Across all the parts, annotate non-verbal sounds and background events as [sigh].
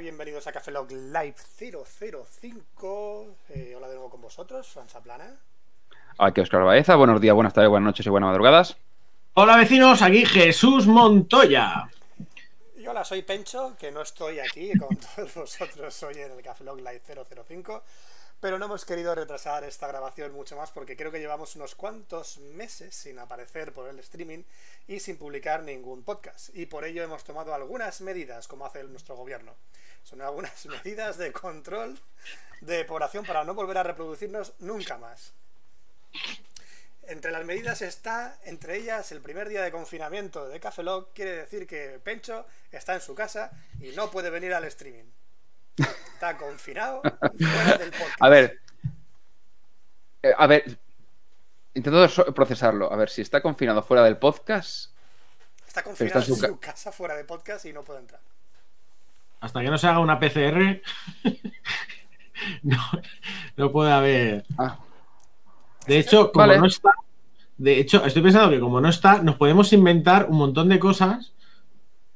y bienvenidos a Café Log Live 005. Eh, hola de nuevo con vosotros, Franza Plana. Aquí Oscar Baeza, buenos días, buenas tardes, buenas noches y buenas madrugadas. Hola vecinos, aquí Jesús Montoya. Y hola, soy Pencho, que no estoy aquí con [laughs] todos vosotros hoy en el Café Log Live 005, pero no hemos querido retrasar esta grabación mucho más porque creo que llevamos unos cuantos meses sin aparecer por el streaming y sin publicar ningún podcast. Y por ello hemos tomado algunas medidas, como hace nuestro gobierno. Son algunas [laughs] medidas de control de depuración para no volver a reproducirnos nunca más. Entre las medidas está, entre ellas, el primer día de confinamiento de Café Log, quiere decir que Pencho está en su casa y no puede venir al streaming. Está confinado [laughs] fuera del podcast. A ver. Eh, a ver. Intento procesarlo. A ver, si está confinado fuera del podcast. Está confinado está en su su casa fuera de podcast y no puede entrar. Hasta que no se haga una PCR, [laughs] no, no puede haber. Ah, De hecho, como Vale. no está. De hecho, estoy pensando que como no está, nos podemos inventar un montón de cosas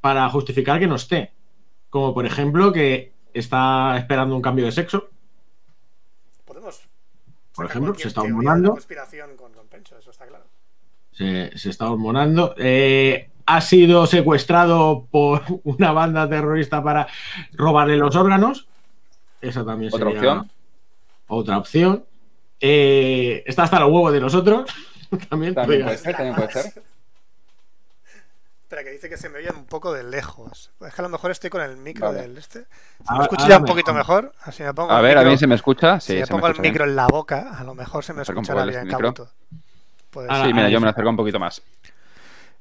para justificar que no esté. Como por ejemplo que está esperando un cambio de sexo. Podemos. Por ejemplo, se está hormonando. conspiración con, con Pencho, eso está claro. Se, se está hormonando. Eh, ha sido secuestrado por [laughs] una banda terrorista para robarle los órganos. Esa también Otra sería opción. Otra opción. Eh, está hasta los huevos de nosotros. [laughs] también. También puede ser, también puede ser. Espera, que dice que se me oye un poco de lejos. Es que a lo mejor estoy con el micro Vale. del este. Se Ahora- me escucha ahora ya un poquito mejor. mejor. Así me pongo A ver, a mí se me escucha. si me se me pongo el bien. micro en la boca, a lo mejor se me escuchará bien. Puede Ahora- ser. Sí, mira, yo me lo acerco un poquito más.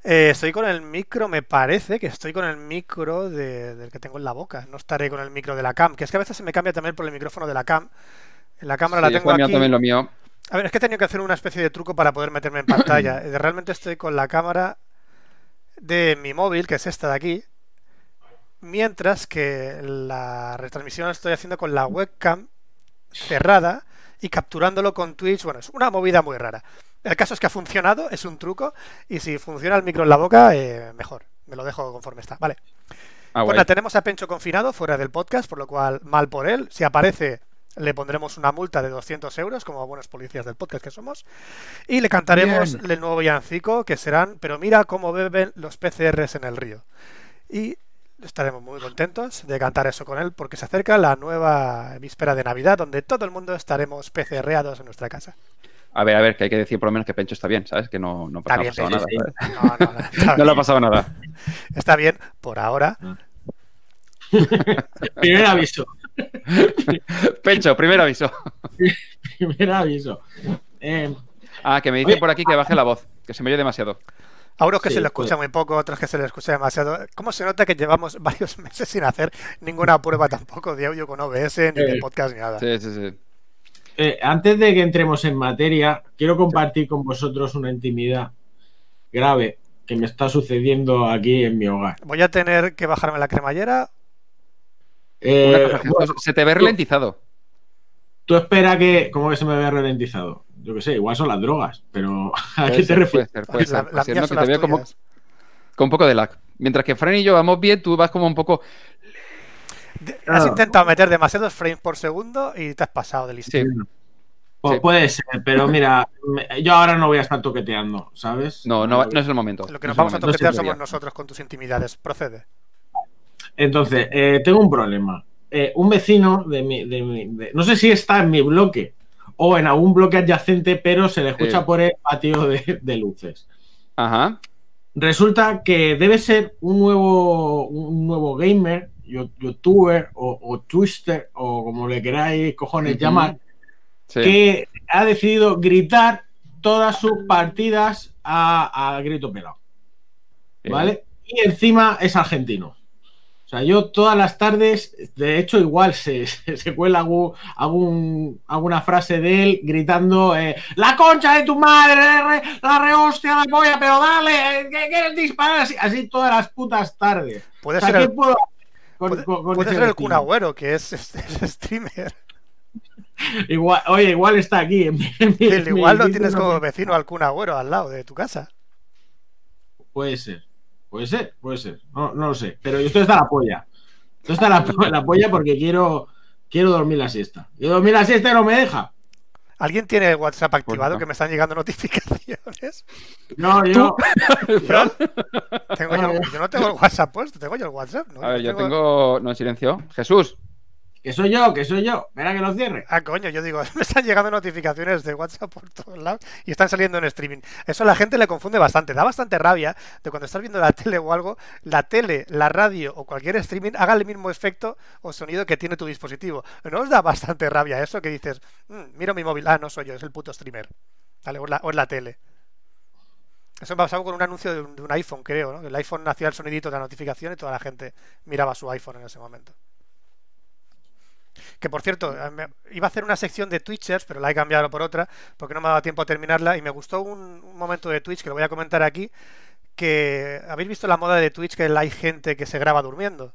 Eh, estoy con el micro, me parece que estoy con el micro de- del que tengo en la boca. No estaré con el micro de la cam, que es que a veces se me cambia también por el micrófono de la cam. En la cámara Sí, la tengo aquí. también lo mío. A ver, es que he tenido que hacer una especie de truco para poder meterme en pantalla. [clears throat] Eh, Realmente estoy con la cámara de mi móvil, que es esta de aquí, mientras que la retransmisión la estoy haciendo con la webcam cerrada y capturándolo con Twitch. Bueno, es una movida muy rara. El caso es que ha funcionado, es un truco, y si funciona el micro en la boca, eh, mejor. Me lo dejo conforme está. Vale. Ah, Bueno, guay. tenemos a Pencho confinado fuera del podcast, por lo cual mal por él. Si aparece, le pondremos una multa de 200 euros, como buenos policías del podcast que somos. Y le cantaremos Bien. el nuevo villancico, que serán, pero mira cómo beben los PCRs en el río. Y estaremos muy contentos de cantar eso con él, porque se acerca la nueva víspera de Navidad, donde todo el mundo estaremos PCRados en nuestra casa. A ver, a ver, que hay que decir por lo menos que Pencho está bien, ¿sabes? Que no, no, Está no ha pasado nada. sí. ¿sabes? No, no, [laughs] no, No le ha pasado nada. está bien por ahora. [laughs] Primer aviso. [laughs] Pencho, primer aviso. [laughs] Primer aviso. Eh, Ah, que me dicen Oye. por aquí que baje la voz, que se me oye demasiado. A unos que Sí, se le escucha muy poco, otros que se le escucha demasiado. ¿Cómo se nota que llevamos [laughs] varios meses sin hacer ninguna prueba tampoco de audio con OBS, ni de Eh, podcast, ni nada? Sí, sí, sí. eh, antes de que entremos en materia, quiero compartir con vosotros una intimidad grave que me está sucediendo aquí en mi hogar. Voy a tener que bajarme la cremallera. Eh, cosa, bueno, se te ve ralentizado. tú espera que. ¿Cómo que se me vea ralentizado? Yo qué sé, igual son las drogas, pero [laughs] ¿a qué te refieres? Puede ser, puede ser. [laughs] que te veo como con un poco de lag. Mientras que Fran y yo vamos bien, tú vas como un poco. De- Has intentado meter demasiados frames por segundo y te has pasado de listo. Sí, Pues Sí. puede ser, pero mira, yo ahora no voy a estar toqueteando, ¿sabes? no, no, no es el momento. Lo que no nos vamos a toquetear somos nosotros con tus intimidades. Procede. Entonces, eh, tengo un problema. Eh, un vecino de mi, de mi- de- no sé si está en mi bloque o en algún bloque adyacente, pero se le escucha por el patio de, de luces. Ajá. Resulta que debe ser un nuevo, un nuevo gamer, youtuber o, twister o como le queráis cojones llamar, Sí. que ha decidido gritar todas sus partidas a, a grito pelado. ¿Vale? Y encima es argentino. O sea, yo todas las tardes, de hecho, igual se, se, [laughs] se cuela algún, algún- alguna frase de él gritando: eh, ¡La concha de tu madre! re- ¡La rehostia de polla! ¡Pero dale! eh, ¿Qué quieres disparar? Así, así todas las putas tardes. Puede O sea, ser ¿qué el, puedo con- puede, con- con puede ese ser el destino? Kun Agüero, que es, es- es streamer. [laughs] Igual, oye, igual está aquí. en mi- en mi- El en mi igual lo sitio tienes no- como vecino al Kun Agüero al lado de tu casa. Puede ser. Puede ser, puede ser. No, no lo sé. Pero esto está la polla. Esto está la, [laughs] la polla porque quiero, quiero dormir la siesta. Quiero dormir la siesta y no me deja. ¿Alguien tiene el WhatsApp activado no. que me están llegando notificaciones? No, yo. Fran, [laughs] Tengo yo, yo no tengo el [laughs] WhatsApp puesto, tengo yo el WhatsApp. ¿no? A ver, yo tengo. No, en silencio. Jesús. Que soy yo, que soy yo. Espera que lo cierre. Ah, coño, yo digo, [laughs] me están llegando notificaciones de WhatsApp por todos lados y están saliendo en streaming. Eso a la gente le confunde bastante. Da bastante rabia de cuando estás viendo la [laughs] tele o algo, la tele, la radio o cualquier streaming haga el mismo efecto o sonido que tiene tu dispositivo. ¿No os da bastante rabia eso que dices, "Mm, miro mi móvil, ah, no soy yo, es el puto streamer? Vale, o la, es la tele. Eso me pasaba con un anuncio de un, de un iPhone, creo, ¿no? El iPhone hacía el sonidito de la notificación y toda la gente miraba su iPhone en ese momento. Que por cierto, eh, me- iba a hacer una sección de Twitchers, pero la he cambiado por otra, porque no me ha dado tiempo a terminarla. Y me gustó un, un momento de Twitch que lo voy a comentar aquí. Que habéis visto la moda de Twitch que hay gente que se graba durmiendo.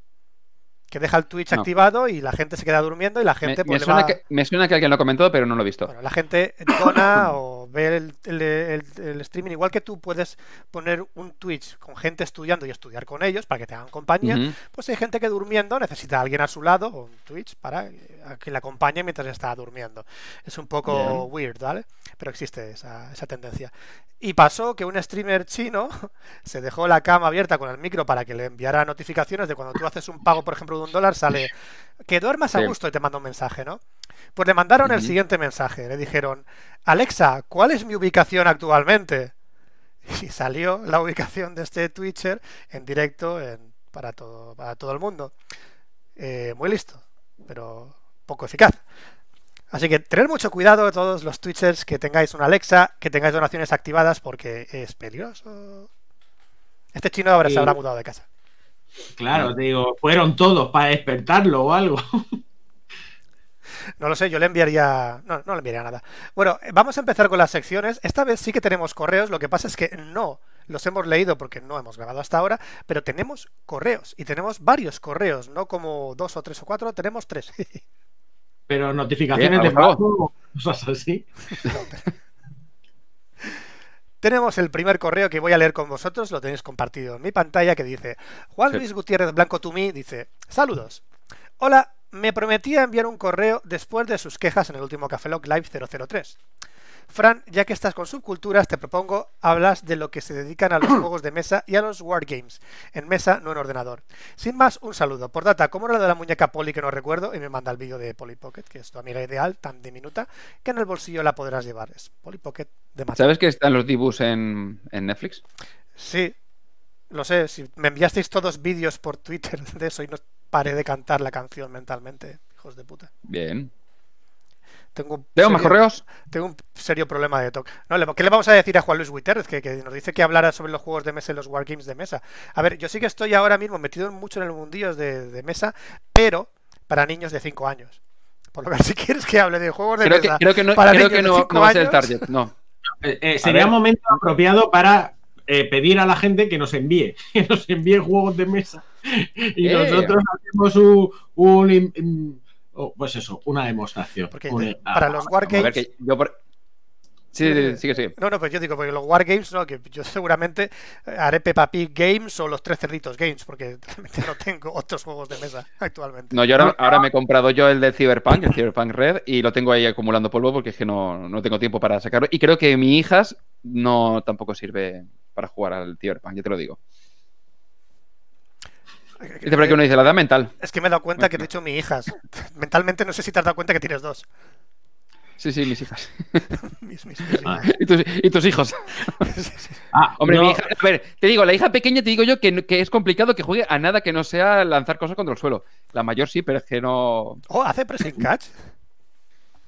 Que deja el Twitch No. activado y la gente se queda durmiendo y la Me, gente me pues le suena va- que, me suena que alguien lo comentó, pero no lo he visto. bueno, la gente dona [coughs] o ve el, el- el- el streaming, igual que tú puedes poner un Twitch con gente estudiando y estudiar con ellos para que te hagan compañía, pues hay gente que durmiendo necesita a alguien a su lado o un Twitch para eh, a que le acompañe mientras está durmiendo. Es un poco weird, ¿vale? Pero existe esa, esa tendencia. Y pasó que un streamer chino [laughs] se dejó la cama abierta con el micro para que le enviara notificaciones de cuando tú haces un pago, por ejemplo, de un dólar, sale que duermas a Sí. gusto y te manda un mensaje, ¿no? Pues le mandaron el siguiente mensaje. Le dijeron, Alexa, ¿cuál es mi ubicación actualmente? Y salió la ubicación de este Twitcher en directo en- para, todo, para todo el mundo. Eh, muy listo, pero poco eficaz. Así que tener mucho cuidado todos los Twitchers que tengáis una Alexa, que tengáis donaciones activadas porque es peligroso. Este chino ahora se Y- habrá mudado de casa. Claro, te digo, fueron todos para despertarlo o algo. [laughs] No lo sé, yo le enviaría. No, no le enviaría nada. Bueno, vamos a empezar con las secciones. Esta vez sí que tenemos correos. Lo que pasa es que no los hemos leído porque no hemos grabado hasta ahora, pero tenemos correos y tenemos varios correos, no como dos o tres o cuatro, tenemos tres. [laughs] Pero notificaciones de pago, [laughs] cosas así. Tenemos el primer correo que voy a leer con vosotros, lo tenéis compartido en mi pantalla, que dice, Juan. Luis Gutiérrez Blanco Tumí dice, saludos. Hola, me prometía enviar un correo después de sus quejas en el último Café Lock Live 003. Fran, ya que estás con subculturas, te propongo hablas de lo que se dedican a los [clears throat] juegos de mesa y a los wargames, en mesa, no en ordenador. Sin más, un saludo. Por data, ¿cómo era lo de la muñeca Poli que no recuerdo? Y me manda el vídeo de Polly Pocket, que es tu amiga ideal, tan diminuta, que en el bolsillo la podrás llevar. Es Polly Pocket de mata. ¿Sabes que están los dibus en, en Netflix? Sí, lo sé. Si me enviasteis todos vídeos por Twitter [laughs] de eso y no paré de cantar la canción mentalmente, hijos de puta. Bien. Tengo un ¿Tengo más serio- correos? Tengo un serio problema de toque. No, le- ¿Qué le vamos a decir a Juan Luis Guiterrez? Que, que nos dice que hablara sobre los juegos de mesa y los wargames de mesa. A ver, yo sí que estoy ahora mismo metido mucho en el mundillo de, de mesa, pero para niños de 5 años. Por lo [laughs] que si quieres que hable de juegos de Creo que, mesa creo que no, para creo niños que de no, cinco no va a ser el target. No. [laughs] Eh, eh, sería un momento apropiado para eh, pedir a la gente que nos envíe, [laughs] que nos envíe juegos de mesa. Y Eh. nosotros hacemos un, pues eso, una demostración. Porque para ah, los wargames... que yo por... Sí, sí, sigue, sigue. No, no, pues yo digo, porque los Wargames, no, que yo seguramente eh, haré Peppa Pig Games o los Tres Cerditos Games, porque [laughs] realmente no tengo otros juegos de mesa actualmente. No, yo ahora, ahora me he comprado yo el de Cyberpunk, el Cyberpunk Red, y lo tengo ahí acumulando polvo porque es que no, no tengo tiempo para sacarlo. Y creo que mi hijas no tampoco sirve para jugar al Cyberpunk, ya te lo digo. Dice por aquí uno dice, la edad mental. Es que me he dado cuenta que te he dicho mi hijas. [laughs] Mentalmente no sé si te has dado cuenta que tienes dos. Sí, sí, mis hijas. [laughs] Mis- mis- mis- Ah. y, tus, y tus hijos. [laughs] Ah, Hombre, mi hija. A ver, te digo, la hija pequeña te digo yo que, que es complicado que juegue a nada que no sea lanzar cosas contra el suelo. La mayor sí, pero es que no. Oh, hace pressing catch.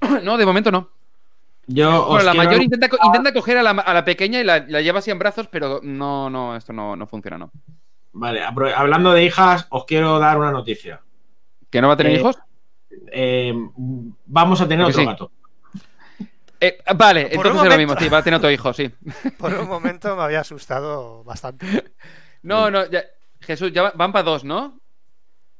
[clears throat] No, de momento no. yo Bueno, os la quiero- mayor intenta, co- intenta coger a la, a la pequeña y la, la lleva así en brazos, pero no, no, esto no, no funciona, ¿no? Vale, hablando de hijas, os quiero dar una noticia. ¿Que no va a tener Eh, hijos? Eh, vamos a tener otro sí. gato. Eh, vale, por entonces es lo mismo, sí, va a tener otro hijo, sí. [laughs] Por un momento me había asustado bastante. [laughs] No, no, ya, Jesús, ya va- van para dos, ¿no?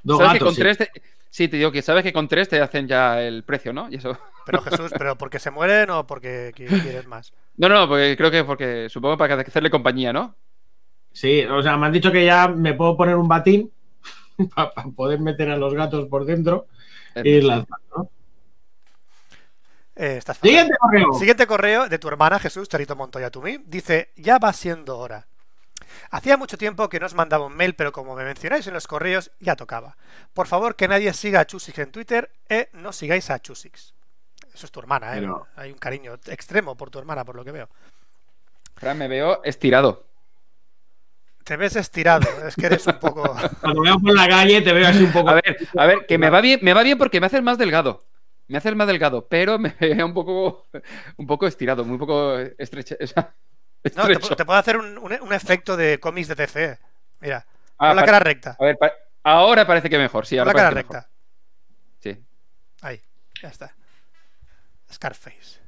Dos ¿Sabes que con sí. tres te- Sí, te digo que sabes que con tres te hacen ya el precio, ¿no? Y eso. Pero [laughs] Jesús, ¿pero porque se mueren o porque qui- quieres más? No, no, porque creo que porque supongo para hacerle compañía, ¿no? Sí, o sea, me han dicho que ya me puedo poner un batín [laughs] para poder meter a los gatos por dentro Eh, y ir lanzando. ¿no? Eh, estás. Siguiente correo. Siguiente correo de tu hermana Jesús, Charito Montoya Tumí. Dice, ya va siendo hora. Hacía mucho tiempo que no os mandaba un mail, pero como me mencionáis en los correos, ya tocaba. Por favor, que nadie siga a Chusix en Twitter e no sigáis a Chusix. Eso es tu hermana, ¿eh? Pero- Hay un cariño extremo por tu hermana, por lo que veo. Fran, me veo estirado. Te ves estirado, es que eres un poco... [laughs] Cuando veo por la calle te veo así un poco. A ver, a ver, que me va bien, me va bien porque me haces más delgado. Me haces más delgado, pero me [laughs] veo un poco, un poco estirado, muy poco estrecho. No, te, puedo hacer un, un- un efecto de cómics de TC. Mira, Ah, con la cara recta. A ver, pa- ahora parece que mejor, sí, Con ahora la cara recta. mejor. Sí. Ahí, ya está. Scarface.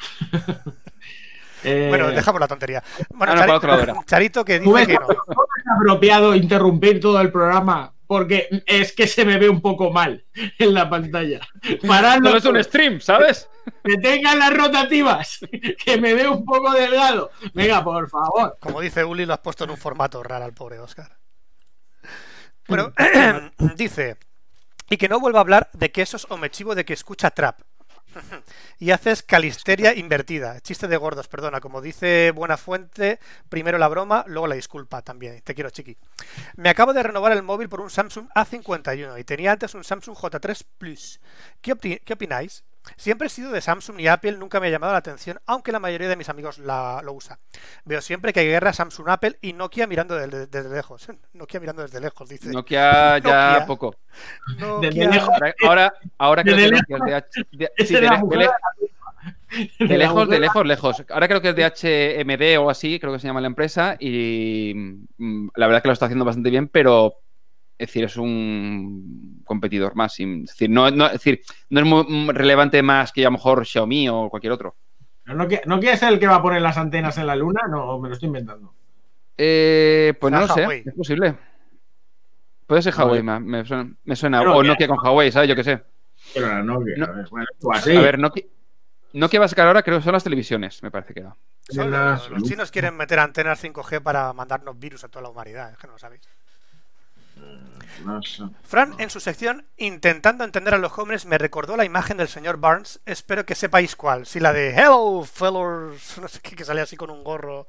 [laughs] Eh, Bueno, dejamos la tontería. Bueno, Ah, no, para otro lado era. Charito que ¿tú dice que no. cómo es apropiado interrumpir todo el programa porque es que se me ve un poco mal en la pantalla. Paradlo, No es un stream, ¿sabes? que tengan las rotativas, que me veo un poco delgado. Venga, por favor. Como dice Uli, lo has puesto en un formato raro al pobre Oscar. Bueno, [clears throat] dice, y que no vuelva a hablar de quesos o me chivo de que escucha trap. [laughs] y haces calisteria invertida. Chiste de gordos, perdona. Como dice Buena Fuente, primero la broma, luego la disculpa también. Te quiero, chiqui. Me acabo de renovar el móvil por un Samsung A51 y tenía antes un Samsung J3 Plus. ¿Qué, qué opináis? Siempre he sido de Samsung y Apple nunca me ha llamado la atención, aunque la mayoría de mis amigos la- lo usa. Veo siempre que hay guerra Samsung-Apple y Nokia mirando de- desde lejos. [laughs] Nokia mirando desde lejos, dice. Nokia [laughs] ya Nokia. poco. Nokia. Desde lejos. Ahora, ahora, ahora creo que Nokia es de, H- de- [laughs] lejos, de lejos, lejos. Ahora creo que es de HMD o así, creo que se llama la empresa, y mm, la verdad que lo está haciendo bastante bien, pero es decir, es un competidor más. sin- Es decir, no, no- es decir, no es muy mm, relevante más que a lo mejor Xiaomi o cualquier otro. ¿No, qui- ¿No quiere ser el que va a poner las antenas en la luna? No, me lo estoy inventando. Eh, pues no lo sé, Huawei. es posible. Puede ser Huawei, me, me suena, me suena. O que- Nokia con Huawei, ¿sabes? Yo qué sé. Pero no, que, No. a ver, bueno, tú así. A ver, Nokia, Nokia va a sacar ahora, creo que son las televisiones, me parece que Las- los chinos quieren meter antenas 5G para mandarnos virus a toda la humanidad, es que no lo sabéis. Fran, en su sección Intentando entender a los jóvenes, me recordó la imagen del señor Barnes. Espero que sepáis cuál. Si la de Hello, fellows, [laughs] no sé qué, que sale así con un gorro,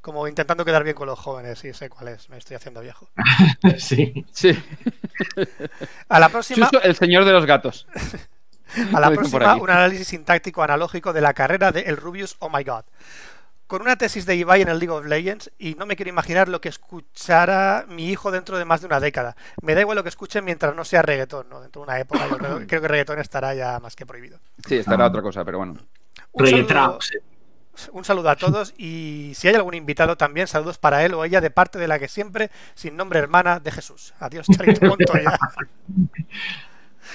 como intentando quedar bien con los jóvenes. Sí, sé cuál es, me estoy haciendo viejo. [laughs] Sí. Sí. A la próxima, Chuso, el señor de los gatos. a la próxima un análisis sintáctico analógico de la carrera de El Rubius Oh My God. Con una tesis de Ibai en el League of Legends y no me quiero imaginar lo que escuchará mi hijo dentro de más de una década. Me da igual lo que escuche mientras no sea reggaetón, ¿no? Dentro de una época yo creo, [coughs] creo que reggaetón estará ya más que prohibido. Sí, estará Ah. otra cosa, pero bueno. Un saludo, un saludo a todos y si hay algún invitado también, saludos para él o ella de parte de la que siempre, sin nombre hermana, de Jesús. Adiós, [laughs] Charito Montoya.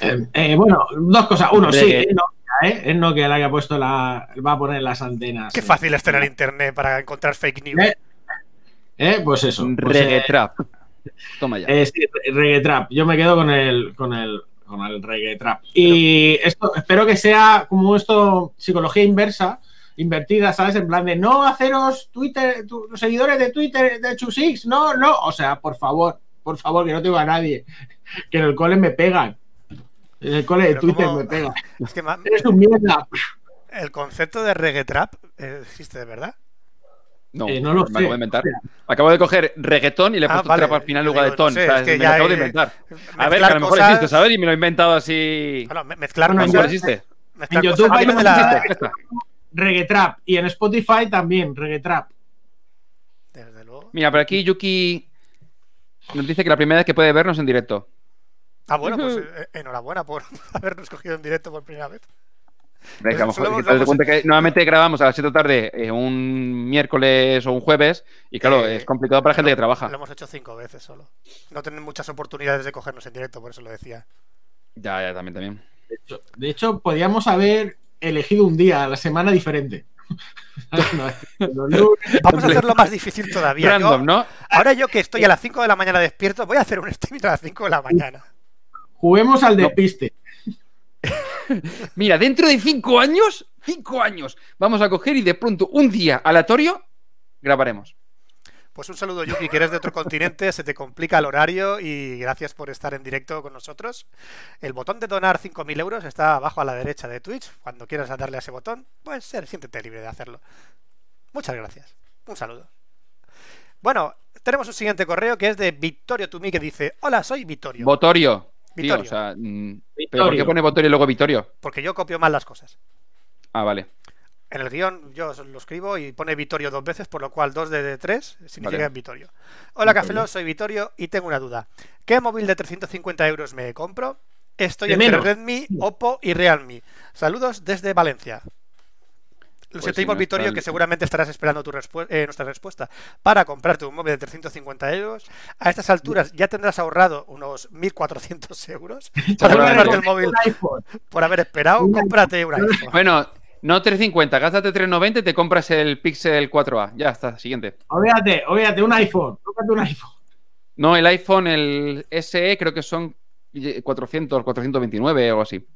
Eh, eh, bueno, dos cosas. Uno, sí, Reggae. es Nokia, ¿eh? Es Nokia la que ha puesto la. va a poner las antenas. Qué fácil es tener internet para encontrar fake news. Eh, ¿Eh? Pues eso. Pues, Reggae eh, trap. Toma ya. eh, sí, re- reggae trap. Yo me quedo con el, con el, con el reggae trap. Y esto, espero que sea como esto, psicología inversa, invertida, ¿sabes? En plan de no haceros Twitter, tu- los seguidores de Twitter de Chusix, no, no. O sea, por favor, por favor, que no tengo a nadie. [laughs] Que en el cole me pegan. En el cole de Pero Twitter ¿cómo? me pegan. [laughs] Es que ma- Eres un mierda. el concepto de reggae trap eh, existe de verdad. No, eh, no lo me sé. acabo de inventar. Acabo de coger reggaetón y le he Ah, puesto vale. trap al final en lugar de ton. no sé, o sea, es que me ya lo acabo de he- inventar. A ver, que a lo mejor cosas- existe, ¿sabes? Y me lo he inventado así. Bueno, me- mezclar Bueno, A lo mejor cosas, existe. [laughs] Mezclar En. YouTube hay la- está. Reggae Trap. Y en Spotify también, Reggae Trap. Desde luego. Mira, por aquí Yuki nos dice que la primera vez que puede vernos en directo. Ah, bueno, pues Ujú. eh, enhorabuena por [laughs] habernos cogido en directo por primera vez. Venga, vamos, cuenta que nuevamente grabamos a las 7 de la tarde eh, un miércoles o un jueves y claro, Eh, es complicado para gente que Lo trabaja. hemos hecho cinco veces solo. No tienen muchas oportunidades de cogernos en directo, por eso lo decía. Ya, ya, también, también. De hecho, de hecho, podríamos haber elegido un día a la semana diferente. [laughs] Vamos a hacerlo más difícil todavía. Random, Yo- ¿no? ahora yo que estoy a las 5 de la mañana despierto, voy a hacer un streaming a las 5 de la mañana. Juguemos al despiste. [laughs] Mira, dentro de cinco años, cinco años, vamos a coger y de pronto un día aleatorio grabaremos. Pues un saludo, Yuki, que eres de otro continente, se te complica el horario y gracias por estar en directo con nosotros. El botón de donar 5.000 euros está abajo a la derecha de Twitch. Cuando quieras darle a ese botón, pues ser, siéntete libre de hacerlo. Muchas gracias. Un saludo. Bueno, tenemos un siguiente correo que es de Vittorio Tumi que dice: Hola, soy Vittorio. Votorio. Tío, Vittorio. o sea, mm, ¿pero por Vittorio. qué pone Votorio y luego Vitorio? Porque yo copio mal las cosas. Ah, vale. En el guion yo lo escribo y pone Vitorio dos veces, por lo cual dos de tres significa Vale. Vitorio. Hola. Cafelos, soy Vitorio y tengo una duda. ¿Qué móvil de 350 euros me compro? Estoy De entre menos. Redmi, Oppo y Realme. Saludos desde Valencia. Lo Pues si no Vitorio, está el- que seguramente estarás esperando tu respu- eh, nuestra respuesta para comprarte un móvil de 350 euros. A estas alturas ya tendrás ahorrado unos 1.400 [laughs] euros [laughs] para comprarte el móvil por haber esperado. Un Cómprate un iPhone. Bueno, no 350, gástate 390 y te compras el Pixel 4A. Ya está, siguiente. Olvídate, olvídate, un iPhone. Tócate un iPhone. No, el iPhone, el SE, creo que son 400, 429 o así.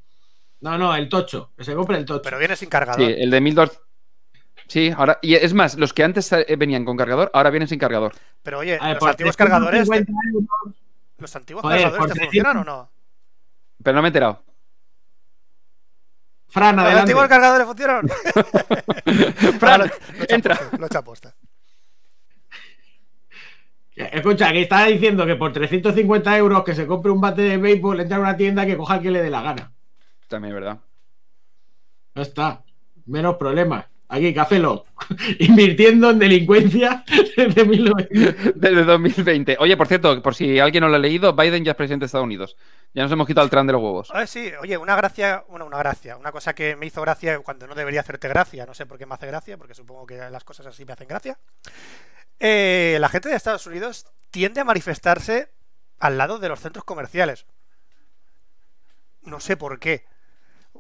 No, no, el tocho. Que se compre el tocho. Pero viene sin cargador. Sí, el de 1200. Sí, ahora. Y es más, los que antes eh, venían con cargador, ahora vienen sin cargador. Pero oye, ver, los antiguos cargadores, 350 euros, ¿los antiguos Joder, cargadores te 300. funcionan o no? Pero no me he enterado. Fran, ¿Los adelante. antiguos cargadores funcionan? [laughs] Fran, lo- entra. Lo he hecho aposta. Escucha, que está diciendo que por 350 euros que se compre un bate de béisbol, entra a una tienda que coja el que le dé la gana. También verdad. Ya está. Menos problemas. Aquí, Café Lock. [laughs] Invirtiendo en delincuencia [laughs] desde 1900. Desde 2020. Oye, por cierto, por si alguien no lo ha leído, Biden ya es presidente de Estados Unidos. Ya nos hemos quitado el tran de los huevos. Ah, sí, oye, una gracia, bueno, una gracia, una cosa que me hizo gracia cuando no debería hacerte gracia, no sé por qué me hace gracia, porque supongo que las cosas así me hacen gracia. Eh, la gente de Estados Unidos tiende a manifestarse al lado de los centros comerciales. No sé por qué.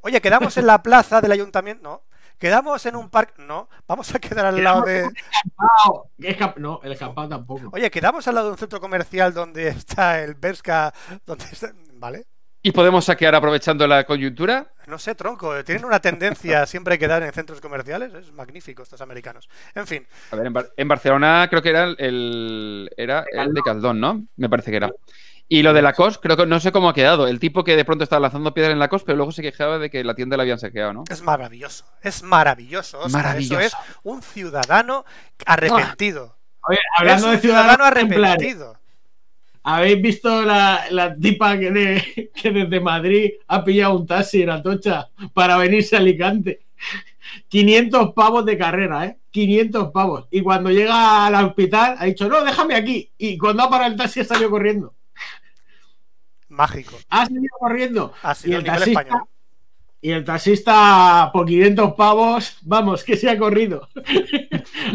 Oye, quedamos en la plaza del ayuntamiento, no. Quedamos en un parque, no. Vamos a quedar al lado de. No, el escampado tampoco. Oye, quedamos al lado de un centro comercial donde está el Berska, donde está... ¿Vale? ¿Y podemos saquear aprovechando la coyuntura? No sé, tronco, tienen una tendencia a siempre quedar en centros comerciales. Es magnífico estos americanos. En fin, A ver, en, Bar- en Barcelona creo que era el, el- era el de Caldón, ¿no? Me parece que era. Y lo de la COS, creo que no sé cómo ha quedado. El tipo que de pronto estaba lanzando piedras en la COS, pero luego se quejaba de que la tienda la habían saqueado, ¿no? es maravilloso. Es maravilloso. Oscar. Maravilloso. Eso es un ciudadano arrepentido. Oye, Es hablando un de ciudadano arrepentido. ¿habéis visto la, la tipa que, de- que desde Madrid ha pillado un taxi en Atocha para venirse a Alicante? 500 pavos de carrera, ¿eh? 500 pavos. Y cuando llega al hospital ha dicho, no, déjame aquí. Y cuando ha parado el taxi ha salido corriendo. Mágico. Ha salido corriendo. Ha Y sido el nivel taxista, español. y el taxista por 500 pavos, vamos, que se ha corrido. [laughs]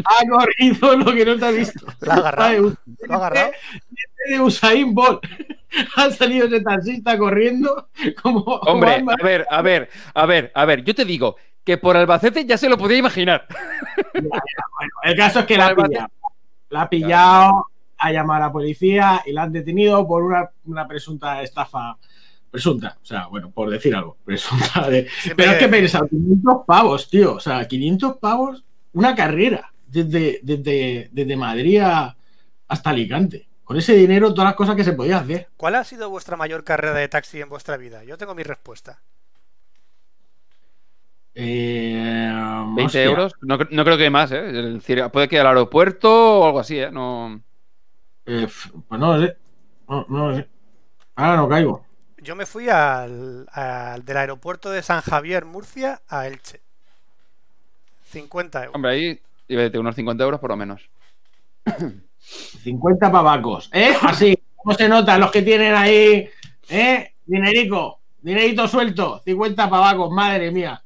ha corrido lo que no te ha visto. La ha agarrado. Ha agarrado. de Usain Bolt. [laughs] Ha salido ese taxista corriendo como. Hombre, a ver, a ver, a ver, a ver. Yo te digo que por Albacete ya se lo podía imaginar. Bueno, el caso es que la ha pillado. La ha pillado, ha llamado a la policía y la han detenido por una, una presunta estafa. Presunta, o sea, bueno, por decir algo, [laughs] presunta de. Siempre- Pero es que pensa, 500 pavos, tío. O sea, 500 pavos, una carrera desde, desde, desde Madrid hasta Alicante. Con ese dinero, todas las cosas que se podía hacer. ¿Cuál ha sido vuestra mayor carrera de taxi en vuestra vida? Yo tengo mi respuesta. Eh, 20 hostia. euros. No, no creo que más, ¿eh? Es decir, puede que al aeropuerto o algo así, ¿eh? No. Eh, pues no lo sé. No, no lo sé. Ahora no caigo. yo me fui al, al- del aeropuerto de San Javier, Murcia, a Elche. 50 euros. Hombre, ahí y de unos 50 euros por lo menos. [coughs] 50 pavacos, ¿eh? Así, ¿cómo se nota los que tienen ahí, ¿eh? Dinerico, dinerito suelto, 50 pavacos, madre mía.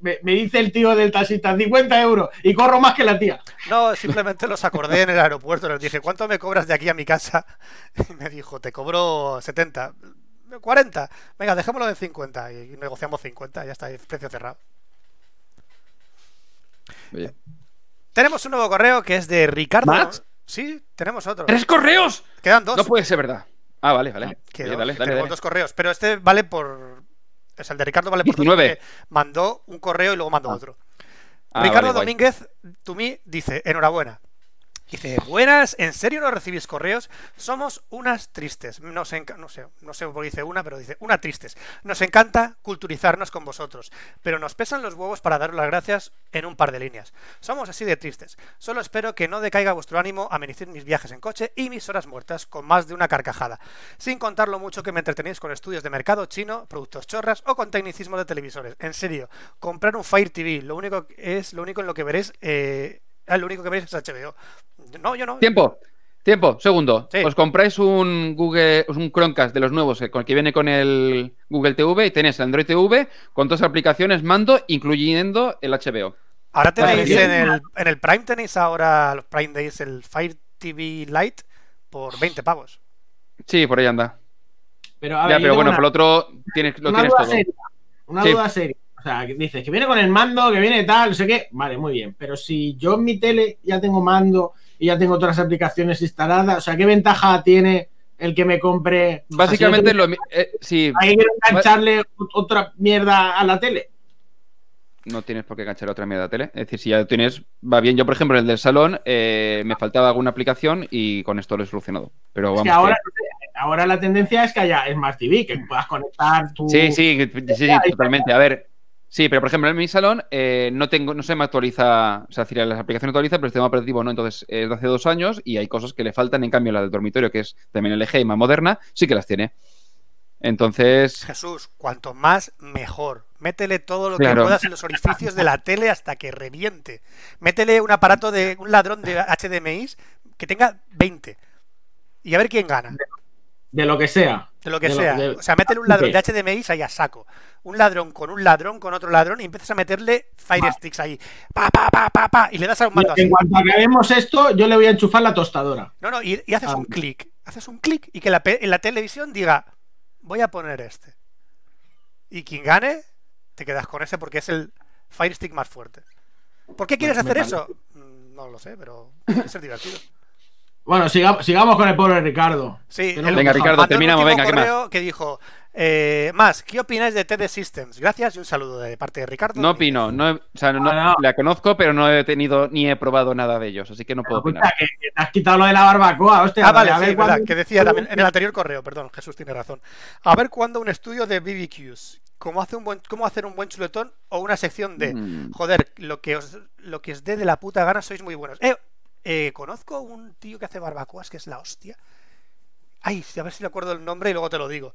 Me, me dice el tío del taxista, 50 euros, y corro más que la tía. No, simplemente los acordé en el aeropuerto. Les dije, ¿cuánto me cobras de aquí a mi casa? [laughs] Y me dijo, te cobro 70. 40. Venga, dejémoslo en 50. Y negociamos 50. Ya está, precio cerrado. Oye. Tenemos un nuevo correo que es de Ricardo. ¿Más? Sí, tenemos otro. ¡Tres correos! Quedan dos. No puede ser verdad. Ah, vale, vale. Que Oye, dos. dale, dale, Tenemos dale. dos correos. Pero este vale por. O sea, el de Ricardo vale por dos 19. porque mandó un correo y luego mandó Ah. otro. Ah, Ricardo vale. Domínguez, to me, dice, enhorabuena. Dice, buenas, ¿en serio no recibís correos? Somos unas tristes. Nos no sé, no sé por qué dice una, pero dice, una tristes. Nos encanta culturizarnos con vosotros, pero nos pesan los huevos para daros las gracias en un par de líneas. Somos así de tristes. Solo espero que no decaiga vuestro ánimo amenizar mis viajes en coche y mis horas muertas con más de una carcajada. Sin contar lo mucho que me entretenéis con estudios de mercado chino, productos chorras o con tecnicismo de televisores. En serio, comprar un Fire TV, lo único es lo único en lo que veréis, eh, ah, lo único que veréis es HBO. No, yo no. Tiempo. Tiempo, segundo. Sí. Os compráis un Google, un Chromecast de los nuevos eh, con el que viene con el Google TV y tenéis el Android TV con todas las aplicaciones mando, incluyendo el HBO. Ahora tenéis en el, en el Prime tenéis ahora los Prime Days el Fire TV Lite por 20 pavos. Sí, por ahí anda. Pero, a ya, ver, pero bueno, una- por otro tienes, lo una tienes duda todo. seria. Una Sí. duda seria. O sea, que dices que viene con el mando, que viene tal, no sé qué. Vale, muy bien. Pero si yo en mi tele ya tengo mando y ya tengo todas las aplicaciones instaladas, o sea, ¿qué ventaja tiene el que me compre? Básicamente, lo, mi- eh, sí, ahí quiero engancharle ot- otra mierda a la tele. no tienes por qué enganchar otra mierda de tele. Es decir, si ya tienes, va bien. Yo, por ejemplo, en el del salón, eh, me faltaba alguna aplicación y con esto lo he solucionado. Pero Es vamos. que ahora, ahora la tendencia es que haya Smart TV, que puedas conectar tu. Sí, sí, sí, sí, totalmente. A ver. Sí, pero por ejemplo en mi salón eh, no tengo, no se me actualiza, o sea, decir, las aplicaciones actualizan, pero el sistema operativo no. Entonces es de hace dos años y hay cosas que le faltan. En cambio, la del dormitorio, que es también LG y más moderna, sí que las tiene. Entonces, Jesús, cuanto más mejor. Métele todo lo Claro. que puedas en los orificios de la tele hasta que reviente. Métele un aparato de un ladrón de HDMI que tenga 20. Y a ver quién gana. De lo que sea. De lo que De lo- sea. de- O sea, métele un ladrón de HDMI ahí a saco. Un ladrón con un ladrón con otro ladrón y empiezas a meterle Fire Sticks ahí. Pa, pa, pa, pa, pa. Y le das a un mando En cuanto acabemos esto, yo le voy a enchufar la tostadora. No, no, y, y haces Ah. un clic. Haces un clic y que la pe- en la televisión diga, voy a poner este. Y quien gane, te quedas con ese porque es el Fire Stick más fuerte. ¿Por qué quieres Me- hacer me eso? Mm, No lo sé, pero [laughs] puede ser divertido. Bueno, siga- sigamos con el pobre Ricardo. Sí, el- Venga. Ricardo, terminamos, venga, ¿qué más? que dijo, eh, más, ¿qué opináis de TD Systems? Gracias y un saludo de parte de Ricardo. no opino. No, he- o sea, no- Ah, no. la conozco, pero no he tenido ni he probado nada de ellos, así que no puedo opinar. que, que te has quitado lo de la barbacoa, hostia. Ah, vale, a sí, ver verdad, que decía también en el anterior correo, perdón, Jesús tiene razón. A ver cuándo un estudio de BBQs, cómo, hace un buen, cómo hacer un buen chuletón o una sección de, Mm. joder, lo que os, lo que os dé de la puta gana sois muy buenos. Eh, eh, conozco un tío que hace barbacoas que es la hostia. Ay, a ver si le acuerdo el nombre y luego te lo digo.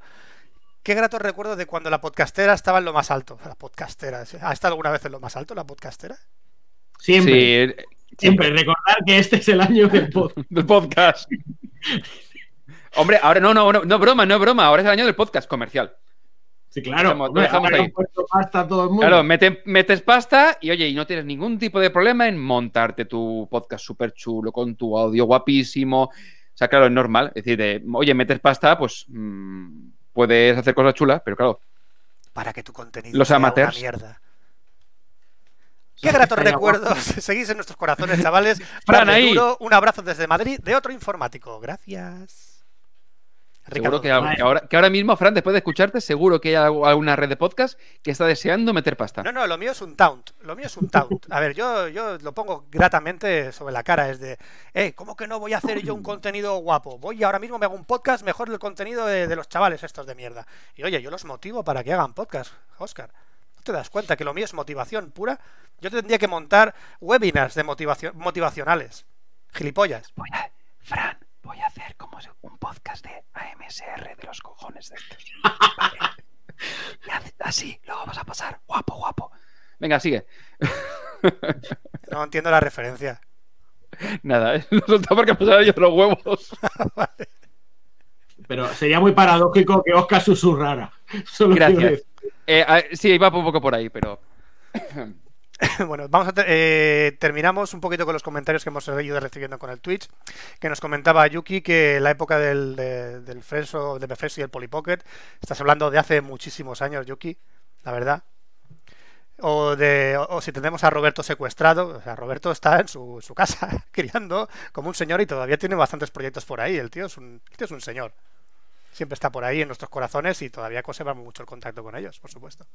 Qué grato recuerdo de cuando la podcastera estaba en lo más alto. La podcastera, ¿sí? ¿ha estado alguna vez en lo más alto la podcastera? Siempre, Sí, eh, siempre. Recordar que este es el año del [laughs] podcast. del podcast. Hombre, ahora no, no, no, no broma, no broma. Ahora es el año del podcast comercial. Sí, claro. Dejamos- hombre, ahí. pasta todo el mundo. Claro, mete- metes pasta y oye, y no tienes ningún tipo de problema en montarte tu podcast súper chulo con tu audio guapísimo. O sea, claro, es normal. Es decir, de, oye, metes pasta, pues mm, puedes hacer cosas chulas, pero claro, Para que tu contenido Los sea amateurs. una mierda. Qué gratos recuerdos. [laughs] Seguís en nuestros corazones, chavales. Fran, ahí. duro. Un abrazo desde Madrid de otro informático. Gracias. Seguro que, ahora, que ahora mismo, Fran, después de escucharte, seguro que hay alguna red de podcast que está deseando meter pasta. No, no, lo mío es un taunt. Lo mío es un taunt. A ver, yo, yo lo pongo gratamente sobre la cara. Es de, eh, ¿cómo que no voy a hacer yo un contenido guapo? Voy y ahora mismo me hago un podcast mejor el contenido de, de los chavales estos de mierda. Y oye, yo los motivo para que hagan podcast, Oscar. ¿No te das cuenta que lo mío es motivación pura? Yo tendría que montar webinars de motivación, motivacionales. Gilipollas. A- Fran, voy a hacer como un podcast de AMSR de los cojones de estos. [laughs] Vale. así, lo vamos a pasar. Guapo, guapo. Venga, sigue. No entiendo la referencia. Nada, ¿eh? [laughs] no soltaba porque pasar ellos los huevos. [laughs] vale. Pero sería muy paradójico que Oscar susurrara. Solo Gracias. Eh, a, sí, iba un poco por ahí, pero. [laughs] Bueno, vamos a eh, terminamos un poquito con los comentarios que hemos ido recibiendo con el Twitch, que nos comentaba Yuki que la época del, de, del Freso, de Befreso y el Polypocket, estás hablando de hace muchísimos años, Yuki, la verdad. O, de, o si tenemos a Roberto secuestrado, o sea, Roberto está en su, su, casa [laughs] criando como un señor y todavía tiene bastantes proyectos por ahí. El tío es un, el tío es un señor siempre está por ahí en nuestros corazones y todavía conservamos mucho el contacto con ellos, por supuesto.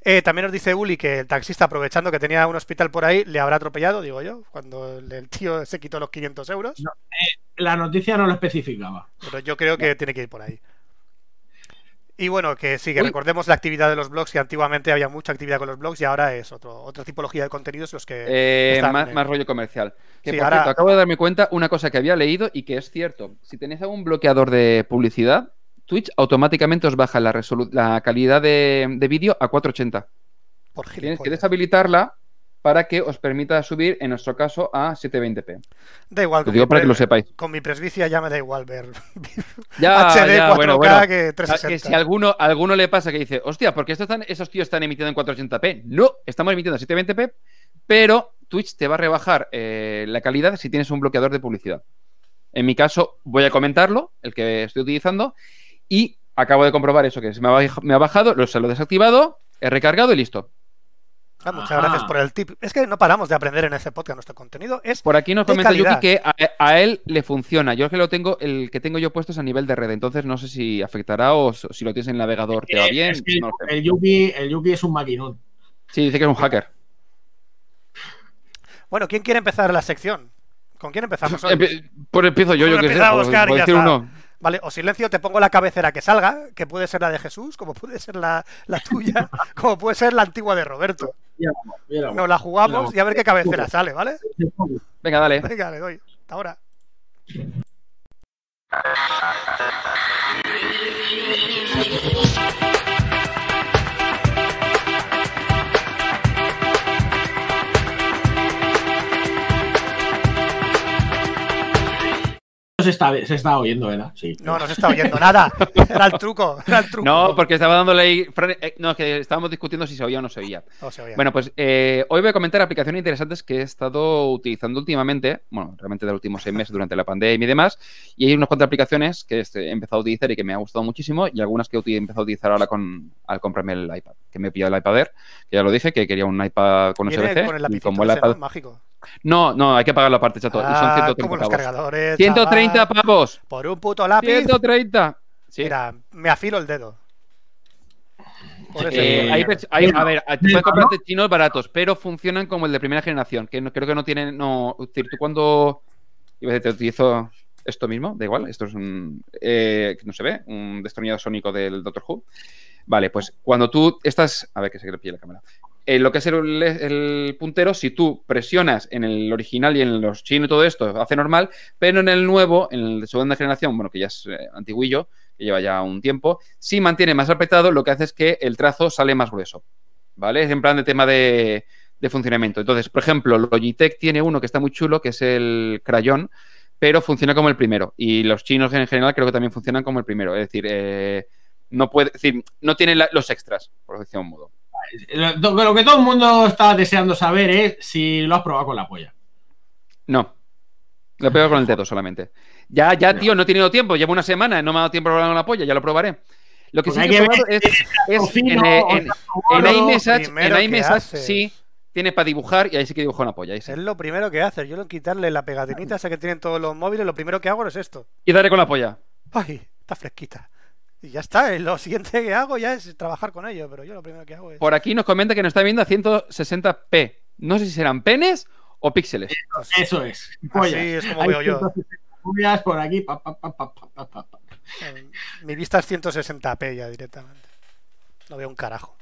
Eh, también nos dice Uli que el taxista, aprovechando que tenía un hospital por ahí, le habrá atropellado, digo yo, cuando el tío se quitó los 500 euros. No, eh, la noticia no lo especificaba. Pero yo creo que no. tiene que ir por ahí. Y bueno, que sí, que Uy. recordemos la actividad de los blogs, que antiguamente había mucha actividad con los blogs y ahora es otro, otra tipología de contenidos los que... Eh, más, más, rollo comercial. Que sí, por ahora... cierto, acabo de darme cuenta una cosa que había leído y que es cierto. Si tenéis algún bloqueador de publicidad, Twitch automáticamente os baja la, la calidad de, de vídeo a 480. Por Tienes que deshabilitarla para que os permita subir, en nuestro caso, a 720p. Da igual. Lo digo para que lo sepáis. Con mi presbicia ya me da igual ver [laughs] ya, HD ya, 4K bueno, bueno. que 360. Que si a alguno, alguno le pasa que dice, hostia, ¿por qué estos, están, esos tíos están emitiendo en 480p? No, estamos emitiendo a 720p, pero Twitch te va a rebajar eh, la calidad si tienes un bloqueador de publicidad. En mi caso, voy a comentarlo, el que estoy utilizando, y acabo de comprobar eso, que se me ha, me ha bajado, lo, se lo he desactivado, he recargado y listo. Ah, muchas Ajá. gracias por el tip. Es que no paramos de aprender en este podcast. Nuestro contenido es. Por aquí nos comenta Yuki que a, a, él le funciona. Yo es que lo tengo, el que tengo yo puesto es a nivel de red. Entonces no sé si afectará o si lo tienes en el navegador te va bien. Es que no el, Yuki, el Yuki es un maquinón. Sí, dice que es un hacker. Bueno, ¿quién quiere empezar la sección? ¿Con quién empezamos hoy? Pues empiezo yo, yo que sé. A buscar por, por decir uno. Vale, o silencio, te pongo la cabecera que salga, que puede ser la de Jesús, como puede ser la, la tuya, [laughs] como puede ser la antigua de Roberto. Nos la jugamos y a ver qué cabecera sale, ¿vale? Venga, dale. Venga, le doy. Hasta ahora. Se está, se está oyendo, ¿verdad? Sí. No, no se está oyendo nada. Era el truco. Era el truco. No, porque estaba dándole ahí. No, es que estábamos discutiendo si se oía o no se oía. No se oía. Bueno, pues eh, hoy voy a comentar aplicaciones interesantes que he estado utilizando últimamente. Bueno, realmente de los últimos seis meses durante la pandemia y demás. Y hay unas cuantas aplicaciones que he empezado a utilizar y que me ha gustado muchísimo. Y algunas que he empezado a utilizar ahora con, al comprarme el iPad. Que me he pillado el iPad Air. Que ya lo dije, que quería un iPad con USB. Con el y como el iPad. mágico. No, no, hay que pagar la parte, chato. Ah, y son 130 como los pavos. cargadores. 130 chaval. pavos. Por un puto lápiz. 130. Sí. Mira, me afilo el dedo. Por eso Eh, hay, hay- a ver, tú puedes comprarte chinos baratos, pero funcionan como el de primera generación, que no, creo que no tienen. No, es decir, tú cuando. Iba a decir, te utilizo esto mismo, da igual, esto es un. eh, que no se ve, un destornillador sónico del Doctor Who. Vale, pues cuando tú estás. A ver, que se le pille la cámara. En lo que es el, puntero, si tú presionas en el original y en los chinos y todo esto, hace normal, pero en el nuevo, en el de segunda generación, bueno, que ya es eh, antiguillo, que lleva ya un tiempo, si mantiene más apretado, lo que hace es que el trazo sale más grueso. ¿Vale? Es en plan de tema de, funcionamiento. Entonces, por ejemplo, Logitech tiene uno que está muy chulo, que es el crayón, pero funciona como el primero. Y los chinos en general creo que también funcionan como el primero. Es decir, eh, no puede, decir, no tiene la- los extras, por decirlo de un modo. Lo, que todo el mundo está deseando saber es si lo has probado con la polla. No. Lo pego con el dedo solamente. Ya, ya, tío, no he tenido tiempo. Llevo una semana, no me ha dado tiempo a probar con la polla, ya lo probaré. Lo que Pues sí que he probado es, en, eh, en, iMessage, iMessage sí, tiene para dibujar y ahí sí que dibujo una polla. ahí sí. Es lo primero que haces. Yo lo quitarle la pegatinita esa que tienen todos los móviles, lo primero que hago es esto. Y daré con la polla. Ay, está fresquita. Y ya está. Lo [laughs] siguiente que hago ya es trabajar con ello, pero yo lo primero que hago es. Por aquí nos comenta que nos está viendo a 160p. No sé si serán penes o píxeles. Eso es. Así es como Hay veo yo. 160 pollas por aquí. pa, pa, pa, pa, pa, pa, pa. Mi vista es 160p ya directamente. No veo un carajo.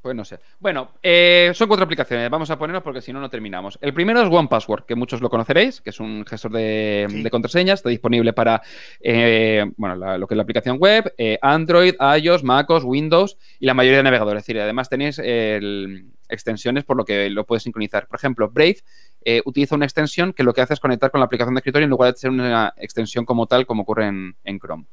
Pues no sé. Bueno, eh, son cuatro aplicaciones. Vamos a ponernos porque si no, no terminamos. El primero es One Password, que muchos lo conoceréis, que es un gestor de, Sí. de contraseñas. Está disponible para eh, bueno, la- lo que es la aplicación web, eh, Android, iOS, MacOS, Windows y la mayoría de navegadores. Es decir, además tenéis el- extensiones por lo que lo puedes sincronizar. Por ejemplo, Brave eh, utiliza una extensión que lo que hace es conectar con la aplicación de escritorio en lugar de ser una extensión como tal, como ocurre en, en Chrome.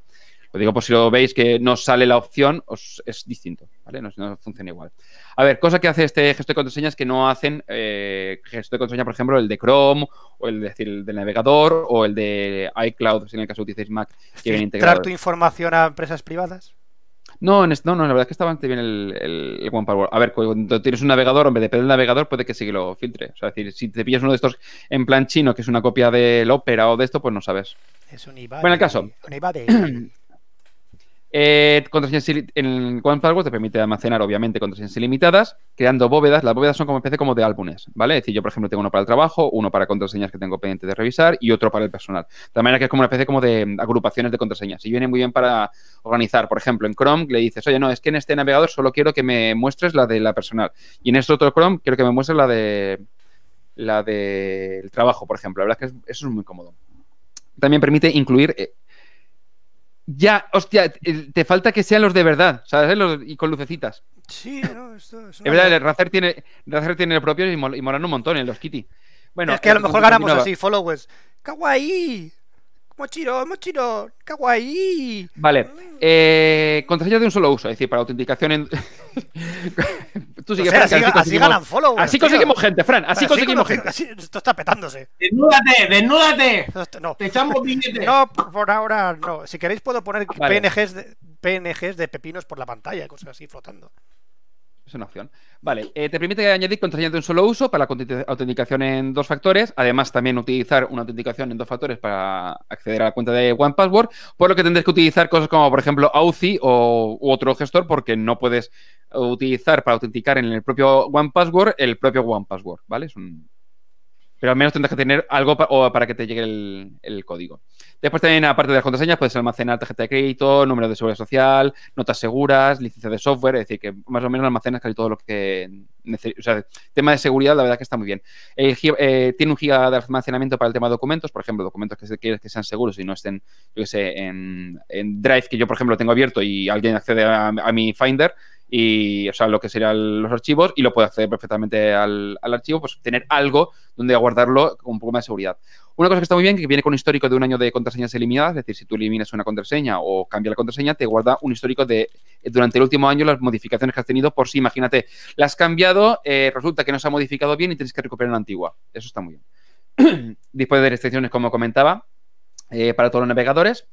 Lo digo por si lo veis que no sale la opción, os- es distinto, ¿vale? No, no funciona igual. A ver, cosa que hace este gestor de contraseñas que no hacen eh, gestor de contraseña, por ejemplo, el de Chrome, o el, de, decir, el del navegador, o el de iCloud, si en el caso utilicéis Mac, Filtrar tu información a empresas privadas. No, no, no, la verdad es que está bastante bien el, el, el One Password. A ver, cuando tienes un navegador, hombre, depende del navegador, puede que sí que lo filtre. O sea, es decir, si te pillas uno de estos en plan chino, que es una copia del Opera o de esto, pues no sabes. Es un IVA. Bueno, el caso. Un IVA de... [clears throat] Eh, contraseñas en One Password te permite almacenar, obviamente, contraseñas ilimitadas, creando bóvedas. Las bóvedas son como especie como de álbumes, ¿vale? Es decir, yo, por ejemplo, tengo uno para el trabajo, uno para contraseñas que tengo pendiente de revisar y otro para el personal. De manera que es como una especie como de mm, agrupaciones de contraseñas. Y viene muy bien para organizar. Por ejemplo, en Chrome le dices, oye, no, es que en este navegador solo quiero que me muestres la de la personal. Y en este otro Chrome quiero que me muestres la de la del trabajo, por ejemplo. La verdad es que es- eso es muy cómodo. También permite incluir eh, ya, hostia, te falta que sean los de verdad, ¿sabes? Los- y con lucecitas. Sí, [laughs] no, esto es Es verdad, Razer tiene, Razer tiene el propio y, mol- y molan un montón en los Kitty. Bueno, es que a lo mejor ganamos continuaba. así, followers. ¡Kawaii! ¡Mochiro, mochiro! ¡Kawaii! Vale, eh, de un solo uso, es decir, para autenticación en. [laughs] Tú O sigue, sea, Fran, que así, así así conseguimos- ganan followers. Así tío. conseguimos gente, Fran, así Así conseguimos gente. así- esto está petándose. ¡Desnúdate! ¡Desnúdate! No, Te echamos billetes. no, por ahora no. Si queréis puedo poner Vale. PNGs, de, PNGs de pepinos por la pantalla, cosas así flotando. Es una opción. Vale, eh, te permite añadir contraseñas de un solo uso para la autent- autenticación en dos factores. Además, también utilizar una autenticación en dos factores para acceder a la cuenta de OnePassword. Por lo que tendrás que utilizar cosas como, por ejemplo, Authy o u otro gestor, porque no puedes utilizar para autenticar en el propio OnePassword el propio OnePassword, ¿vale? Es un... Pero al menos tendrás que tener algo pa- o para que te llegue el, código. Después también, aparte de las contraseñas, puedes almacenar tarjeta de crédito, número de seguridad social, notas seguras, licencia de software, es decir, que más o menos almacenas casi todo lo que necesitas. O sea, tema de seguridad, la verdad que está muy bien. El eh, tiene un giga de almacenamiento para el tema de documentos, por ejemplo, documentos que quieres que sean seguros y no estén, yo qué sé, en, Drive, que yo, por ejemplo, tengo abierto y alguien accede a mi Finder y, o sea, lo que serían los archivos y lo puede acceder perfectamente al, al archivo, pues tener algo donde guardarlo con un poco más de seguridad. Una cosa que está muy bien, que viene con un histórico de un año de contraseñas eliminadas, es decir, si tú eliminas una contraseña o cambias la contraseña, te guarda un histórico de eh, durante el último año las modificaciones que has tenido por si, imagínate, la has cambiado, eh, resulta que no se ha modificado bien y tienes que recuperar la antigua. Eso está muy bien. [clears throat] Después de restricciones, como comentaba, eh, para todos los navegadores.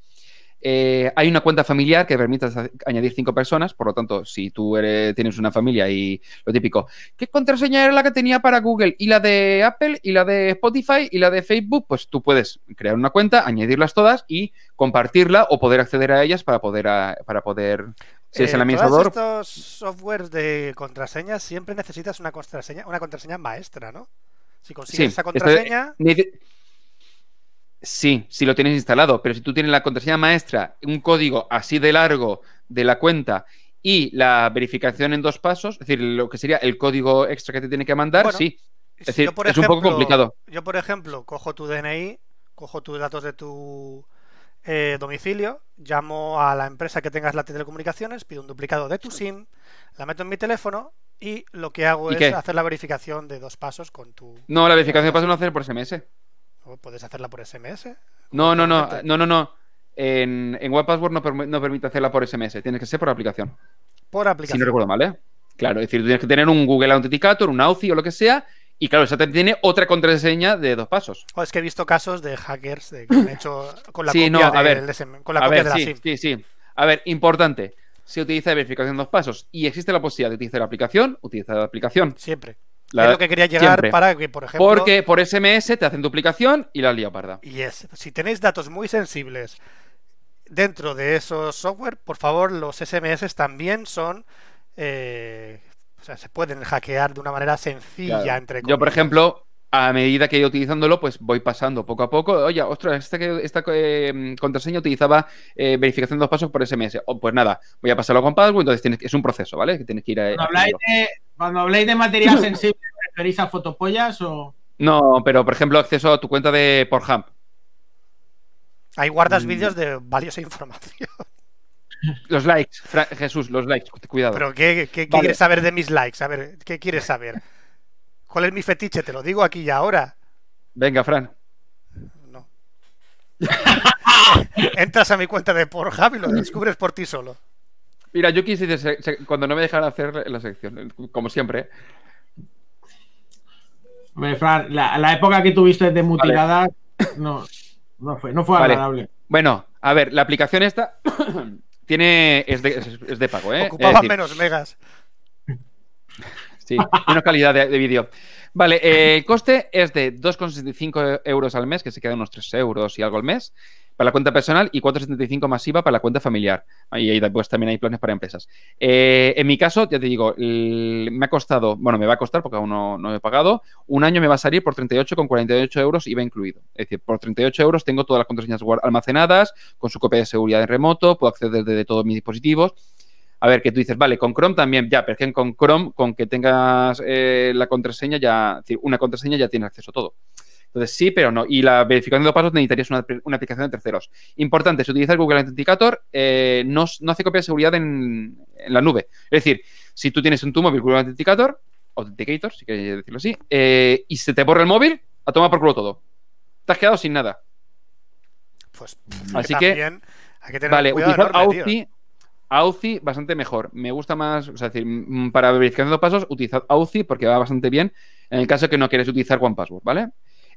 Eh, hay una cuenta familiar que permite añadir cinco personas, por lo tanto, si tú eres- tienes una familia y lo típico, ¿qué contraseña era la que tenía para Google? Y la de Apple, y la de Spotify, y la de Facebook, pues tú puedes crear una cuenta, añadirlas todas y compartirla o poder acceder a ellas para poder, a- para poder si Eh, el todos administrador. estos softwares de contraseñas siempre necesitas una contraseña, una contraseña maestra, ¿no? Si consigues esa esto- contraseña, Sí, si lo tienes instalado, pero si tú tienes la contraseña maestra, un código así de largo de la cuenta y la verificación en dos pasos, es decir, lo que sería el código extra que te tiene que mandar, Bueno, sí. si decir, yo, por es un poco ejemplo- complicado. Yo, por ejemplo, cojo tu DNI, cojo tus datos de tu eh, domicilio, llamo a la empresa que tengas la telecomunicaciones, pido un duplicado de tu SIM, la meto en mi teléfono y lo que hago ¿Y es qué? hacer la verificación de dos pasos con tu. No, la verificación de pasos no hacer por SMS. ¿O ¿Puedes hacerla por SMS? No, no, no, no, no, no. En, en OnePassword no, perm- no permite hacerla por SMS, tiene que ser por aplicación. Por Si aplicación. no recuerdo mal, ¿eh? Claro, es decir, tú tienes que tener un Google Authenticator, un Authy o lo que sea, y claro, esa te tiene otra contraseña de dos pasos. O es que he visto casos de hackers de que han hecho con la Sí, copia, no, a del ver. SM con la a copia ver, de la sí, SIM. sí, sí. A ver, importante. Se utiliza verificación dos pasos y existe la posibilidad de utilizar la aplicación, utiliza la aplicación. Siempre. La- es lo que quería llegar siempre. para que, por ejemplo. Porque por SMS te hacen duplicación y la lía parda. Y es, si tenéis datos muy sensibles dentro de esos software, por favor, los SMS también son. eh, o sea, se pueden hackear de una manera sencilla, Claro. entre Yo, por comillas. ejemplo, a medida que he ido utilizándolo, pues voy pasando poco a poco. Oye, ostras, esta, esta eh, contraseña utilizaba eh, verificación de dos pasos por SMS. Oh, pues nada, voy a pasarlo con password, entonces tienes, es un proceso, ¿vale? Que tienes que ir a. Cuando habláis de, cuando habláis de material [laughs] sensible, ¿referís a fotopollas o.? No, pero por ejemplo, acceso a tu cuenta de Pornhub. Ahí guardas mm. vídeos de valiosa información. Los likes, Jesús, los likes, cuidado. Pero ¿qué, quieres saber de mis likes? A ver, ¿qué quieres saber? ¿Cuál es mi fetiche? Te lo digo aquí y ahora. Venga, Fran. No. [laughs] Entras a mi cuenta de Pornhub y lo descubres por ti solo. Mira, yo quise cuando no me dejaran hacer la sección, como siempre. Fran, la, época que tuviste de mutilada no, no fue, no fue agradable. Bueno, a ver, la aplicación esta [coughs] tiene es de, pago, ¿eh? Ocupaba menos megas. Sí, menos calidad de, vídeo. Vale, eh, el coste es de 2,65 euros al mes, que se queda unos 3 euros y algo al mes para la cuenta personal y 4,75 masiva para la cuenta familiar. Y ahí después también hay planes para empresas. Eh, en mi caso, ya te digo, me ha costado, bueno, me va a costar porque aún no, no he pagado, un año me va a salir por 38,48 euros IVA incluido. Es decir, por 38 euros tengo todas las contraseñas almacenadas, con su copia de seguridad en remoto, puedo acceder desde todos mis dispositivos. A ver, que tú dices, vale, con Chrome también, ya, pero es que con Chrome, con que tengas eh, la contraseña, ya, una contraseña ya tienes acceso a todo. Entonces, sí, pero no. Y la verificación de pasos necesitarías una, aplicación de terceros. Importante, si utilizas Google Authenticator, eh, no, hace copia de seguridad en, la nube. Es decir, si tú tienes un tu móvil Google Authenticator, Authenticator, si quieres decirlo así, eh, y se te borra el móvil, a tomar por culo todo. Te has quedado sin nada. Pues, así que, hay que tener vale, utilizar Authy, Authy bastante mejor. Me gusta más, o sea, decir, para verificación de pasos, utilizad Authy porque va bastante bien en el caso que no quieres utilizar OnePassword, ¿vale?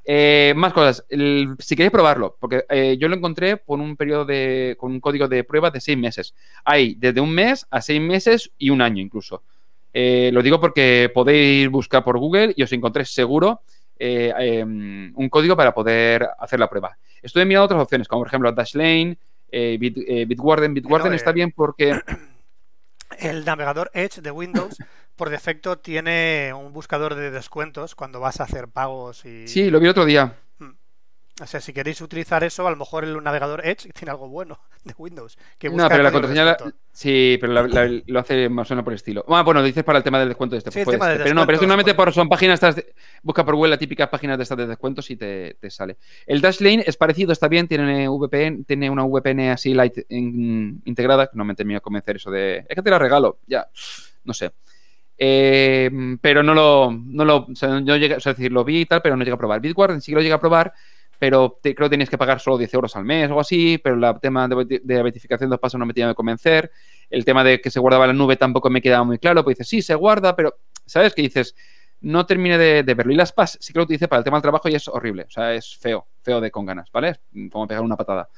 Eh, más cosas. si queréis probarlo, porque eh, yo lo encontré con un periodo de. con un código de prueba de seis meses. Hay desde un mes a seis meses y un año incluso. Eh, lo digo porque podéis buscar por Google y os encontréis seguro em, un código para poder hacer la prueba. Estoy mirando otras opciones, como por ejemplo Dashlane, Bit, Bitwarden. Bitwarden está bien porque. [clears throat] El navegador Edge de Windows [laughs] por defecto tiene un buscador de descuentos cuando vas a hacer pagos y... Sí, lo vi otro día. Hmm. O sea, si queréis utilizar eso, a lo mejor el navegador Edge tiene algo bueno [laughs] de Windows. no, pero la contraseña. sí, pero lo hace más o menos por el estilo. Ah, bueno, dices para el tema del descuento de este. Sí, tema pero no, pero normalmente por, son páginas. busca por Google las típicas páginas de estas de descuentos y te, sale. El Dashlane es parecido, está bien, tiene VPN, tiene una VPN así light integrada, no me termina de convencer eso de. Es que te la regalo, ya. No sé. Eh, pero no lo, no lo, o sea, es decir, lo vi y tal, pero no llega a probar. Bitwarden sí que lo llega a probar, pero creo que tienes que pagar solo 10 euros al mes o algo así, pero el tema de, de, verificación de dos pasos no me tenía que convencer. El tema de que se guardaba la nube tampoco me quedaba muy claro, pues dices, sí, se guarda, pero, ¿sabes? Que dices, no termine de, verlo. Y las PAS sí que lo utilicé para el tema del trabajo y es horrible, o sea, es feo, feo de con ganas, ¿vale? Como pegar una patada.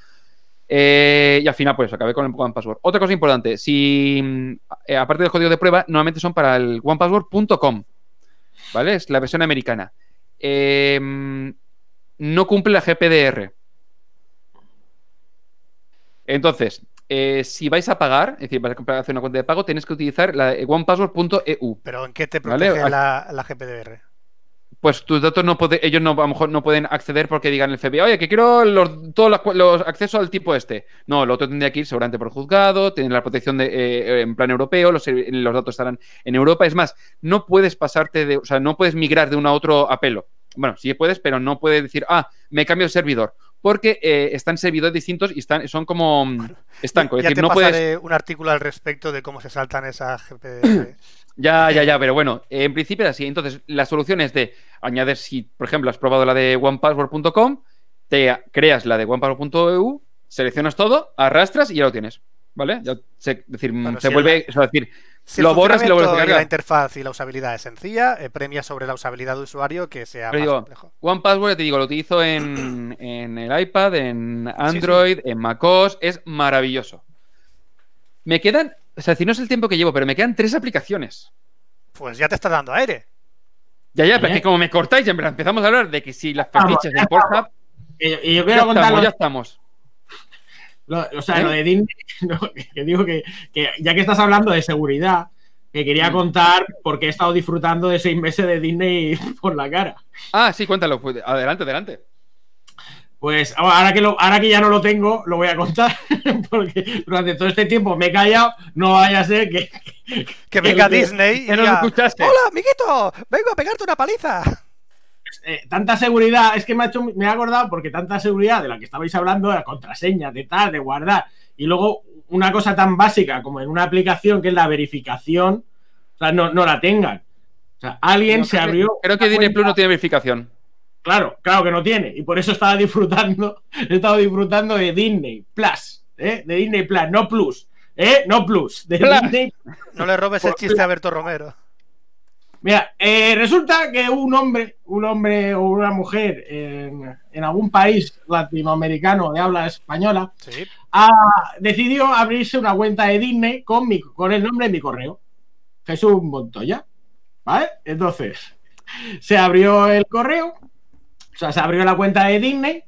Eh, y al final, pues acabé con el OnePassword. Otra cosa importante, si eh, aparte del código de prueba, normalmente son para el onepassword.com, ¿vale? Es la versión americana. Eh, no cumple la GPDR. Entonces, si vais a pagar, es decir, vais a hacer una cuenta de pago, tenéis que utilizar la onepassword.eu. ¿Pero en qué te protege la, la GPDR? Pues tus datos no pueden, ellos no, a lo mejor no pueden acceder porque digan el FBI, oye, que quiero los, todos los, accesos al tipo este. No, lo otro tendría que ir seguramente por juzgado, tienen la protección de, eh, en plan europeo, los, los, datos estarán en Europa. Es más, no puedes pasarte de, o sea, no puedes migrar de uno a otro apelo. Bueno, sí puedes, pero no puedes decir, ah, me cambio de servidor. Porque eh, están servidores distintos y están, son como estancos. Es decir, no puedes... un artículo al respecto de cómo se saltan esas. [clears throat] Ya, ya, ya, pero bueno, en principio es así. Entonces, la solución es de añadir, si por ejemplo has probado la de onepassword.com, te creas la de onepassword.eu, seleccionas todo, arrastras y ya lo tienes. ¿Vale? es decir, se vuelve, es decir, lo borras y lo vuelves a cargar. La interfaz y la usabilidad es sencilla, eh, premia sobre la usabilidad de usuario que sea más digo, OnePassword, te digo, lo utilizo en, [clears throat] en el iPad, en Android, en MacOS, es maravilloso. Me quedan o sea, si no es el tiempo que llevo, pero me quedan tres aplicaciones. Pues ya te está dando aire. Ya, ya, pero es que como me cortáis, ya empezamos a hablar de que si las fetiches de Pornhub. Y, yo quiero contar. Ya estamos. o sea, lo de Disney, [laughs] que digo que, ya que estás hablando de seguridad, que quería Mm. contar porque he estado disfrutando de seis meses de Disney [laughs] por la cara. Ah, sí, cuéntalo. pues, adelante, adelante. Pues ahora que, lo, ahora que ya no lo tengo, lo voy a contar, [laughs] porque durante todo este tiempo me he callado, no vaya a ser que... [laughs] Que venga que- Disney y que no lo diga, escuchaste. ¡Hola, amiguito! ¡Vengo a pegarte una paliza! eh, tanta seguridad, es que me ha, hecho, me ha acordado porque tanta seguridad de la que estabais hablando, de la contraseña, de tal, de guardar, y luego una cosa tan básica como en una aplicación que es la verificación, o sea, no, no la tengan. O sea, alguien No, se abrió... Creo que Disney Plus no tiene verificación. Claro, claro que no tiene. Y por eso estaba disfrutando, [laughs] he estado disfrutando de Disney Plus, ¿eh? De Disney Plus, no Plus, ¿eh? No Plus, de Plus. Disney. No le robes el chiste a Berto Romero. Mira, eh, resulta que un hombre, un hombre o una mujer en, en algún país latinoamericano de habla española Sí. ha- decidió abrirse una cuenta de Disney con, mi, con el nombre de mi correo, Jesús Montoya. ¿Vale? Entonces, se abrió el correo, o sea, se abrió la cuenta de Disney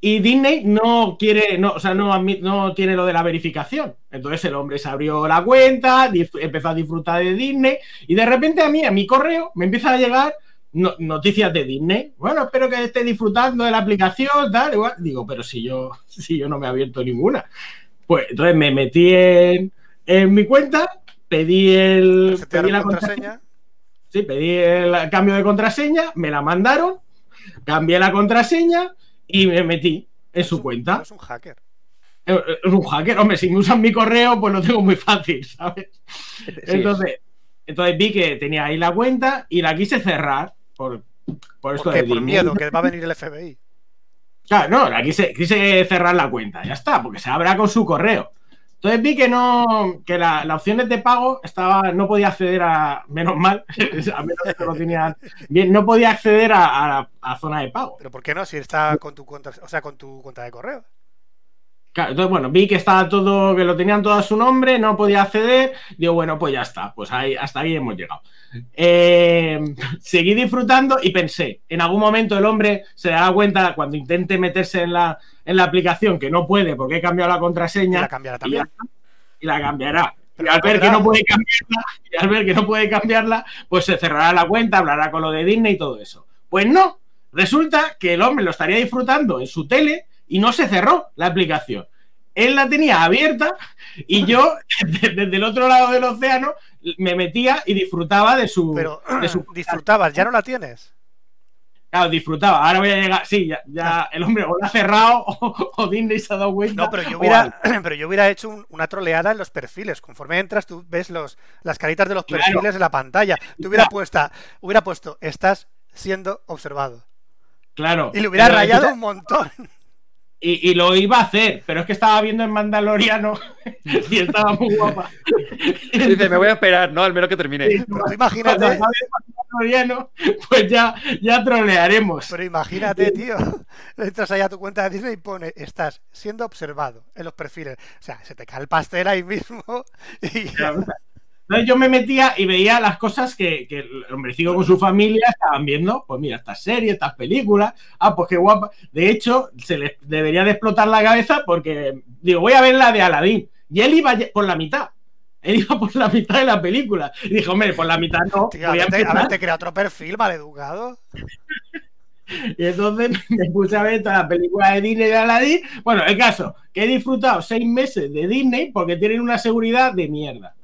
y Disney no quiere, no, o sea, no, no tiene lo de la verificación. Entonces el hombre se abrió la cuenta, empezó a disfrutar de Disney y de repente a mí, a mi correo, me empiezan a llegar no- noticias de Disney. Bueno, espero que esté disfrutando de la aplicación, tal, igual. Digo, pero si yo, [laughs] si yo no me he abierto ninguna. Pues entonces me metí en, en mi cuenta, pedí el Se te pedí la contraseña. contraseña. Sí, pedí el cambio de contraseña, me la mandaron, cambié la contraseña y me metí en su un- cuenta. Es un hacker. Es es un hacker, hombre, si me usan mi correo, pues lo tengo muy fácil, [laughs] ¿sabes? Sí. Entonces, entonces vi que tenía ahí la cuenta y la quise cerrar por, por esto de Por miedo, que va a venir el FBI. Claro, no, la quise, quise cerrar la cuenta, ya está, porque se abra con su correo. Entonces vi que no, que la, la opciones de pago estaba, no podía acceder a, menos mal, [laughs] a menos que lo tenían bien, no podía acceder a, a- a zona de pago. Pero ¿por qué no? Si está con tu cuenta, o sea, con tu cuenta de correo. Claro, entonces, bueno, vi que estaba todo, que lo tenían todo a su nombre, no podía acceder. Digo, bueno, pues ya está, pues ahí, hasta ahí hemos llegado. Eh, [laughs] seguí disfrutando y pensé, en algún momento el hombre se dará cuenta cuando intente meterse en la, en la aplicación que no puede porque he cambiado la Y contraseña la cambiará y, también. y la cambiará. Y al ver que no puede cambiarla, y al ver que no puede cambiarla, pues se cerrará la cuenta, hablará con lo de Disney y todo eso. Pues no, resulta que el hombre lo estaría disfrutando en su tele y no se cerró la aplicación. Él la tenía abierta y yo, [laughs] desde el otro lado del océano, me metía y disfrutaba de su. Pero de su- [clears throat] disfrutabas, ya no la tienes. Claro, disfrutaba. Ahora voy a llegar. Sí, ya, ya el hombre o la ha cerrado [laughs] o, o Disney se ha dado cuenta. No, pero yo hubiera, [clears throat] pero yo hubiera hecho un- una troleada en los perfiles. Conforme entras, tú ves los, las caritas de los Claro. perfiles en la pantalla. Tú hubiera Claro. puesta, hubiera puesto, estás siendo observado. Claro. Y le hubiera Pero rayado un montón. [laughs] Y, y lo iba a hacer, pero es que estaba viendo en Mandaloriano [laughs] y estaba muy guapa. Dice, me voy a esperar, ¿no? Al menos que termine. Pero tú Cuando imagínate, Mandaloriano, pues ya, ya trolearemos. pero imagínate, tío. Entras ahí a tu cuenta de Disney y pone, estás siendo observado en los perfiles. O sea, se te cae el pastel ahí mismo. [laughs] Y Entonces yo me metía y veía las cosas que, que el hombrecito con su familia estaban viendo. Pues mira, estas series, estas películas. Ah, pues qué guapa. De hecho, se les debería de explotar la cabeza porque digo, voy a ver la de Aladdin. Y él iba por la mitad. Él iba por la mitad de la película. Y dijo, hombre, por la mitad no. tío, voy a empezar. haberte creado otro perfil maleducado. [laughs] Y entonces me puse a ver toda la película de Disney de Aladdin. Bueno, el caso, que he disfrutado seis meses de Disney porque tienen una seguridad de mierda.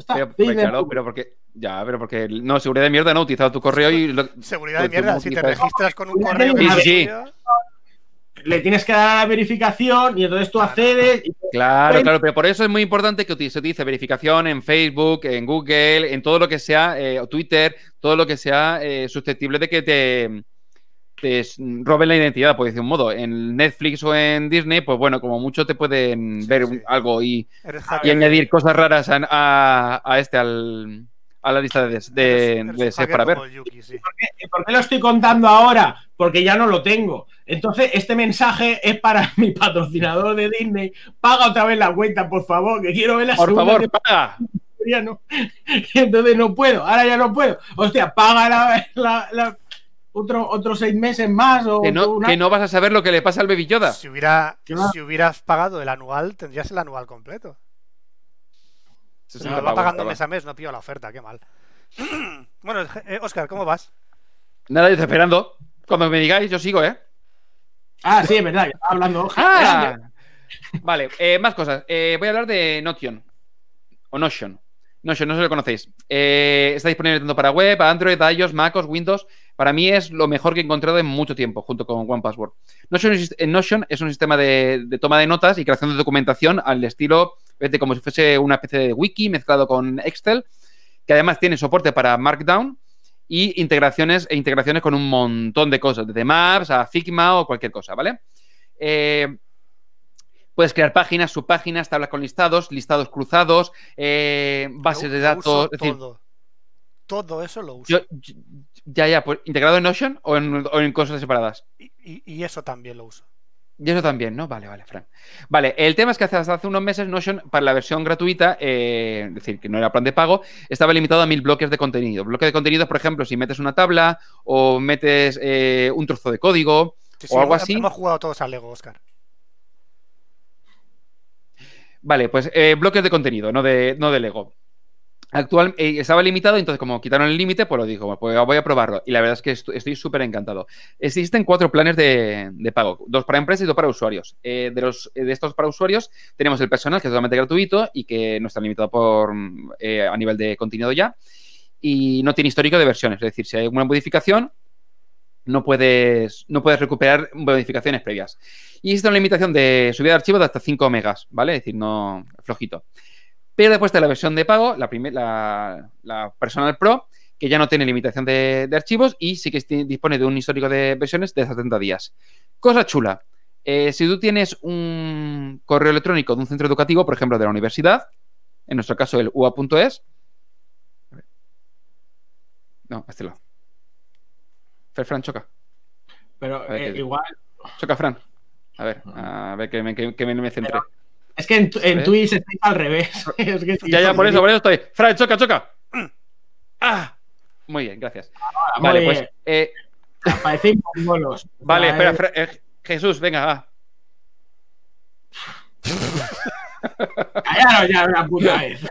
Está, Pero, claro, pero porque. Ya, pero porque. No, seguridad de mierda, no. He utilizado tu correo y. lo- Seguridad de Pues mierda. Si te registras con un Sí, correo sí, sí, le tienes que dar la verificación y entonces tú accedes. y- Claro, claro, pero por eso es muy importante que se utilice verificación en Facebook, en Google, en todo lo que sea, eh, o Twitter, todo lo que sea eh, susceptible de que te, te roben la identidad, por decir un modo. En Netflix o en Disney, pues bueno, como mucho te pueden Sí, ver sí. algo y, añadir cosas raras a, a- a este, al, a la lista de, de, para ver. como el Yuki, sí. ¿Y ¿Por qué lo estoy contando ahora? Porque ya no lo tengo. Entonces, este mensaje es para [laughs] mi patrocinador de Disney. Paga otra vez la cuenta, por favor, que quiero ver la Por favor, paga. [laughs] temporada, ¿no? [laughs] Entonces no puedo, ahora ya no puedo. Hostia, paga la, la- la- otro, otros seis meses más o Que no, una- que no vas a saber lo que le pasa al Baby Yoda. Si, hubiera, si hubieras pagado el anual, tendrías el anual completo. Se lo va pagando mes a mes, no pillo la oferta, qué mal. [clears throat] bueno, Oscar, ¿cómo vas? Nada, estoy esperando. Cuando me digáis, yo sigo, ¿eh? Ah, sí, es verdad, que estaba hablando. Ah, vale, eh, más cosas. Eh, voy a hablar de Notion. O Notion. Notion, no sé si lo conocéis. Eh, está disponible tanto para web, Android, iOS, MacOS, Windows. Para mí es lo mejor que he encontrado en mucho tiempo, junto con OnePassword. Notion, Notion es un sistema de, toma de notas y creación de documentación al estilo de como si fuese una especie de wiki mezclado con Excel, que además tiene soporte para Markdown y integraciones e integraciones con un montón de cosas, desde Maps a Figma o cualquier cosa, ¿vale? Eh, puedes crear páginas, subpáginas, tablas con listados, listados cruzados, eh, bases de datos. todo. todo eso lo uso. Ya, ya, pues, ¿integrado en Notion o en, cosas separadas? y, eso también lo uso. Y eso también, ¿no? Vale, vale, Frank. Vale, el tema es que hasta hace unos meses Notion, para la versión gratuita, eh, es decir, que no era plan de pago, estaba limitado a mil bloques de contenido. Bloque de contenido, por ejemplo, si metes una tabla o metes eh, un trozo de código o algo así. Hemos jugado todos al Lego, Oscar. Vale, pues eh, bloques de contenido, no de, no de Lego. Actual, eh, estaba limitado, entonces como quitaron el límite, pues lo digo, pues voy a probarlo. Y la verdad es que estoy súper encantado. Existen cuatro planes de, pago, dos para empresas y dos para usuarios. Eh, de, los, de estos para usuarios tenemos el personal, que es totalmente gratuito y que no está limitado por eh, a nivel de contenido ya. Y no tiene histórico de versiones, es decir, si hay una modificación, no puedes, no puedes recuperar modificaciones previas. Y existe una limitación de subida de archivos de hasta 5 megas, ¿vale? Es decir, no flojito. Pero después de la versión de pago, la, la, Personal Pro, que ya no tiene limitación de, archivos y sí que dispone de un histórico de versiones de 70 días. Cosa chula. Eh, si tú tienes un correo electrónico de un centro educativo, por ejemplo, de la universidad, en nuestro caso el ua.es. No, a este lado. Fran, choca. Pero eh, igual. Choca, Fran. A ver, a ver que me, que, me, centre. Es que en, en Twitch estáis al revés. [laughs] [laughs] ya, ya, por eso, por eso estoy. Fran, choca, choca. Ah, muy bien, gracias. Ah, vale, pues. Eh... bolos. [laughs] Vale, espera, eh, Jesús, venga, va. ya una puta vez.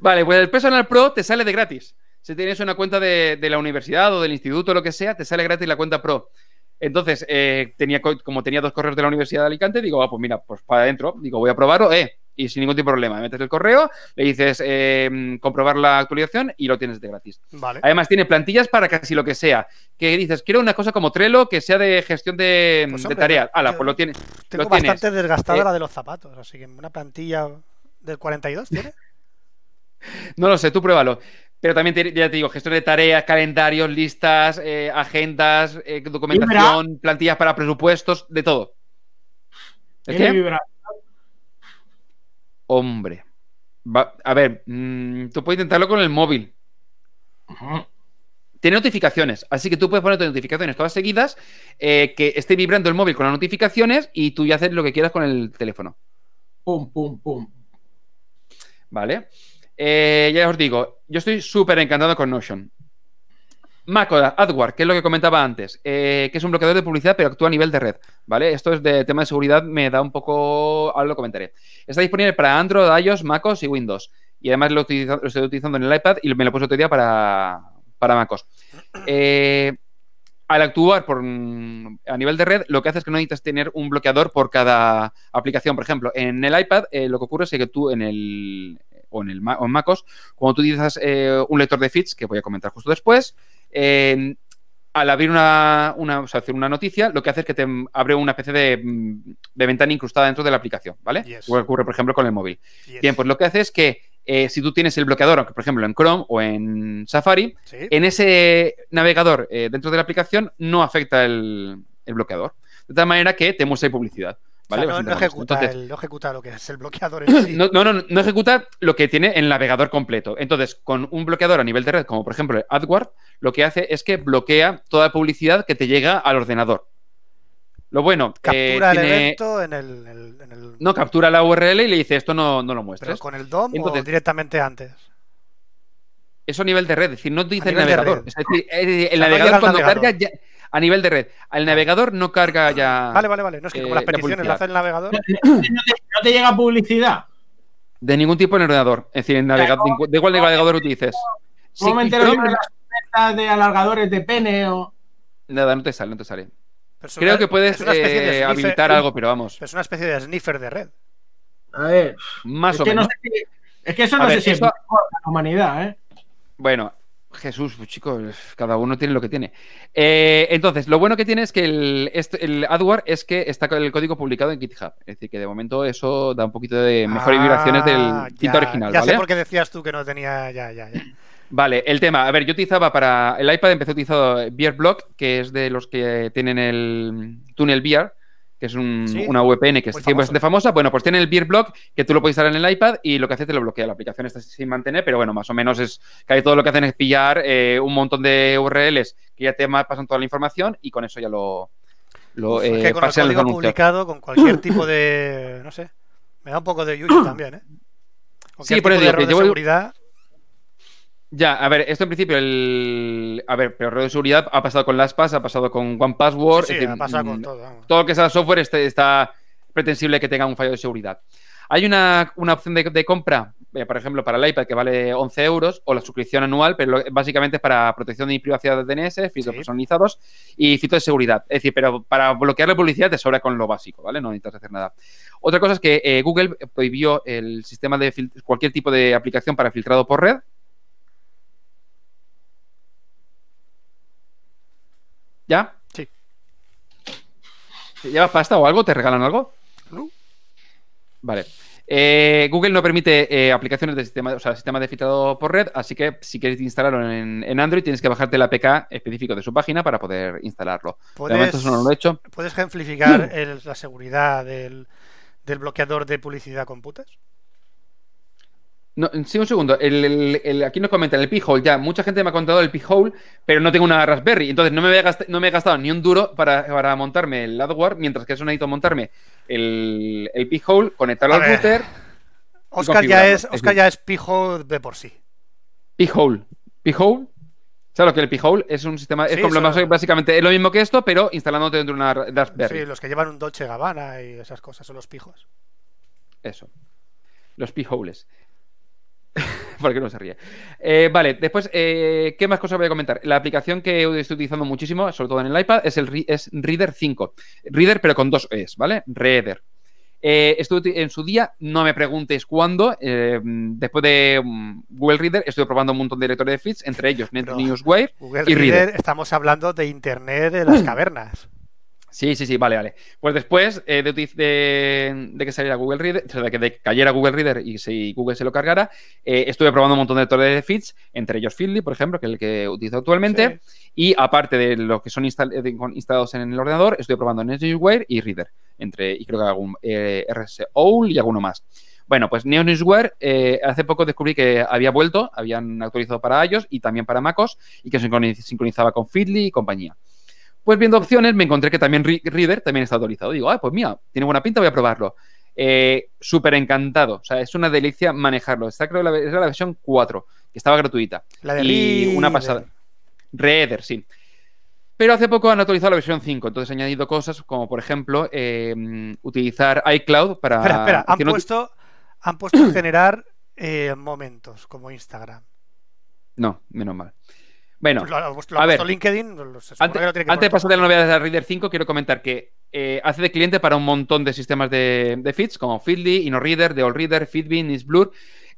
Vale, pues el Personal Pro te sale de gratis. Si tienes una cuenta de, de la universidad o del instituto o lo que sea, te sale gratis la cuenta Pro. Entonces, eh, tenía, como tenía dos correos de la Universidad de Alicante, digo, ah, pues mira, pues para adentro, digo, voy a probarlo, eh, y sin ningún tipo de problema. Metes el correo, le dices eh, comprobar la actualización y lo tienes de gratis. Vale. Además, tiene plantillas para casi lo que sea. Que dices, quiero una cosa como Trello que sea de gestión de, pues tareas. Hala, pues lo tienes. Tengo bastante desgastada eh, la de los zapatos, así que una plantilla del 42 tiene. [laughs] no lo sé, tú pruébalo. Pero también, ya te digo, gestión de tareas, calendarios, listas, eh, agendas, eh, documentación, plantillas para presupuestos, de todo. ¿Es qué? Hombre. a ver, mm, tú puedes intentarlo con el móvil. Tiene notificaciones, así que tú puedes poner notificaciones todas seguidas, eh, que esté vibrando el móvil con las notificaciones y tú ya haces lo que quieras con el teléfono. Pum, pum, pum. Vale. Eh, ya os digo, yo estoy súper encantado con Notion. Macoda, AdWord, que es lo que comentaba antes, eh, que es un bloqueador de publicidad, pero actúa a nivel de red, ¿vale? Esto es de tema de seguridad, me da un poco. Ahora lo comentaré. Está disponible para Android, iOS, MacOS y Windows. Y además lo, estoy utilizando en el iPad y me lo puse otro día para, para MacOS. Eh, al actuar a nivel de red, lo que hace es que no necesitas tener un bloqueador por cada aplicación. Por ejemplo, en el iPad lo que ocurre es que tú en el, o en, el, o en MacOS, cuando tú utilizas eh, un lector de feeds, que voy a comentar justo después, al abrir una, una, o sea, hacer una noticia, lo que hace es que te abre una especie de, mm, ventana incrustada dentro de la aplicación, ¿vale? Yes. ocurre, por ejemplo, con el móvil. Bien, pues lo que hace es que eh, si tú tienes el bloqueador, por ejemplo, en Chrome o en Safari, en ese navegador eh, dentro de la aplicación no afecta el, el bloqueador. De tal manera que te muestra publicidad no, ejecuta lo que es el bloqueador [clears throat] no, no, no, ejecuta lo que tiene el navegador completo. Entonces, con un bloqueador a nivel de red, como por ejemplo AdWord, lo que hace es que bloquea toda publicidad que te llega al ordenador. Lo bueno, eh, captura el evento en el, No, captura la URL y le dice esto no, no lo muestres. con el DOM o directamente antes. Eso a nivel de red, es decir, no dice el navegador. Es decir, el navegador cuando carga ya a nivel de red. El navegador no carga ya. Vale, vale, vale. No es que como las peticiones las hace el navegador. ¿No te, llega publicidad? De ningún tipo en el ordenador. Es decir, en navegador, de igual navegador utilices. Sí, ¿Cómo me entero de las ofertas de alargadores de pene o...? Nada, no te sale, no te sale. Pero Creo una- que puedes es de eh, sniffer- habilitar algo, pero vamos, Es una especie de sniffer de red. A ver, más es o que, no menos. sé si- es que eso A no ver, sé si eso- es la humanidad, ¿eh? Bueno, Jesús, pues, chicos, cada uno tiene lo que tiene. Eh, entonces, lo bueno que tiene es que el, este- el AdWord es que está con el código publicado en GitHub. Es decir, que de momento eso da un poquito de mejores vibraciones del Ah, kit ya, original, Ya ¿vale? sé por qué decías tú que no tenía. Ya, ya, ya. Vale, el tema. A ver, yo utilizaba para el iPad, empecé utilizando VRBlock, que es de los que tienen el túnel VR, que es un- Sí, una VPN que es bastante famosa. Bueno, pues tiene el VRBlock, que tú lo puedes instalar en el iPad y lo que hace te lo bloquea. La aplicación está sin mantener, pero bueno, más o menos es que ahí todo lo que hacen es pillar eh, un montón de URLs que ya te pasan toda la información y con eso ya lo, lo Uf, es eh, que con el código publicado, con cualquier tipo [laughs] de. No sé. Me da un poco de yuyu también, ¿eh? Sí, por eso de seguridad. Ya, a ver, esto en principio, el. A ver, pero de seguridad ha pasado con LastPass, ha pasado con OnePassword. Sí, ha pasado con mm, todo. vamos. todo lo que sea software este- está pretensible que tenga un fallo de seguridad. Hay una, una opción de, de compra, eh, por ejemplo, para el iPad que vale 11 euros o la suscripción anual, pero lo- básicamente es para protección de privacidad de DNS, filtros Sí. personalizados y filtros de seguridad. Es decir, pero para bloquear la publicidad te sobra con lo básico, ¿vale? No necesitas hacer nada. Otra cosa es que eh, Google prohibió el sistema de cualquier tipo de aplicación para filtrado por red. ¿Ya? Sí. ¿Llevas pasta o algo? ¿Te regalan algo? No. Vale. Eh, Google no permite eh, aplicaciones de sistema, o sea, sistema de filtrado por red, así que si quieres instalarlo en, en Android tienes que bajarte el APK específico de su página para poder instalarlo. De momento Puedes, eso no lo he hecho. ¿puedes ejemplificar [clears throat] el- la seguridad del, del bloqueador de publicidad con putas? No, sí, un segundo. El, el- el- aquí nos comentan el P-Hole. Ya, mucha gente me ha contado el P-Hole, pero no tengo una Raspberry. Entonces no me, no he gastado ni un duro para, para montarme el AdWord, mientras que eso necesito montarme el, el P-Hole, conectarlo A al ver. router. Oscar ya es, Oscar ya es pijo de por sí. P-Hole. P-Hole. ¿Sabes lo que el P-Hole? Es un sistema. Sí, es como eso- básicamente es lo mismo que esto, pero instalándote dentro de una Raspberry. Sí, los que llevan un Dolce Gabbana y esas cosas son los pijos. Eso. Los P-Holes. [laughs] ¿Por qué no se ríe? Eh, vale, después, eh, ¿qué más cosas voy a comentar? La aplicación que estoy utilizando muchísimo, sobre todo en el iPad, es el es Reader 5. Reader, pero con dos Es, ¿vale? Reader. Eh, estuve en su día, no me preguntes cuándo, eh, después de mm, Google Reader, estuve probando un montón de lectores de feeds, entre ellos NetNewsWire. Google Y Reader, Reader. estamos hablando de Internet de las [clears throat] cavernas. Sí, sí, sí, vale, vale. Pues después eh, de, de- de que saliera Google Reader, o sea, de que de cayera Google Reader y si Google se lo cargara, eh, estuve probando un montón de lectores de feeds, entre ellos Feedly, por ejemplo, que es el que utilizo actualmente. Y aparte de los que son instal- con- instalados en el ordenador, estoy probando NetNewsWire y Reader. Entre, y creo que algún eh, RSOwl y alguno más. Bueno, pues NeoNewsWire eh, hace poco descubrí que había vuelto, habían actualizado para iOS y también para MacOS y que sincroniz- sincronizaba con Feedly y compañía. Pues viendo opciones me encontré que también Re- Reader también está actualizado. Digo, ah, pues mira, tiene buena pinta, voy a probarlo. Eh, Súper encantado. O sea, es una delicia manejarlo. Está, creo, la, era la versión 4, que estaba gratuita. La de y una pasada. Reader, sí. Pero hace poco han actualizado la versión 5, entonces he añadido cosas como, por ejemplo, eh, utilizar iCloud para... Espera, espera, han puesto, han puesto generar eh, momentos como Instagram. No, menos mal. Bueno, lo, ha puesto- lo a ver, LinkedIn. lo- Antes, que lo tiene que antes de pasar de la novedad de la Reader 5, quiero comentar que eh, hace de cliente para un montón de sistemas de, de feeds, como Feedly, InnoReader, TheAllReader, Feedbin, Newsblur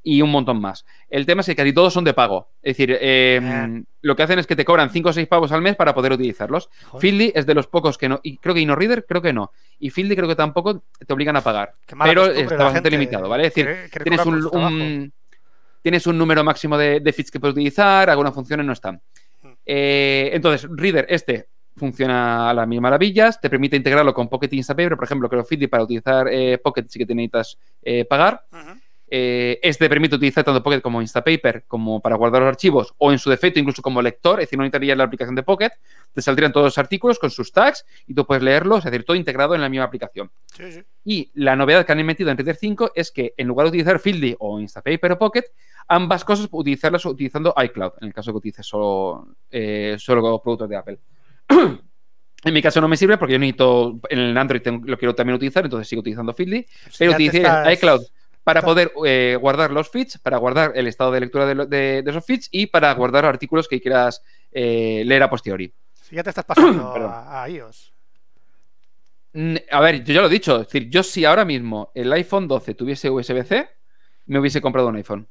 y un montón más. El tema es que casi todos son de pago. Es decir, eh, Ah. lo que hacen es que te cobran 5 o 6 pagos al mes para poder utilizarlos. Joder, Feedly es de los pocos que no. Y creo que InnoReader creo que no. Y Feedly creo que tampoco te obligan a pagar. pero está bastante limitado, ¿vale? Es decir, que- que un, un- tienes un número máximo de, de feeds que puedes utilizar, algunas funciones no están. Eh, entonces, Reader, este funciona a las mil maravillas, te permite integrarlo con Pocket y Instapaper, por ejemplo, creo que Feedly para utilizar eh, Pocket sí que te necesitas eh, pagar. Ujú. Eh, este permite utilizar tanto Pocket como Instapaper como para guardar los archivos o en su defecto incluso como lector, es decir, no necesitarías la aplicación de Pocket, te saldrían todos los artículos con sus tags y tú puedes leerlos, es decir, todo integrado en la misma aplicación. Sí, sí. Y la novedad que han metido en Reader 5 es que en lugar de utilizar Feedly o Instapaper o Pocket, ambas cosas utilizarlas utilizando iCloud, en el caso que utilices solo, eh, solo productos de Apple. [clears throat] en mi caso no me sirve porque yo necesito, en el Android lo quiero también utilizar, entonces sigo utilizando Feedly, Si pero utilicé estás- iCloud para poder eh, guardar los feeds, para guardar el estado de lectura de, lo- de- de esos feeds y para guardar artículos que quieras eh, leer a posteriori. Si ya te estás pasando [clears throat] a, a iOS. A ver, yo ya lo he dicho. Es decir, yo si ahora mismo el iPhone 12 tuviese USB-C, me hubiese comprado un iPhone.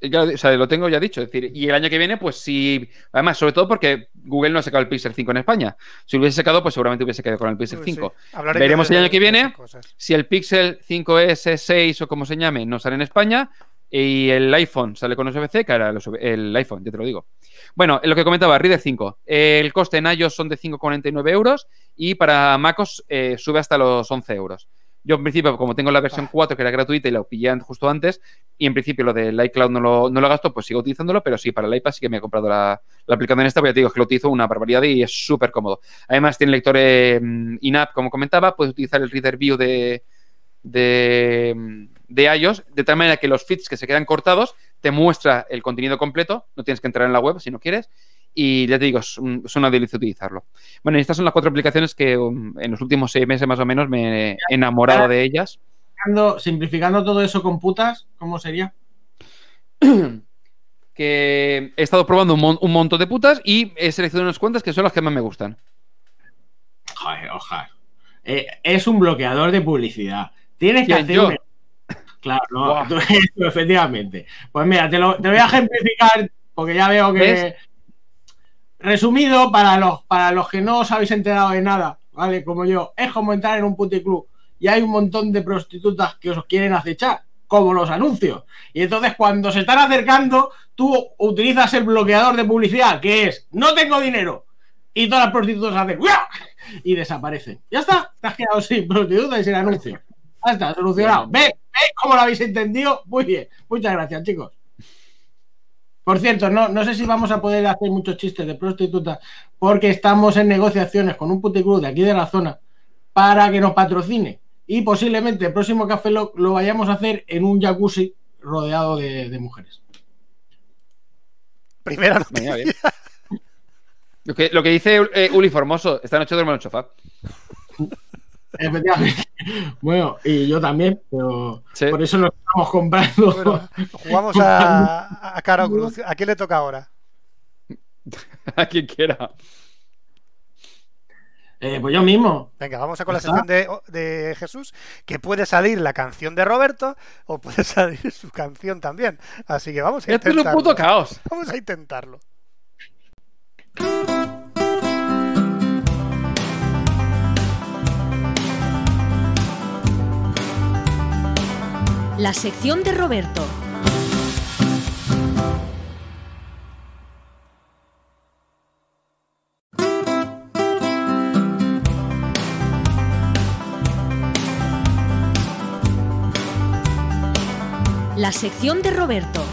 Ya, lo- o sea, lo tengo ya dicho. Es decir, y el año que viene, pues sí. Además, sobre todo porque Google no ha sacado el Pixel 5 en España. Si lo hubiese sacado, pues seguramente hubiese quedado con el Pixel Uy, 5. sí. Hablaré Veremos de- el año que viene. Si el Pixel 5S, 6 o como se llame, no sale en España y el iPhone sale con USB-C, que ahora el iPhone, ya te lo digo. Bueno, lo que comentaba, Reader 5. El coste en iOS son de 5,49 euros y para MacOS eh, sube hasta los 11 euros. Yo, en principio, como tengo la versión Ah. 4, que era gratuita y lo pillé justo antes, y en principio lo del iCloud no lo, no lo gasto, pues sigo utilizándolo, pero sí, para el iPad sí que me he comprado la, la aplicación esta, porque ya te digo que lo utilizo una barbaridad y es súper cómodo. Además, tiene lector eh, in-app, como comentaba, puedes utilizar el Reader View de, de, de iOS, de tal manera que los feeds que se quedan cortados te muestra el contenido completo, no tienes que entrar en la web si no quieres, y ya te digo, es, un- es una delicia utilizarlo. Bueno, y estas son las cuatro aplicaciones que um, en los últimos seis meses más o menos me he enamorado de ellas. Simplificando, simplificando todo eso con putas, ¿cómo sería? [clears throat] Que he estado probando un, mon- un montón de putas y he seleccionado unas cuantas que son las que más me gustan. Joder, ojalá. Eh, es un bloqueador de publicidad. Tienes que ¿Quién, hacer yo? un... Claro, no, [laughs] efectivamente. Pues mira, te lo, te voy a ejemplificar porque ya veo que... ¿Ves? Resumido, para los, para los que no os habéis enterado de nada, ¿vale? Como yo, es como entrar en un puticlub y hay un montón de prostitutas que os quieren acechar, como los anuncios. Y entonces cuando se están acercando, tú utilizas el bloqueador de publicidad, que es no tengo dinero. Y todas las prostitutas hacen ¡Uah! y desaparecen. Ya está, te has quedado sin prostituta y sin anuncio. Ya está, solucionado. ¿Ves? ¿Ves cómo lo habéis entendido? Muy bien. Muchas gracias, chicos. Por cierto, no, no sé si vamos a poder hacer muchos chistes de prostitutas porque estamos en negociaciones con un puticlub de aquí de la zona para que nos patrocine. Y posiblemente el próximo café lo, lo vayamos a hacer en un jacuzzi rodeado de, de mujeres. Primera noticia. [laughs] Lo que, lo que dice eh, Uli Formoso, esta noche duermo en el sofá. Efectivamente. Bueno, y yo también, pero Sí. por eso nos estamos comprando. Bueno, jugamos a, a cara o cruz. ¿A quién le toca ahora? [laughs] A quien quiera. Eh, pues yo mismo. Venga, vamos a con la sección de, de Jesús, que puede salir la canción de Roberto o puede [laughs] salir su canción también. Así que vamos a Esto es un intentarlo. puto caos. Vamos a intentarlo. La sección de Roberto. La sección de Roberto.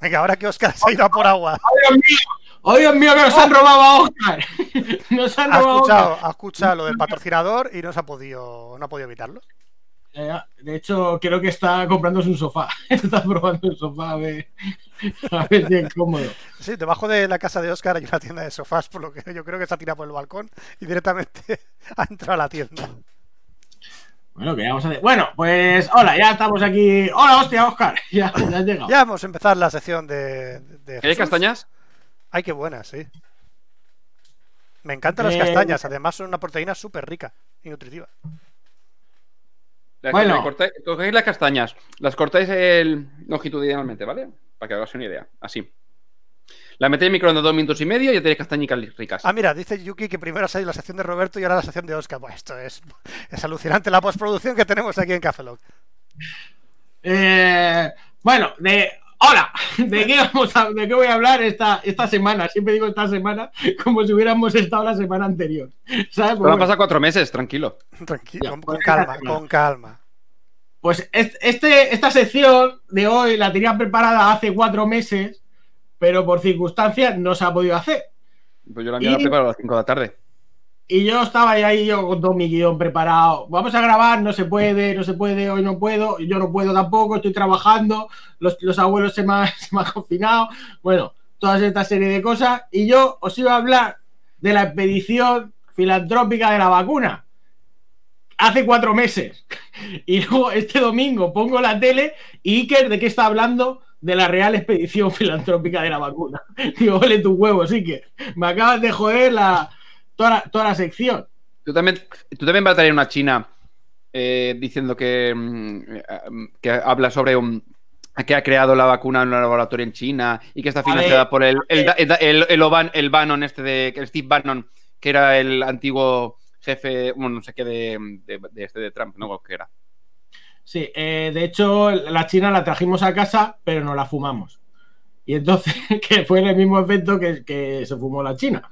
Venga, ahora que Oscar se ha ido a por agua. ¡Oh, Dios mío! ¡Oh, Dios mío, que nos han robado a Oscar! [laughs] Nos han Ha robado a escuchado, Oscar. ha escuchado lo del patrocinador y no se ha podido, no ha podido evitarlo. Eh, De hecho, creo que está comprándose un sofá. [laughs] Está probando el sofá a ver, a ver si es cómodo. Sí, debajo de la casa de Oscar hay una tienda de sofás, por lo que yo creo que se ha tirado por el balcón y directamente [laughs] ha entrado a la tienda. Bueno, ¿qué vamos a hacer? Bueno, pues hola, ya estamos aquí. Hola, hostia, Oscar. Ya, ya has llegado. Ya vamos a empezar la sección de, de ¿Hay Jesús. castañas? Ay, qué buenas, sí. Me encantan las Eh, castañas, además son una proteína súper rica y nutritiva. Bueno. cortáis- cogéis las castañas, las cortáis el longitudinalmente, ¿vale? Para que hagas una idea. Así. La metéis en microondas dos minutos y medio y ya tenéis castañicas ricas. Ah, mira, dice Yuki que primero ha salido la sección de Roberto y ahora la sección de Oscar. Pues esto es, es alucinante la postproducción que tenemos aquí en Café Lock. Eh, bueno, de. Hola, [laughs] ¿de qué, vamos a- ¿de qué voy a hablar esta, esta semana? Siempre digo esta semana como si hubiéramos estado la semana anterior. ¿Sabes? Pues, bueno, pasado cuatro meses, tranquilo. Tranquilo, Ya, con, con calma, [laughs] con calma. Pues es- este, esta sección de hoy la tenía preparada hace cuatro meses, pero por circunstancias no se ha podido hacer. Pues yo la mía la Y- preparo a las 5 de la tarde. Y yo estaba ahí, yo con todo mi guion preparado. Vamos a grabar, no se puede, no se puede, hoy no puedo, yo no puedo tampoco, estoy trabajando, los, los abuelos se me, [laughs] se me han confinado. Bueno, toda esta serie de cosas. Y yo os iba a hablar de la expedición filantrópica de la vacuna. Hace cuatro meses. [laughs] Y luego este domingo pongo la tele y Iker, ¿de qué está hablando? De la Real Expedición [laughs] Filantrópica de la vacuna. Digo, ole tus huevos, Iker. Me acabas de joder la, toda, la, toda la sección. Tú también, tú también vas a traer una china eh, diciendo que, mm, eh, que habla sobre un, que ha creado la vacuna en un laboratorio en China y que está A ver, financiada por el, el, a el, el, el Oban- el Bannon este de el Steve Bannon, que era el antiguo jefe, bueno, no sé qué de, de, de este de Trump, no que era. Sí, eh, de hecho, la china la trajimos a casa, pero no la fumamos. Y entonces, [laughs] que fue el mismo efecto que, que se fumó la china.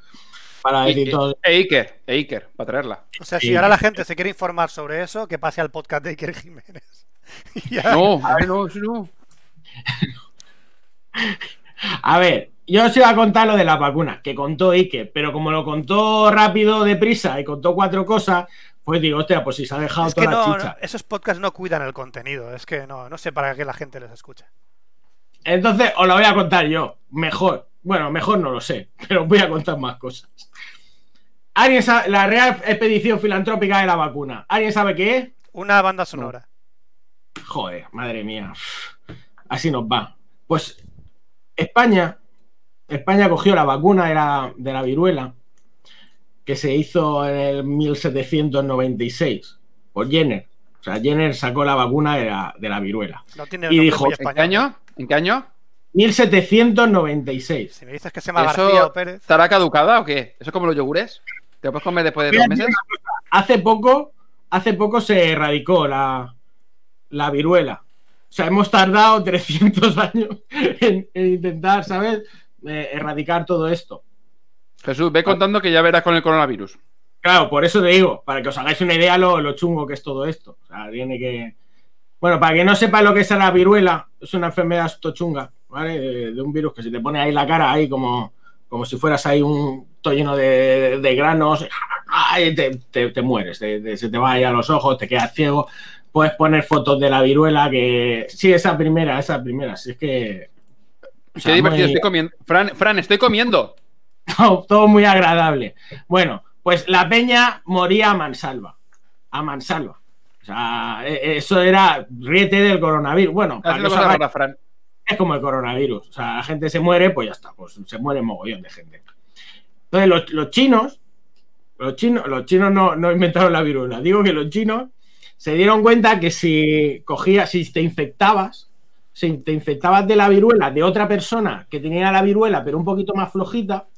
Para Y- decir todo. E Iker, e Iker, para traerla. O sea, si ahora la gente se quiere informar sobre eso, que pase al podcast de Iker Jiménez. [laughs] Y ya- No, no, eso no. A ver, yo os iba a contar lo de las vacunas, que contó Iker, pero como lo contó rápido, deprisa y contó cuatro cosas, pues digo, hostia, pues si se ha dejado Es que toda la no, chicha. no, esos podcasts no cuidan el contenido. Es que no, no sé para qué la gente les escucha. Entonces, os la voy a contar yo, mejor. Bueno, mejor no lo sé, [laughs] pero voy a contar más cosas. ¿Alguien sabe la Real Expedición Filantrópica de la Vacuna? ¿Alguien sabe qué es? Una banda sonora. Joder, madre mía. Así nos va. Pues España, España cogió la vacuna de la viruela que se hizo en el 1796 por Jenner. O sea, Jenner sacó la vacuna de la, de la viruela. No tiene Y dijo, ¿En qué año? ¿En qué año? 1796. Si me dices que se llama García ¿Eso o Pérez. estará caducada o qué? ¿Eso es como los yogures? ¿Te lo puedes comer después de dos meses? Hace poco, hace poco se erradicó la, la viruela. O sea, hemos tardado [laughs] 300 años en, en intentar, ¿sabes? Eh, erradicar todo esto. Jesús, ve contando que ya verás con el coronavirus. Claro, por eso te digo, para que os hagáis una idea lo, lo chungo que es todo esto. O sea, tiene que. Bueno, para que no sepa lo que es la viruela, es una enfermedad tochunga, ¿vale? De, de un virus que se te pone ahí la cara, ahí como, como si fueras ahí un todo lleno de, de granos, ¡ay! te, te- te mueres, te- se te va ahí a los ojos, te quedas ciego. Puedes poner fotos de la viruela que. Sí, esa primera, esa primera. Si es que. o sea, Qué divertido, muy- estoy comiendo. Fran, Fran, estoy comiendo. todo, todo muy agradable. Bueno, pues la peña moría a mansalva. A mansalva. O sea, e- eso era riete del coronavirus. Bueno, para rara, Fran. es como el coronavirus. O sea, la gente se muere, pues ya está. Pues se muere mogollón de gente. Entonces, los, chinos, los chinos, los chinos no, no inventaron la viruela. Digo que los chinos se dieron cuenta que si cogías, si te infectabas, si te infectabas de la viruela de otra persona que tenía la viruela, pero un poquito más flojita,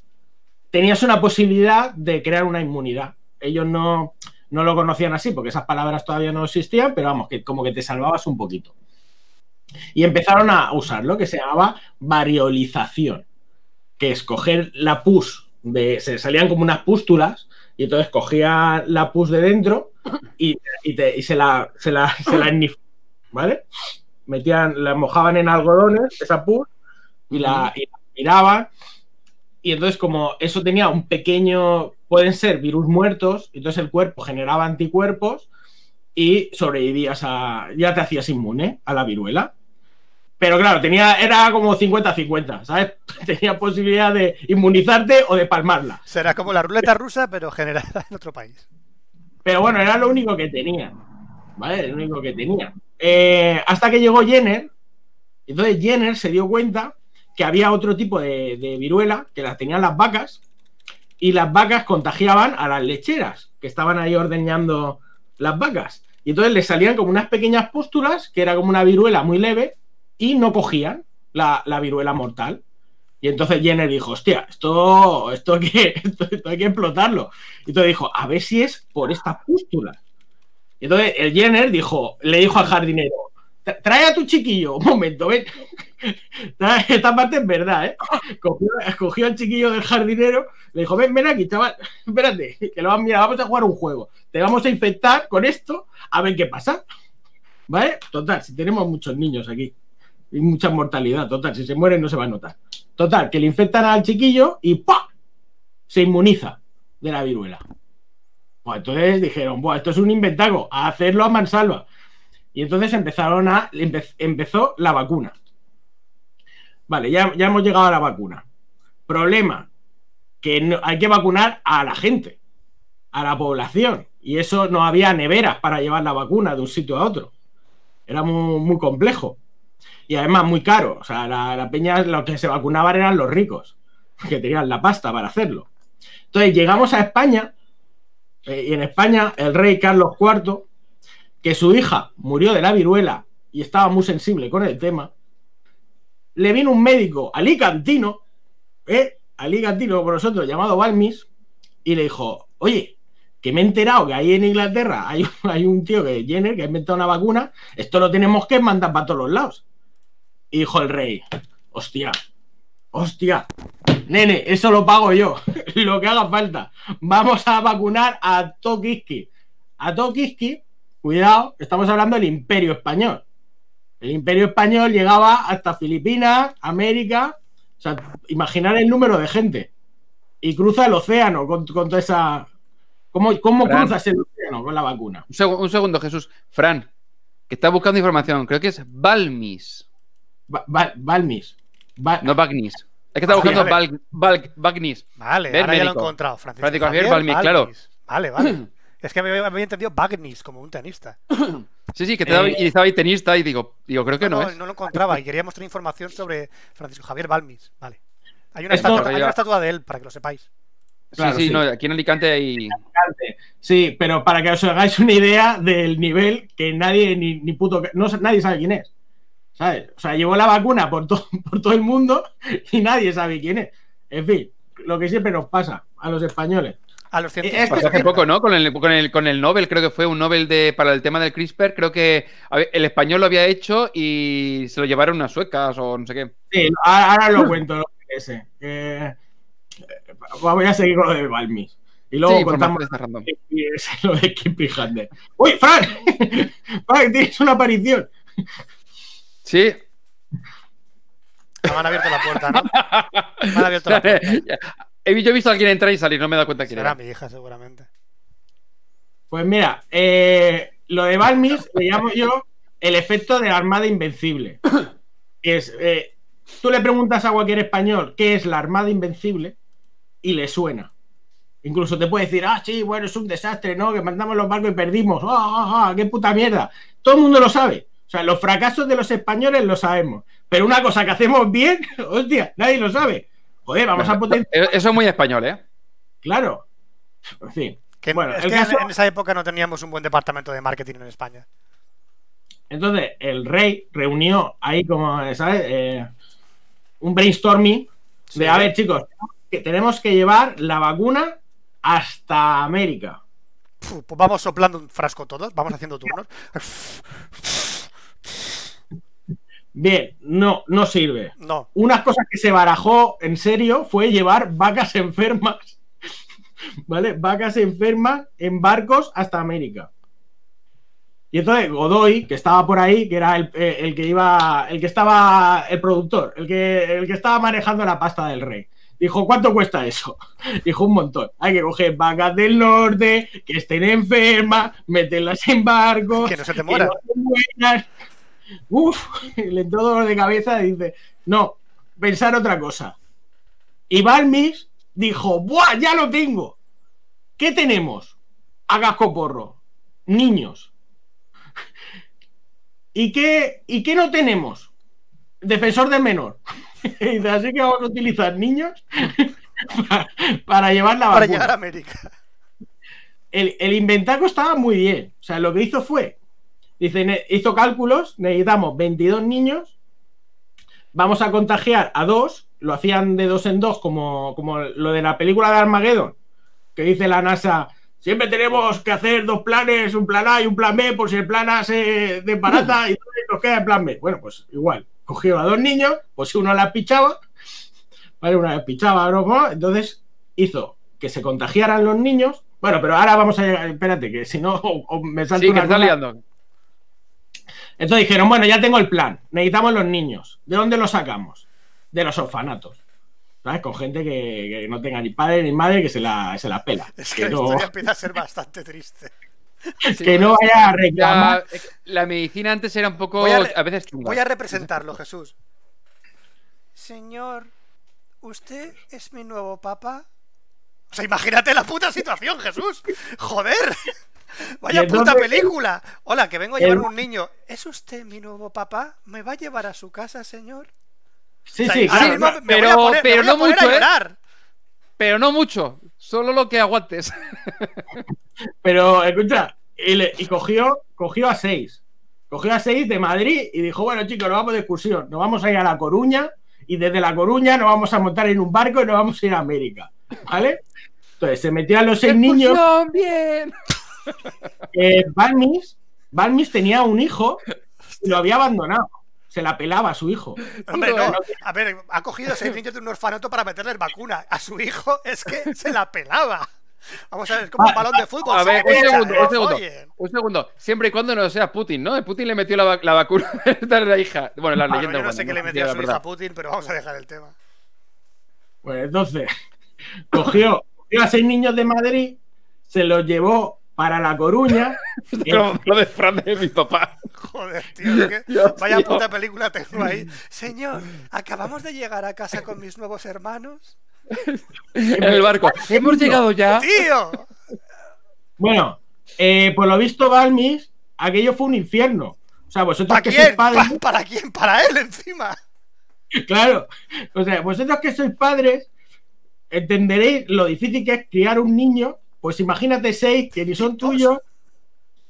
tenías una posibilidad de crear una inmunidad. Ellos no, no lo conocían así, porque esas palabras todavía no existían, pero vamos, que como que te salvabas un poquito. Y empezaron a usar lo que se llamaba variolización, que es coger la pus, de, se salían como unas pústulas, y entonces cogía la pus de dentro y, y te- y se la, se la, se la ¿vale? Metían, la mojaban en algodones, esa pus, y la, y la miraban. Y entonces, como eso tenía un pequeño, pueden ser virus muertos, entonces el cuerpo generaba anticuerpos y sobrevivías a. ya te hacías inmune a la viruela. Pero claro, tenía, era como 50-50, ¿sabes? [laughs] Tenía posibilidad de inmunizarte o de palmarla. Será como la ruleta rusa, pero generada en otro país. Pero bueno, era lo único que tenía. ¿Vale? Lo único que tenía. Eh, hasta que llegó Jenner. Entonces Jenner se dio cuenta que había otro tipo de, de viruela que las tenían las vacas. Y las vacas contagiaban a las lecheras que estaban ahí ordeñando las vacas. Y entonces les salían como unas pequeñas pústulas, que era como una viruela muy leve, y no cogían la, la viruela mortal. Y entonces Jenner dijo, hostia, esto, esto, hay que, [laughs] explotarlo. Y entonces dijo, a ver si es por estas pústulas. Y entonces el Jenner dijo, le dijo al jardinero, "Tra- trae a tu chiquillo, un momento, ven. [laughs] Esta parte es verdad, ¿eh? Cogió, cogió al chiquillo del jardinero, le dijo, ven, ven aquí, chaval, [laughs] espérate, que lo vamos, mira, vamos a jugar un juego. Te vamos a infectar con esto, a ver qué pasa. ¿Vale? Total, si tenemos muchos niños aquí y mucha mortalidad, total, si se mueren no se va a notar. Total, que le infectan al chiquillo y ¡pah! se inmuniza de la viruela. Pues entonces dijeron, Buah, esto es un inventago, a hacerlo a mansalva. Y entonces empezaron a. empe- empezó la vacuna. Vale, ya, ya hemos llegado a la vacuna. Problema: que no- hay que vacunar a la gente. a la población. Y eso no había neveras para llevar la vacuna de un sitio a otro. Era muy, muy complejo. Y además muy caro. O sea, la, peña, los que se vacunaban eran los ricos, que tenían la pasta para hacerlo. Entonces llegamos a España, eh, y en España el rey Carlos IV, que su hija murió de la viruela y estaba muy sensible con el tema, le vino un médico alicantino, ¿eh? alicantino por nosotros, llamado Balmis, y le dijo, oye, que me he enterado que ahí en Inglaterra hay, hay un tío que Jenner que ha inventado una vacuna, esto lo tenemos que mandar para todos los lados. Y dijo el rey, hostia, hostia, nene, eso lo pago yo, [laughs] lo que haga falta. Vamos a vacunar a Tokiski. A Tokiski, cuidado, estamos hablando del imperio español. El imperio español llegaba hasta Filipinas, América, o sea, imaginar el número de gente. Y cruza el océano con, con toda esa... ¿Cómo, cómo Fran. cruzas el océano con la vacuna? Un, seg- un segundo, Jesús. Fran, que está buscando información. Creo que es Balmis, Ba- Ba- Balmis. Ba- no Bagnis. Es que está buscando vale. Bal- Bal- Bagnis. Vale, Ver ahora ya lo he encontrado. Francisco, Francisco Javier Balmis, claro. Vale, vale. [clears throat] es que me me había entendido Bagnis como un tenista. [clears throat] Sí, sí, que te Eh, y estaba ahí tenista y digo, digo creo que no, no, es. no lo encontraba y quería mostrar información sobre Francisco Javier Balmis. Vale. Hay una, Esto- estatua, hay una estatua de él, para que lo sepáis. Claro, sí, sí, sí. no, aquí en Alicante hay. Sí, pero para que os hagáis una idea del nivel que nadie ni, ni puto no, nadie sabe quién es. ¿Sabes? O sea, llevó la vacuna por, to- [laughs] por todo el mundo y nadie sabe quién es. En fin, lo que siempre nos pasa a los españoles. A los científicos. Pasó hace poco, ¿no? Con el, con, el, con el Nobel, creo que fue un Nobel de, para el tema del CRISPR. Creo que ver, el español lo había hecho y se lo llevaron unas suecas o no sé qué. Sí, ahora, lo cuento lo que ese. Eh, voy a seguir con lo de Balmis. Y luego sí, contamos de lo de [laughs] Hunter. ¡Uy, Frank! [laughs] Frank, tienes una aparición. Sí. Me han abierto la puerta, ¿no? Me han abierto la [laughs] puerta. He- Yo he visto a alguien entrar y salir, no me he dado cuenta quién Será era. mi hija, seguramente. Pues mira, eh, lo de Balmis le llamo yo el efecto de la Armada Invencible. [coughs] Es, eh, tú le preguntas a cualquier español qué es la Armada Invencible y le suena. Incluso te puede decir, ah, sí, bueno, es un desastre, ¿no? Que mandamos los barcos y perdimos. ¡Ah, ah, ah! qué puta mierda! Todo el mundo lo sabe. O sea, los fracasos de los españoles lo sabemos. Pero una cosa que hacemos bien, [laughs] hostia, nadie lo sabe. Joder, vamos a potenciar. Eh, Eso es muy español, ¿eh? Claro. En fin. Que, Bueno, es el que caso- en, esa época no teníamos un buen departamento de marketing en España. Entonces, el rey reunió ahí como, ¿sabes? Eh, un brainstorming de, a ver, chicos, que tenemos que llevar la vacuna hasta América. Pues vamos soplando un frasco todos, vamos haciendo turnos. [laughs] [laughs] Bien, no, no sirve. No, Unas cosas que se barajó en serio fue llevar vacas enfermas, [laughs] ¿vale? Vacas enfermas en barcos hasta América. Y entonces Godoy, que estaba por ahí, que era el, eh, el que iba, el que estaba, el productor, el que, el que estaba manejando la pasta del rey. Dijo, ¿cuánto cuesta eso? [laughs] Dijo, un montón. Hay que coger vacas del norte, que estén enfermas, meterlas en barcos, que no se te que no se mueran. Uf, [laughs] le entró dolor de cabeza y dice, no, pensar otra cosa. Y Balmis dijo, ¡buah, ya lo tengo! ¿Qué tenemos? A cascoporro. Niños. [laughs] ¿Y qué, ¿Y qué no tenemos? Defensor del menor. [laughs] Y dice, así que vamos a utilizar niños para, para llevar la Para vacuna llegar a América. el, el inventaco estaba muy bien. O sea, lo que hizo fue, dice, hizo cálculos, necesitamos 22 niños, vamos a contagiar a dos, lo hacían de dos en dos, como, como lo de la película de Armageddon, que dice la NASA, siempre tenemos que hacer dos planes, un plan A y un plan B, por si el plan A se desbarata y [laughs] nos queda el plan B. Bueno, pues igual, cogió a dos niños, pues si uno la pichaba, ¿vale? Una vez pichaba, ¿no? entonces hizo que se contagiaran los niños. Bueno, pero ahora vamos a llegar, espérate, que si no [laughs] o- o me salto Sí, una está liando. Entonces dijeron, bueno, ya tengo el plan, necesitamos los niños. ¿De dónde los sacamos? De los orfanatos. ¿Sabes? Con gente que, que no tenga ni padre ni madre que se la, se la pela. Es que que, la no, historia [laughs] empieza a ser bastante triste. [laughs] que no vaya a reclamar. La, la medicina antes era un poco, Voy a re- a, veces chunga. Voy a representarlo, Jesús. Señor, ¿usted es mi nuevo papa? O sea, imagínate la puta situación, Jesús. Joder. Vaya puta película. Hola, que vengo a llevar El- un niño. ¿Es usted mi nuevo papá? ¿Me va a llevar a su casa, señor? Sí, O sea, sí, claro. mismo no, me voy a pero- me pero a no poner mucho, a ¿eh? llorar. Pero no mucho, solo lo que aguantes. [laughs] Pero escucha, y, le- y cogió, cogió a seis. Cogió a seis de Madrid y dijo, bueno chicos, nos vamos de excursión, nos vamos a ir a La Coruña y desde La Coruña nos vamos a montar en un barco y nos vamos a ir a América. ¿Vale? Entonces se metían los seis niños. Bien. Eh, Balmis, Balmis tenía un hijo y lo había abandonado. Se la pelaba a su hijo. Hombre, no. A ver, ha cogido seis niños de un orfanato para meterles vacuna. A su hijo es que se la pelaba. Vamos a ver, es como un balón de fútbol. A ver, un segundo, eh, un segundo. follen. Un segundo, siempre y cuando no sea Putin, ¿no? Putin le metió la, va- la vacuna [laughs] es la hija. Bueno, la Bueno, leyenda. yo no sé qué le metía a su hija verdad. Putin, pero vamos a dejar el tema. Pues entonces, [laughs] cogió, cogió a seis niños de Madrid, se los llevó para La Coruña. [laughs] Pero lo de Fran de mi papá. Joder, tío, que [laughs] vaya puta película tengo ahí. Señor, [laughs] acabamos de llegar a casa con mis nuevos hermanos. En el barco. Hemos llegado ya. ¡Tío! Bueno, eh, por lo visto, Balmis, aquello fue un infierno. O sea, vosotros ¿Para que sois padres, ¿Pa- ¿Para quién? Para él encima. claro. O sea, vosotros que sois padres, entenderéis lo difícil que es criar un niño. Pues imagínate seis que ni son tuyos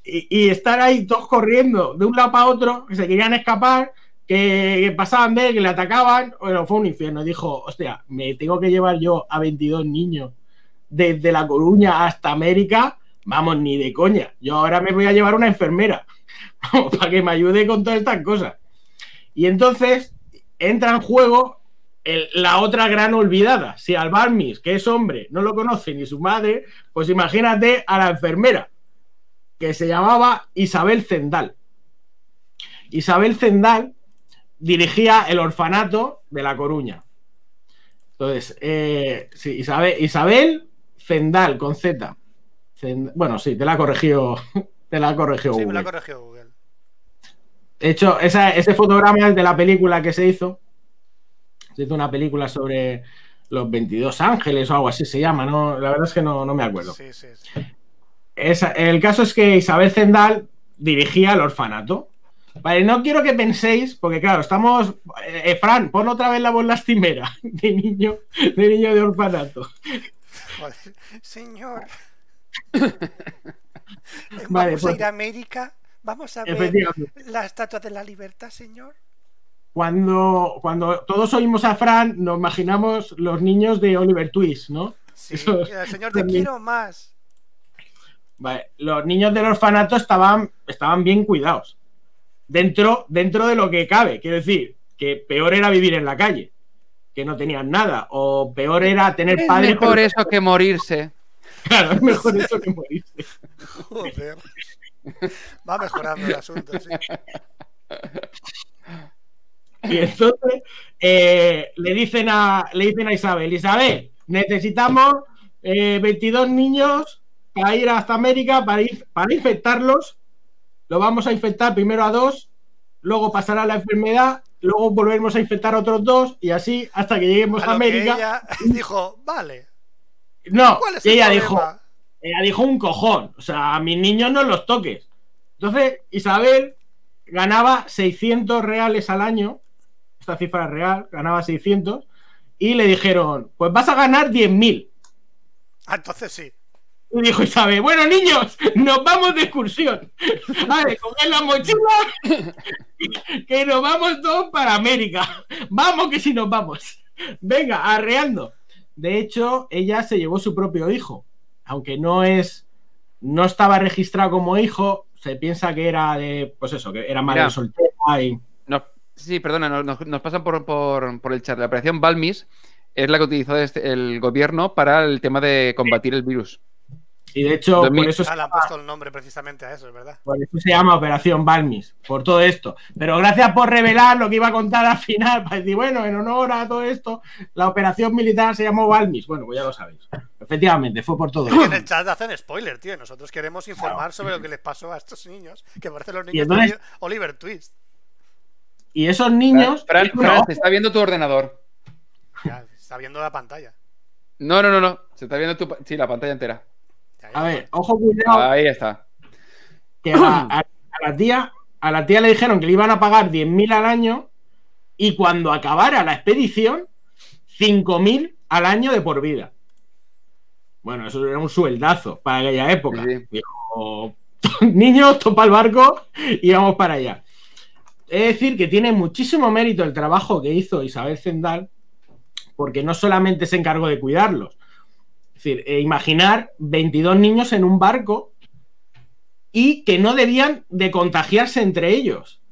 y, y estar ahí todos corriendo de un lado para otro, que se querían escapar, que, que pasaban de él, que le atacaban. Bueno, fue un infierno. Dijo, hostia, me tengo que llevar yo a 22 niños desde La Coruña hasta América. Vamos, ni de coña. Yo ahora me voy a llevar una enfermera [laughs] para que me ayude con todas estas cosas. Y entonces entra en juego el- la otra gran olvidada. Si al Barmis, que es hombre, no lo conoce ni su madre, pues imagínate a la enfermera, que se llamaba Isabel Zendal. Isabel Zendal dirigía el orfanato de La Coruña. Entonces, eh, sí, Isabel, Isabel Zendal, con Z. Zend- bueno, sí, te la ha corregido, [laughs] te la ha corregido Sí, me Google. la corrigió Google. De hecho, esa- ese fotograma es de la película que se hizo. Se hizo una película sobre los 22 ángeles o algo así se llama, ¿no? La verdad es que no, no me acuerdo. Sí, sí, sí. Esa- el caso es que Isabel Zendal dirigía el orfanato. Vale, no quiero que penséis, porque claro, estamos. eh, eh, Fran, pon otra vez la voz lastimera [laughs] de niño, de niño de orfanato. Joder. Señor. Vale, Vamos a pues- ir a América. Vamos a ver la estatua de la libertad, señor. Cuando, cuando todos oímos a Fran, nos imaginamos los niños de Oliver Twist, ¿no? Sí, el señor, te quiero más. Vale, los niños del orfanato estaban, estaban bien cuidados. Dentro, dentro de lo que cabe. Quiero decir, que peor era vivir en la calle, que no tenían nada. O peor era tener Es padres. mejor pero- eso que morirse. Claro, es mejor eso que morirse. [laughs] Joder. Va mejorando el asunto, sí. [laughs] [laughs] Y entonces eh, le, dicen a, le dicen a Isabel: Isabel, necesitamos eh, 22 niños para ir hasta América, para, ir, para infectarlos. Lo vamos a infectar primero a dos, luego pasará la enfermedad, luego volveremos a infectar a otros dos y así hasta que lleguemos a, A América. ella dijo, vale. No, ¿Cuál es y el ella problema? dijo, ella dijo un cojón. O sea, a mis niños no los toques. Entonces, Isabel ganaba 600 reales al año. Esta cifra real, ganaba 600. Y le dijeron, pues vas a ganar 10.000. Ah, entonces sí. Y dijo Isabel, bueno, niños, nos vamos de excursión. Vale, coger la mochila, [laughs] que nos vamos todos para América. Vamos que si nos vamos. Venga, arreando. De hecho, ella se llevó su propio hijo. Aunque no es. No estaba registrado como hijo, se piensa que era de. Pues eso, que era madre Mira. soltera y. Nos- sí, perdona, nos, pasan por, por- por el chat. La operación Balmis es la que utilizó este- el gobierno para el tema de combatir el virus. Y de hecho, por eso, Ah, le han puesto el nombre precisamente a eso, es verdad. por eso se llama Operación Balmis, por todo esto. Pero gracias por revelar lo que iba a contar al final, para decir, bueno, en honor a todo esto, la operación militar se llamó Balmis. Bueno, pues ya lo sabéis. Efectivamente, fue por todo Y en el chat hacen spoiler, tío. Nosotros queremos informar sobre lo que les pasó a estos niños, que parecen los niños de Oliver Twist. Y esos niños. Fran, Fran, te está viendo tu ordenador. Ya, está viendo la pantalla. No, no, no, no. Se está viendo tu. Sí, la pantalla entera. A ver, ojo, cuidado. Ahí está. que a, a- a la tía, a la tía le dijeron que le iban a pagar 10.000 al año y cuando acabara la expedición, 5.000 al año de por vida. Bueno, eso era un sueldazo para aquella época. Sí, sí. Dijo, [laughs] niños, topa el barco y vamos para allá. Es decir, que tiene muchísimo mérito el trabajo que hizo Isabel Zendal, porque no solamente se encargó de cuidarlos. Es decir, eh, imaginar 22 niños en un barco y que no debían de contagiarse entre ellos.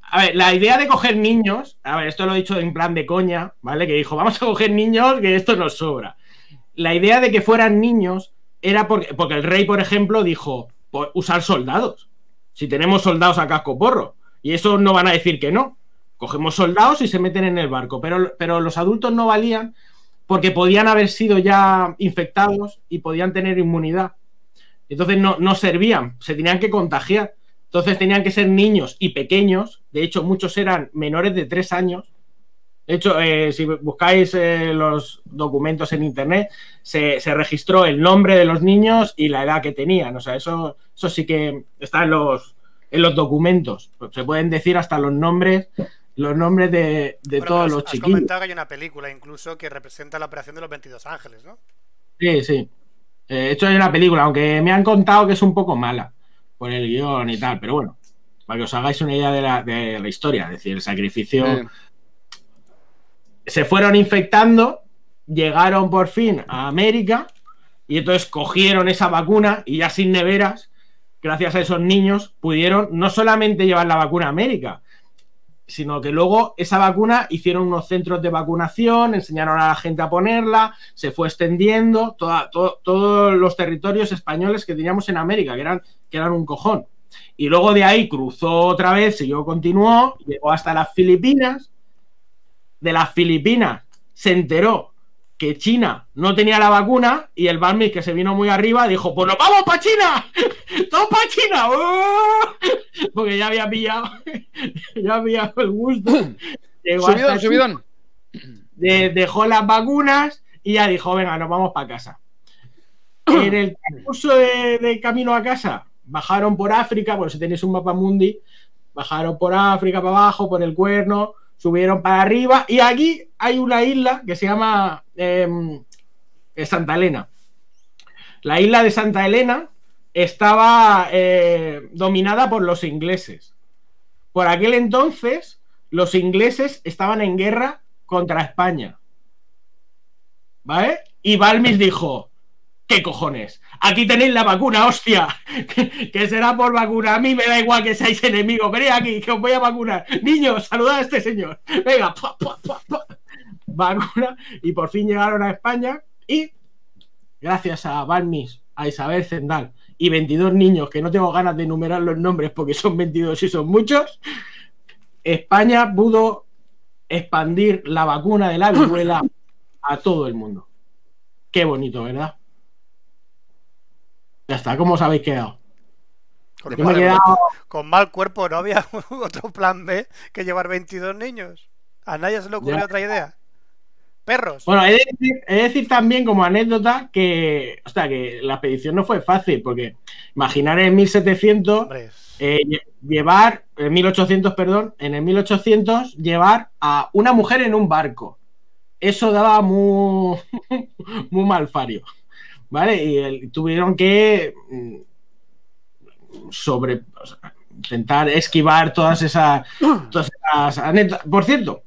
A ver, la idea de coger niños, a ver, esto lo he dicho en plan de coña, ¿vale? Que dijo, vamos a coger niños, que esto nos sobra. La idea de que fueran niños era porque, porque el rey, por ejemplo, dijo, "Pues usar soldados. Si tenemos soldados a casco porro. Y eso no van a decir que no. Cogemos soldados y se meten en el barco. Pero, pero los adultos no valían porque podían haber sido ya infectados y podían tener inmunidad. Entonces no, no servían, se tenían que contagiar. Entonces tenían que ser niños y pequeños. De hecho, muchos eran menores de tres años. De hecho, eh, si buscáis eh, los documentos en internet, se, se registró el nombre de los niños y la edad que tenían. O sea, eso, eso sí que está en los, en los documentos. Se pueden decir hasta los nombres, los nombres de, de Bueno, todos los has chiquillos. comentado que hay una película incluso que representa la operación de los 22 ángeles, ¿no? Sí, sí. Eh, De hecho, hay una película, aunque me han contado que es un poco mala por el guion y tal, pero bueno, para que os hagáis una idea de la, de la historia, es decir, el sacrificio. Eh, Se fueron infectando, llegaron por fin a América y entonces cogieron esa vacuna y ya sin neveras, gracias a esos niños, pudieron no solamente llevar la vacuna a América, sino que luego esa vacuna hicieron unos centros de vacunación, enseñaron a la gente a ponerla, se fue extendiendo todos los territorios españoles que teníamos en América, que eran, que eran un cojón. Y luego de ahí cruzó otra vez, siguió, continuó, llegó hasta las Filipinas. De las Filipinas se enteró que China no tenía la vacuna y el Balmis, que se vino muy arriba, dijo: Pues nos vamos para China, [laughs] todos para China, ¡Uh! [laughs] porque ya había pillado, [laughs] ya había el gusto. [clears throat] Llegó Subidón, subidón. de- dejó las vacunas y ya dijo: Venga, nos vamos para casa. [clears throat] En el curso de, de camino a casa, bajaron por África, bueno, si tenéis un mapa mundi, bajaron por África para abajo, por el cuerno, subieron para arriba y aquí hay una isla que se llama em, eh, Santa Elena. La isla de Santa Elena estaba eh, dominada por los ingleses. Por aquel entonces, los ingleses estaban en guerra contra España. ¿Vale? Y Balmis dijo, ¿qué cojones? Aquí tenéis la vacuna, hostia. que será por vacuna. A mí me da igual que seáis enemigos. Venid aquí, que os voy a vacunar. Niños, saludad a este señor. Venga, vacuna. Y por fin llegaron a España. Y gracias a Balmis, a Isabel Zendal y 22 niños, que no tengo ganas de enumerar los nombres porque son 22 y son muchos, España pudo expandir la vacuna de la viruela a todo el mundo. Qué bonito, ¿verdad? Ya está, ¿cómo os habéis quedado? Con, Yo me he mal, quedado. con mal cuerpo, ¿no había [laughs] otro plan B que llevar 22 niños? ¿A nadie se le ocurrió Ya. otra idea? ¿Perros? Bueno, he de, decir, he de decir también como anécdota que, o sea, que la expedición no fue fácil, porque imaginar en 1700 Hombre, eh, lle- llevar, en 1800, perdón, en el 1800 llevar a una mujer en un barco. Eso daba muy, [laughs] muy mal fario, ¿vale? Y el- tuvieron que mm, sobre, o sea, intentar esquivar todas esas, todas esas anécdotas. Por cierto,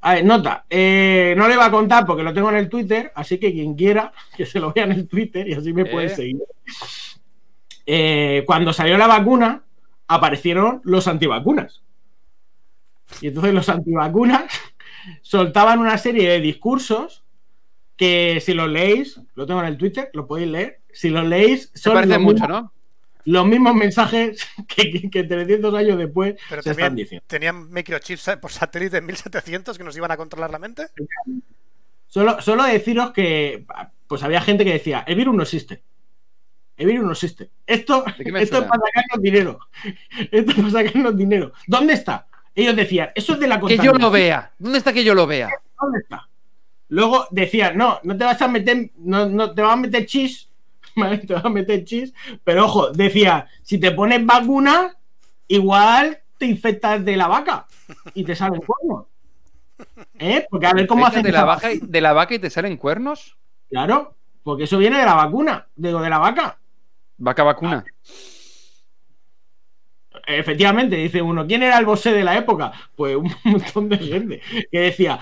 a ver, nota, eh, no le va a contar porque lo tengo en el Twitter, así que quien quiera [laughs] que se lo vea en el Twitter y así me puede Eh. seguir. Eh, cuando salió la vacuna, aparecieron los antivacunas. Y entonces los antivacunas [laughs] soltaban una serie de discursos que si los leéis, lo tengo en el Twitter, lo podéis leer, si los leéis, son parece los, mucho, mismos, ¿no? los mismos mensajes [laughs] que, que- que 300 años después pero se están diciendo. tenían microchips eh, por satélite en 1700 que nos iban a controlar la mente. Solo, solo deciros que pues había gente que decía, el virus no existe. El virus no existe. Esto, ¿De qué me esto es para sacarnos dinero. [laughs] Esto es para sacarnos dinero. ¿Dónde está? Ellos decían, eso es de la Que yo lo vea. ¿Dónde está que yo lo vea? ¿Dónde está? Luego decía, no, no te vas a meter, no, no te vas a meter chis, [laughs] ¿vale? Te vas a meter chis, pero ojo, decía, si te pones vacuna, igual te infectas de la vaca y te salen [laughs] cuernos. ¿Eh? Porque a ver cómo hacen de la, vaca y, de la vaca y te salen cuernos. Claro, porque eso viene de la vacuna, digo, de la vaca. Vaca vacuna. Efectivamente, dice uno, ¿quién era el bosé de la época? Pues un [laughs] montón de gente que decía,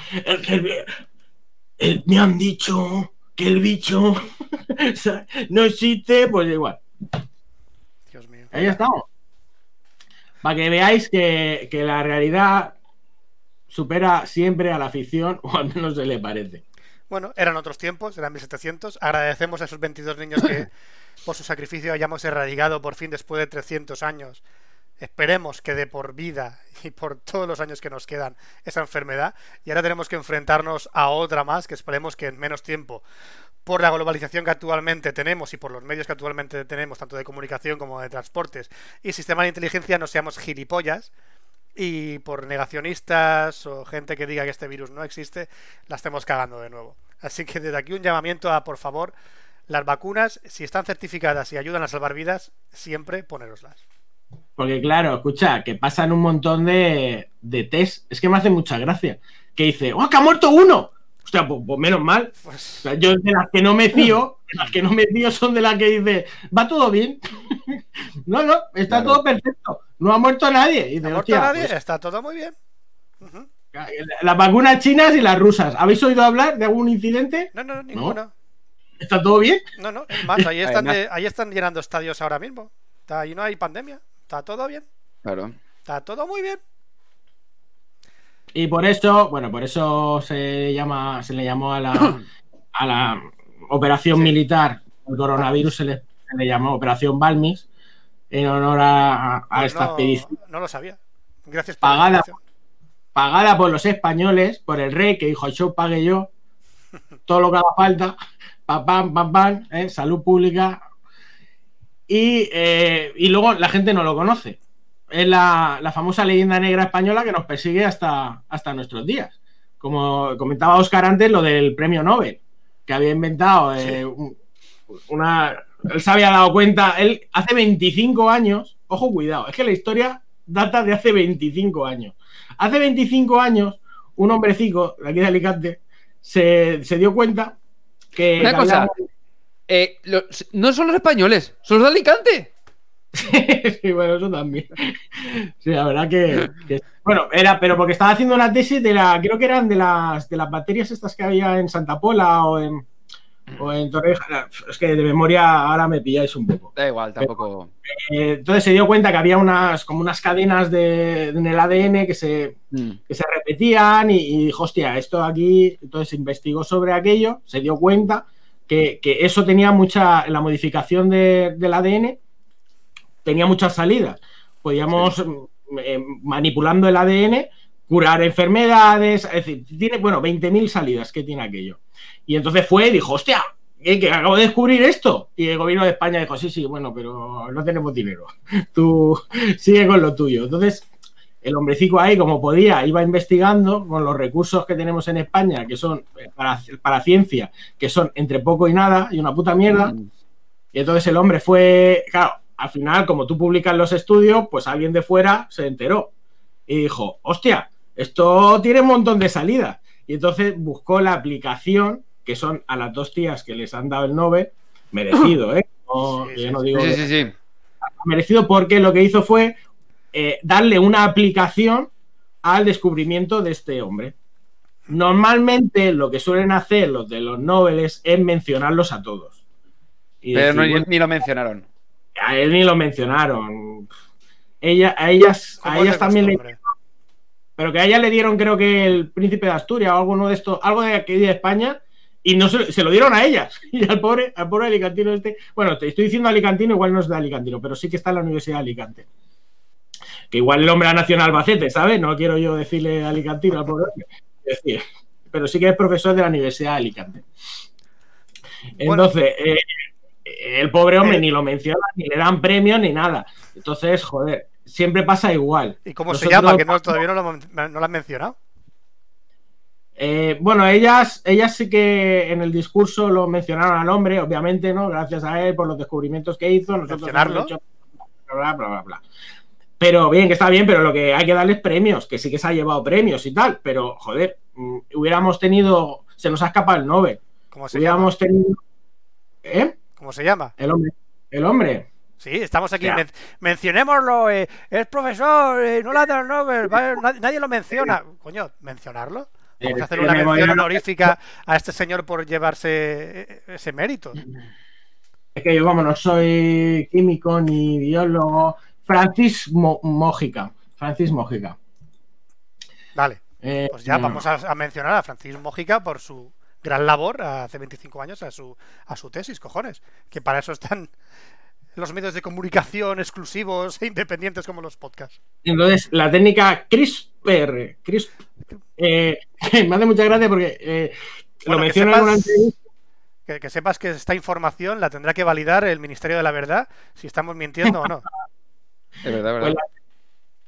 "El el- me han dicho que el bicho [laughs] no existe, pues igual. Dios mío. Ahí estamos. Para que veáis que, que la realidad supera siempre a la ficción, [laughs] o al menos se le parece. Bueno, eran otros tiempos, eran 1700. Agradecemos a esos 22 niños que [coughs] por su sacrificio hayamos erradicado por fin después de 300 años. Esperemos que de por vida y por todos los años que nos quedan esa enfermedad. Y ahora tenemos que enfrentarnos a otra más que esperemos que en menos tiempo, por la globalización que actualmente tenemos y por los medios que actualmente tenemos, tanto de comunicación como de transportes y sistema de inteligencia, no seamos gilipollas y por negacionistas o gente que diga que este virus no existe, la estemos cagando de nuevo. Así que desde aquí un llamamiento a, por favor, las vacunas, si están certificadas y ayudan a salvar vidas, siempre ponéroslas. Porque claro, escucha, que pasan un montón de, de test. Es que me hace mucha gracia. Que dice, ¡oh, que ha muerto uno! Hostia, pues, pues menos mal. O Pues sea, yo de las que no me fío, de las que no me fío son de las que dice, va todo bien. [laughs] no, no, está Claro. todo perfecto. No ha muerto nadie. Y dice, ¿no ha muerto "Hostia, nadie? pues, Está todo muy bien. Ujú. las vacunas chinas y las rusas. ¿Habéis oído hablar de algún incidente? No, no, ninguno. ¿Está todo bien? No, no, es más, ahí [laughs] están, de- ahí están llenando estadios ahora mismo. Ahí no hay pandemia. Está todo bien. Claro. Está todo muy bien. Y por eso, bueno, por eso se llama, se le llamó a la, a la operación Sí. militar el coronavirus, se le, se le llamó Operación Balmis, en honor a, a Pues esta no, expedición no lo sabía. Gracias por la Pagada. pagada por los españoles, por el rey, que dijo, yo pague yo, todo lo que haga falta, pam, pam, pam, pam, eh, salud pública. Y, eh, y luego la gente no lo conoce. Es la, la famosa leyenda negra española que nos persigue hasta, hasta nuestros días. Como comentaba Oscar antes, lo del premio Nobel, que había inventado eh, un- una... Él se había dado cuenta, él hace 25 años, ojo cuidado, es que la historia data de hace 25 años. Hace 25 años, un hombrecito de aquí de Alicante se, se dio cuenta que. Una cosa. había- Eh, los- no son los españoles, son los de Alicante. [laughs] sí, bueno, eso también. Sí, la verdad que, que- Bueno, era, pero porque estaba haciendo una tesis de la. Creo que eran de las de las bacterias estas que había en Santa Pola o en. O en Torreja. Es que de memoria ahora me pilláis un poco. Da igual, tampoco. Eh, entonces se dio cuenta que había unas como unas cadenas de, en el ADN que se, Mm. que se repetían y, y dijo, hostia, esto aquí, entonces investigó sobre aquello, se dio cuenta que, que eso tenía mucha, la modificación de- del ADN tenía muchas salidas. Podíamos, eh, manipulando el ADN, curar enfermedades, es decir, tiene, bueno, 20.000 salidas que tiene aquello. Y entonces fue y dijo, hostia, eh, que acabo de descubrir esto. Y el gobierno de España dijo, sí, sí, bueno, pero no tenemos dinero. [laughs] Tú sigue con lo tuyo. Entonces, el hombrecito ahí, como podía, iba investigando con los recursos que tenemos en España, que son eh, para, para ciencia, que son entre poco y nada y una puta mierda. Mm. Y entonces el hombre fue, claro, al final, como tú publicas los estudios, pues alguien de fuera se enteró y dijo, hostia, esto tiene un montón de salidas. Y entonces buscó la aplicación, que son a las dos tías que les han dado el Nobel, merecido, [laughs] ¿eh? No, Sí, yo no digo sí, sí. merecido porque lo que hizo fue eh, darle una aplicación al descubrimiento de este hombre. Normalmente lo que suelen hacer los de los Nobeles es mencionarlos a todos. Y Pero decir, no- bueno, ni lo mencionaron. a él ni lo mencionaron. Ella, a ellas, a ellas también le, costumbre. pero que a ellas le dieron creo que el príncipe de Asturias o alguno de estos, algo de aquí de España, y no se, se lo dieron a ellas. [laughs] Y al pobre, al pobre alicantino este, bueno, te estoy diciendo alicantino, igual no es de alicantino, pero sí que está en la Universidad de Alicante. Que igual el hombre ha nacido en Albacete, ¿sabes? No quiero yo decirle alicantino al pobre hombre. Decir, pero sí que es profesor de la Universidad de Alicante. Bueno. Entonces, eh, el pobre hombre Eh. ni lo menciona, ni le dan premios, ni nada. Entonces, joder, siempre pasa igual. ¿Y cómo se Nosotros- llama? Que no, todavía no lo, no lo han mencionado. Eh, bueno, ellas, ellas sí que en el discurso lo mencionaron al hombre, obviamente, ¿no? Gracias a él por los descubrimientos que hizo. Nosotros Mencionarlo. hemos hecho bla, bla, bla, bla. Pero bien, que está bien, pero lo que hay que darles premios, que sí que se ha llevado premios y tal, pero joder, mm, hubiéramos tenido, se nos ha escapado el Nobel, ¿Cómo se llama? hubiéramos tenido, ¿eh? ¿Cómo se llama? El hombre, el hombre. Sí, estamos aquí. Men- mencionémoslo. eh, es profesor, eh, no le ha dado el Nobel. [laughs] nadie, lo menciona. Coño, ¿mencionarlo? Vamos a hacer una mención honorífica a este señor por llevarse eh, ese mérito. Es que yo, vamos, no soy químico ni biólogo. Francis Mo- Mójica. Francis Mójica. Vale, Eh, pues ya vamos a, a mencionar a Francisco Mójica por su gran labor hace 25 años a su, a su tesis, cojones. Que para eso están los medios de comunicación exclusivos e independientes como los podcasts. Entonces, la técnica CRISPR. CRISP, eh, [laughs] me hace mucha gracia porque eh, Bueno, lo menciona en una sepas- entrevista. Que, que sepas que esta información la tendrá que validar el Ministerio de la Verdad si estamos mintiendo o no. [laughs] Es verdad, Pues, verdad. la-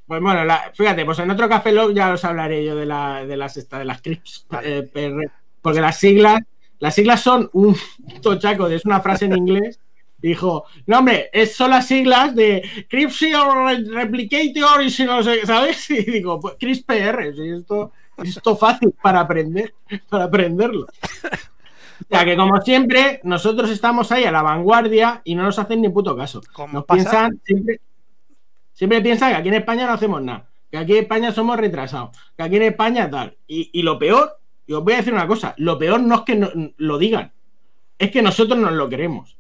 pues bueno, la- fíjate, pues en otro café log ya os hablaré yo de, la, de las esta, de las CRISPR. porque las siglas, las siglas son un [laughs] tochaco, es una frase en inglés. Dijo, no hombre, es, son las siglas de CRISPR Replicator y si no sé, ¿sabes? [laughs] Y digo, pues CRISPR, esto, esto fácil para aprender, para aprenderlo. O sea que como siempre, nosotros estamos ahí a la vanguardia y no nos hacen ni puto caso. Nos pasa- piensan, siempre, siempre piensan que aquí en España no hacemos nada, que aquí en España somos retrasados, que aquí en España tal. Y, y lo peor, y os voy a decir una cosa, lo peor no es que no- lo digan, es que nosotros nos lo queremos.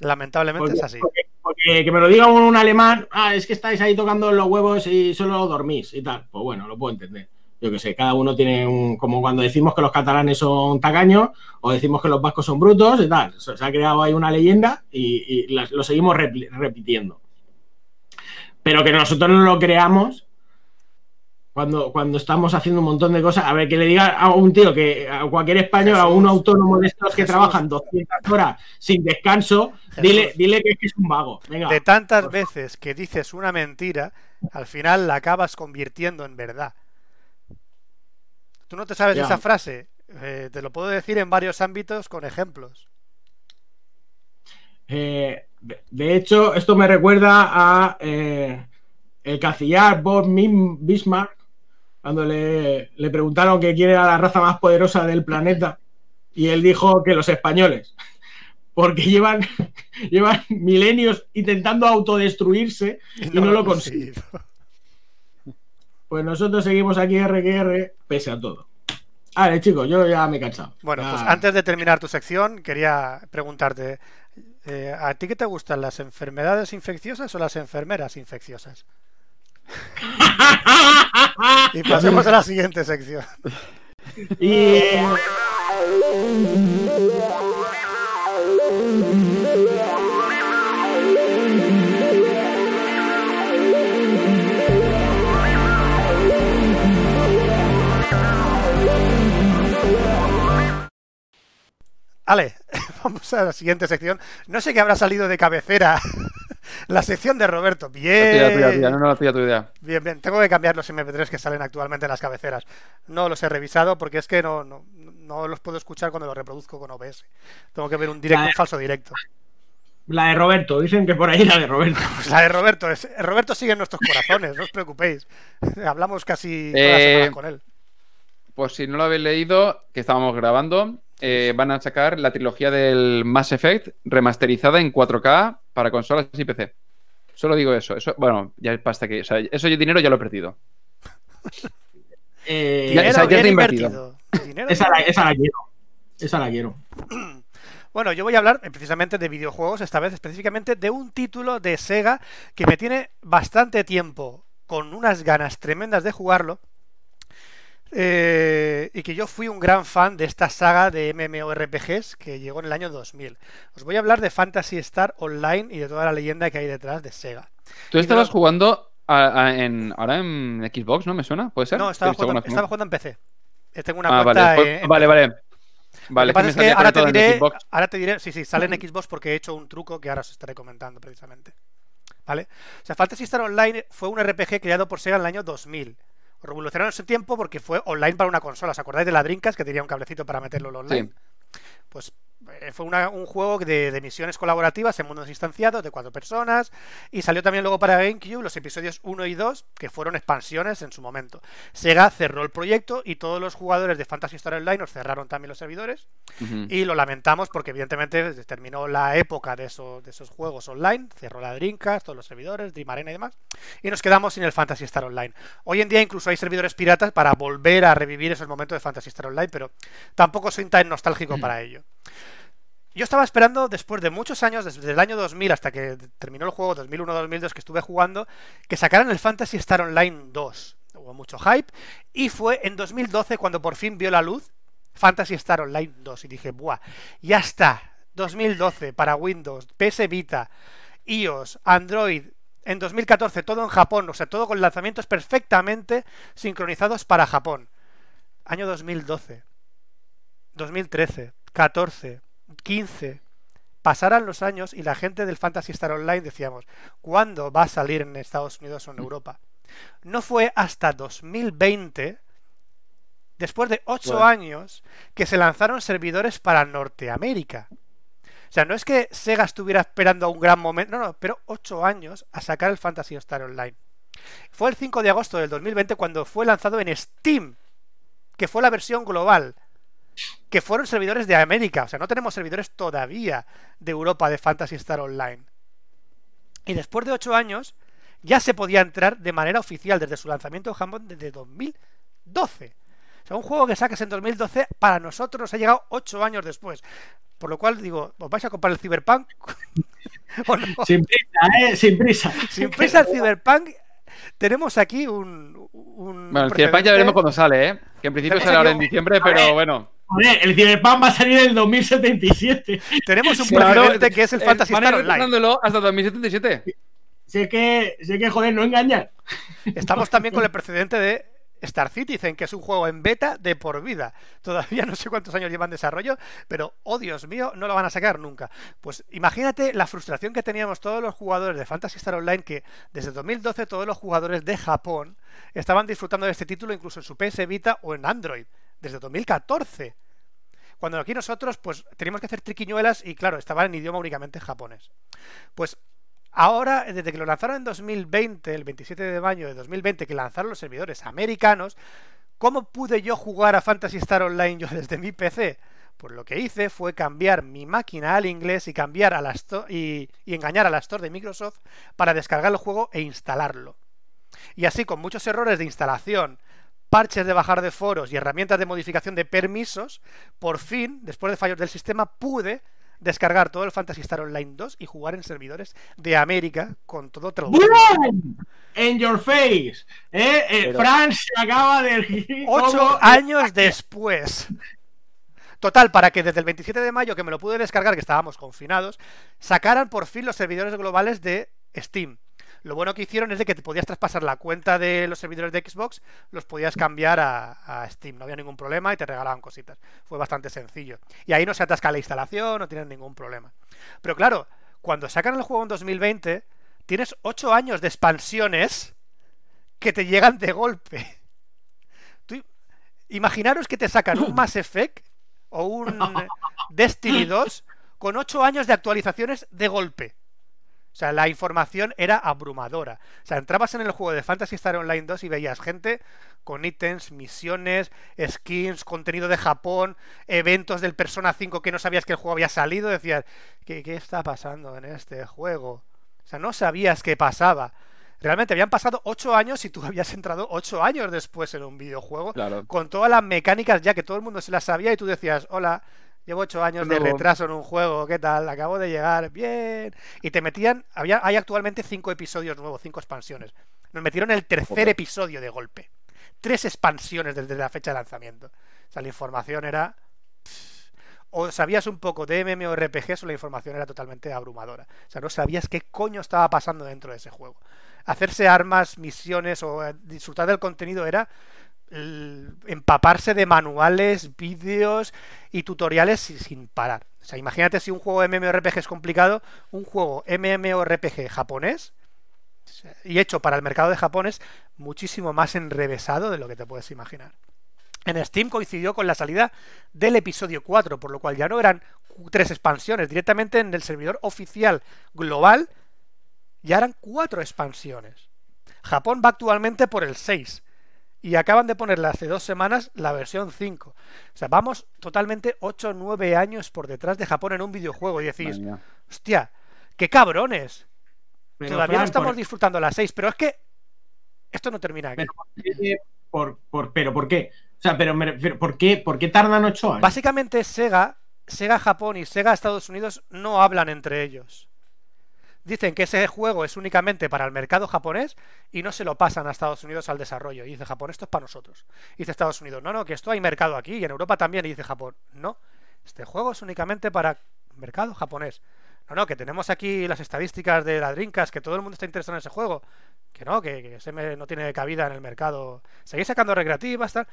Lamentablemente Porque, es así. porque- porque que me lo diga un, un alemán, ah, es que estáis ahí tocando los huevos y solo dormís y tal. Pues bueno, lo puedo entender. Yo que sé, cada uno tiene un. Como cuando decimos que los catalanes son tacaños o decimos que los vascos son brutos y tal. Se, ha creado ahí una leyenda y, lo seguimos repitiendo. Pero que nosotros no lo creamos cuando, cuando estamos haciendo un montón de cosas. A ver, que le diga a un tío que a cualquier español, a un autónomo de estos que Jesús. trabajan 200 horas sin descanso, dile, dile que es un vago. Venga. De tantas veces que dices una mentira, al final la acabas convirtiendo en verdad. ¿Tú no te sabes Ya. esa frase? Eh, te lo puedo decir en varios ámbitos con ejemplos. Eh, de, hecho, esto me recuerda a eh, el canciller Bob Bismarck, cuando le, le preguntaron que quién era la raza más poderosa del planeta, y él dijo que los españoles, [laughs] porque llevan, [laughs] llevan milenios intentando autodestruirse y no, lo consiguen. Pues nosotros seguimos aquí RQR pese a todo. Vale, chicos, yo ya me he cansado. Bueno, Ya- pues antes de terminar tu sección, quería preguntarte, eh, ¿a ti qué te gustan, las enfermedades infecciosas o las enfermeras infecciosas? Y pasemos a la siguiente sección. [laughs] Y Ale, [laughs] vamos a la siguiente sección. No sé qué habrá salido de cabecera. [laughs] La sección de Roberto. La tuya, la tuya, la tuya. Bien. No, no, la tuya, tu idea. Bien, bien. Tengo que cambiar los MP3 que salen actualmente en las cabeceras. No los he revisado porque es que no, no, no los puedo escuchar cuando los reproduzco con OBS. Tengo que ver un directo, un falso directo. la de Roberto, dicen que por ahí la de Roberto. [laughs] Pues la de Roberto. Es, Roberto sigue en nuestros corazones, no os preocupéis. Hablamos casi todas las Eh, semanas con él. Pues si no lo habéis leído, que estábamos grabando, eh, van a sacar la trilogía del Mass Effect remasterizada en 4K para consolas y PC. Solo digo eso. Eso, bueno, ya basta que. O sea, eso yo dinero ya lo he perdido. Eh, Dinero o sea, ya invertido. invertido. Dinero esa, la, bien esa la quiero. Esa la quiero. Bueno, yo voy a hablar eh, precisamente de videojuegos, esta vez específicamente de un título de Sega que me tiene bastante tiempo con unas ganas tremendas de jugarlo. Eh, y que yo fui un gran fan de esta saga de MMORPGs que llegó en el año 2000. Os voy a hablar de Fantasy Star Online y de toda la leyenda que hay detrás de Sega. Tú estabas jugando a- a- en, ahora en Xbox, ¿no? ¿Me suena? ¿Puede ser? No, estaba jugando, estaba en PC. Eh, Tengo una Ah, cuenta vale. en- vale, vale. Vale, Lo que pasa me es que salía ahora te, diré, ahora te diré, sí, sí, sale en Xbox porque he hecho un truco que ahora os estaré comentando precisamente. ¿Vale? O sea, Fantasy Star Online fue un RPG creado por Sega en el año 2000. Revolucionaron su tiempo porque fue online para una consola. ¿Os acordáis de la Dreamcast que tenía un cablecito para meterlo online? Sí. Pues fue una- un juego de, de misiones colaborativas en mundos instanciados de cuatro personas y salió también luego para GameCube los episodios 1 y 2 que fueron expansiones en su momento. Sega cerró el proyecto y todos los jugadores de Fantasy Star Online nos cerraron también los servidores y lo lamentamos porque evidentemente terminó la época de esos, de esos juegos online, cerró la Dreamcast, todos los servidores, Dream Arena y demás, y nos quedamos sin el Fantasy Star Online. Hoy en día incluso hay servidores piratas para volver a revivir esos momentos de Fantasy Star Online, pero tampoco soy tan nostálgico para ello. Yo estaba esperando, después de muchos años, desde el año 2000 hasta que terminó el juego 2001-2002 que estuve jugando, que sacaran el Fantasy Star Online 2. Hubo mucho hype. Y fue en 2012 cuando por fin vio la luz Fantasy Star Online 2. Y dije, ¡buah! Ya está. 2012 para Windows, PS Vita, iOS, Android. En 2014 todo en Japón, o sea, todo con lanzamientos perfectamente sincronizados para Japón. Año 2012. 2013, 14, 15. Pasaran los años y la gente del Fantasy Star Online decíamos, ¿cuándo va a salir en Estados Unidos o en Europa? No fue hasta 2020, después de 8 Bueno. años, que se lanzaron servidores para Norteamérica. O sea, no es que Sega estuviera esperando a un gran momento, no, no, pero 8 años a sacar el Fantasy Star Online. Fue el 5 de agosto del 2020 cuando fue lanzado en Steam, que fue la versión global que fueron servidores de América. O sea, no tenemos servidores todavía de Europa de Fantasy Star Online. Y después de 8 años, ya se podía entrar de manera oficial desde su lanzamiento en Japón desde 2012. O sea, un juego que sacas en 2012 para nosotros nos ha llegado 8 años después. Por lo cual digo, ¿os vais a comprar el Cyberpunk? [laughs] ¿O no? Sin prisa, ¿eh? Sin prisa. Sin prisa el Cyberpunk, tenemos aquí un... un Bueno, el Cyberpunk ya veremos cuando sale, ¿eh? Que en principio sale ahora en diciembre, pero bueno. Joder, el Cyberpunk va a salir en el 2077. Tenemos un Claro, precedente que es el eh, Fantasy Star Online. hasta 2077. Sé que, sé que, joder, no engañan. Estamos también con el precedente de Star Citizen, que es un juego en beta de por vida. Todavía no sé cuántos años lleva en desarrollo, pero, oh Dios mío, no lo van a sacar nunca. Pues imagínate la frustración que teníamos todos los jugadores de Fantasy Star Online, que desde 2012 todos los jugadores de Japón estaban disfrutando de este título incluso en su PS Vita o en Android, desde 2014. Cuando aquí nosotros, pues, teníamos que hacer triquiñuelas y, claro, estaban en idioma únicamente japonés. Pues Ahora, desde que lo lanzaron en 2020, el 27 de mayo de 2020, que lanzaron los servidores americanos, ¿cómo pude yo jugar a Fantasy Star Online yo [laughs] desde mi PC? Pues lo que hice fue cambiar mi máquina al inglés y cambiar a la y, y engañar a la store de Microsoft para descargar el juego e instalarlo. Y así, con muchos errores de instalación, parches de bajar de foros y herramientas de modificación de permisos, por fin, después de fallos del sistema, pude descargar todo el Fantasy Star Online 2 y jugar en servidores de América con todo traducido. En your face. ¿eh? Eh, Pero- Fran se acaba de. Ocho años después. Total, para que desde el 27 de mayo, que me lo pude descargar, que estábamos confinados, sacaran por fin los servidores globales de Steam. Lo bueno que hicieron es de que te podías traspasar la cuenta de los servidores de Xbox, los podías cambiar a, a Steam, no había ningún problema y te regalaban cositas. Fue bastante sencillo. Y ahí no se atasca la instalación, no tienes ningún problema. Pero claro, cuando sacan el juego en 2020, tienes 8 años de expansiones que te llegan de golpe. Tú- imaginaros que te sacan un Mass Effect o un [laughs] Destiny 2 con 8 años de actualizaciones de golpe. O sea, la información era abrumadora. O sea, entrabas en el juego de Fantasy Star Online 2 y veías gente con ítems, misiones, skins, contenido de Japón, eventos del Persona 5 que no sabías que el juego había salido. Decías, ¿qué, qué está pasando en este juego? O sea, no sabías qué pasaba. Realmente habían pasado 8 años y tú [laughs] habías entrado 8 años después en un videojuego Claro. con todas las mecánicas ya que todo el mundo se las sabía y tú decías, hola, llevo ocho años de retraso en un juego, ¿qué tal? Acabo de llegar, bien. Y te metían, había, hay actualmente cinco episodios nuevos, cinco expansiones. Nos metieron el tercer episodio de golpe. Tres expansiones desde la fecha de lanzamiento. O sea, la información era... O sabías un poco de MMORPGs o la información era totalmente abrumadora. O sea, no sabías qué coño estaba pasando dentro de ese juego. Hacerse armas, misiones o eh, disfrutar del contenido era empaparse de manuales, vídeos y tutoriales si- sin parar. O sea, imagínate si un juego MMORPG es complicado, un juego MMORPG japonés y hecho para el mercado de Japón es muchísimo más enrevesado de lo que te puedes imaginar. En Steam coincidió con la salida del episodio 4, por lo cual ya no eran tres expansiones, directamente en el servidor oficial global ya eran cuatro expansiones. Japón va actualmente por el 6 y acaban de ponerle hace dos semanas la versión 5. O sea, vamos totalmente 8 o 9 años por detrás de Japón en un videojuego y decís, hostia, qué cabrones. Todavía no estamos disfrutando la 6, pero es que esto no termina aquí. Pero, por, por, pero ¿por qué? O sea, pero ¿por qué, ¿por qué tardan 8 años? Básicamente Sega, Sega Japón y Sega Estados Unidos no hablan entre ellos dicen que ese juego es únicamente para el mercado japonés y no se lo pasan a Estados Unidos al desarrollo. Y dice Japón, esto es para nosotros. Y dice Estados Unidos, no, no, que esto hay mercado aquí y en Europa también. Y dice Japón, no, este juego es únicamente para mercado japonés. No, no, que tenemos aquí las estadísticas de la Drinkas, que todo el mundo está interesado en ese juego. Que no, que, ese no tiene cabida en el mercado. Seguís sacando recreativas, tal.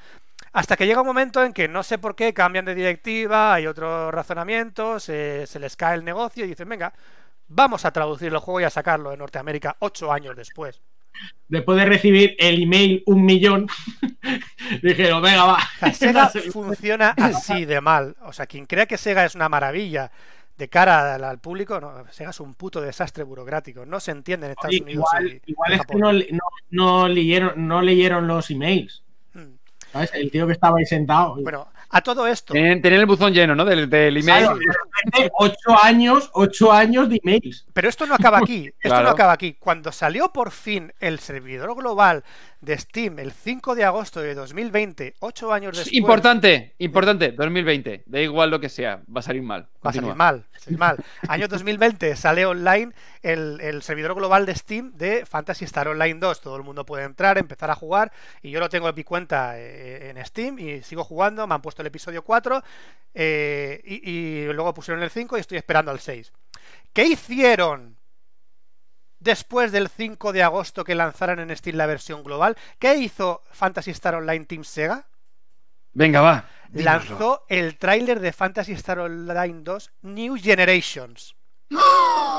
Hasta que llega un momento en que no sé por qué cambian de directiva, hay otros razonamientos, se les cae el negocio y dicen, venga, Vamos a traducir el juego y a sacarlo en Norteamérica ocho años después. Después de recibir el email un millón, [laughs] dijeron, venga, va. Sega [laughs] funciona [laughs] así de mal. O sea, quien crea que Sega es una maravilla de cara al, público, no, Sega es un puto desastre burocrático. No se entiende en Estados Unidos. Igual, es que no, leyeron, no leyeron los emails. Hmm. ¿Sabes? El tío que estaba ahí sentado. Bueno, a todo esto. Tener el buzón lleno, ¿no? Del, email. ocho años, ocho años de emails. Pero esto no acaba aquí. [laughs] Esto no acaba aquí. Cuando salió por fin el servidor global de Steam el 5 de agosto de 2020, ocho años después. Importante, importante, 2020. Da igual lo que sea, va a salir mal. Va a salir mal, mal. Año 2020 sale online el, servidor global de Steam de Fantasy Star Online 2. Todo el mundo puede entrar, empezar a jugar. Y yo lo tengo en mi cuenta eh, en Steam y sigo jugando. Me han puesto el episodio 4 eh, y, y luego pusieron el 5 y estoy esperando al 6. ¿Qué hicieron? después del 5 de agosto que lanzaran en Steam la versión global. ¿Qué hizo Fantasy Star Online Team Sega? Venga, va. Lanzó el tráiler de Fantasy Star Online 2 New Generations.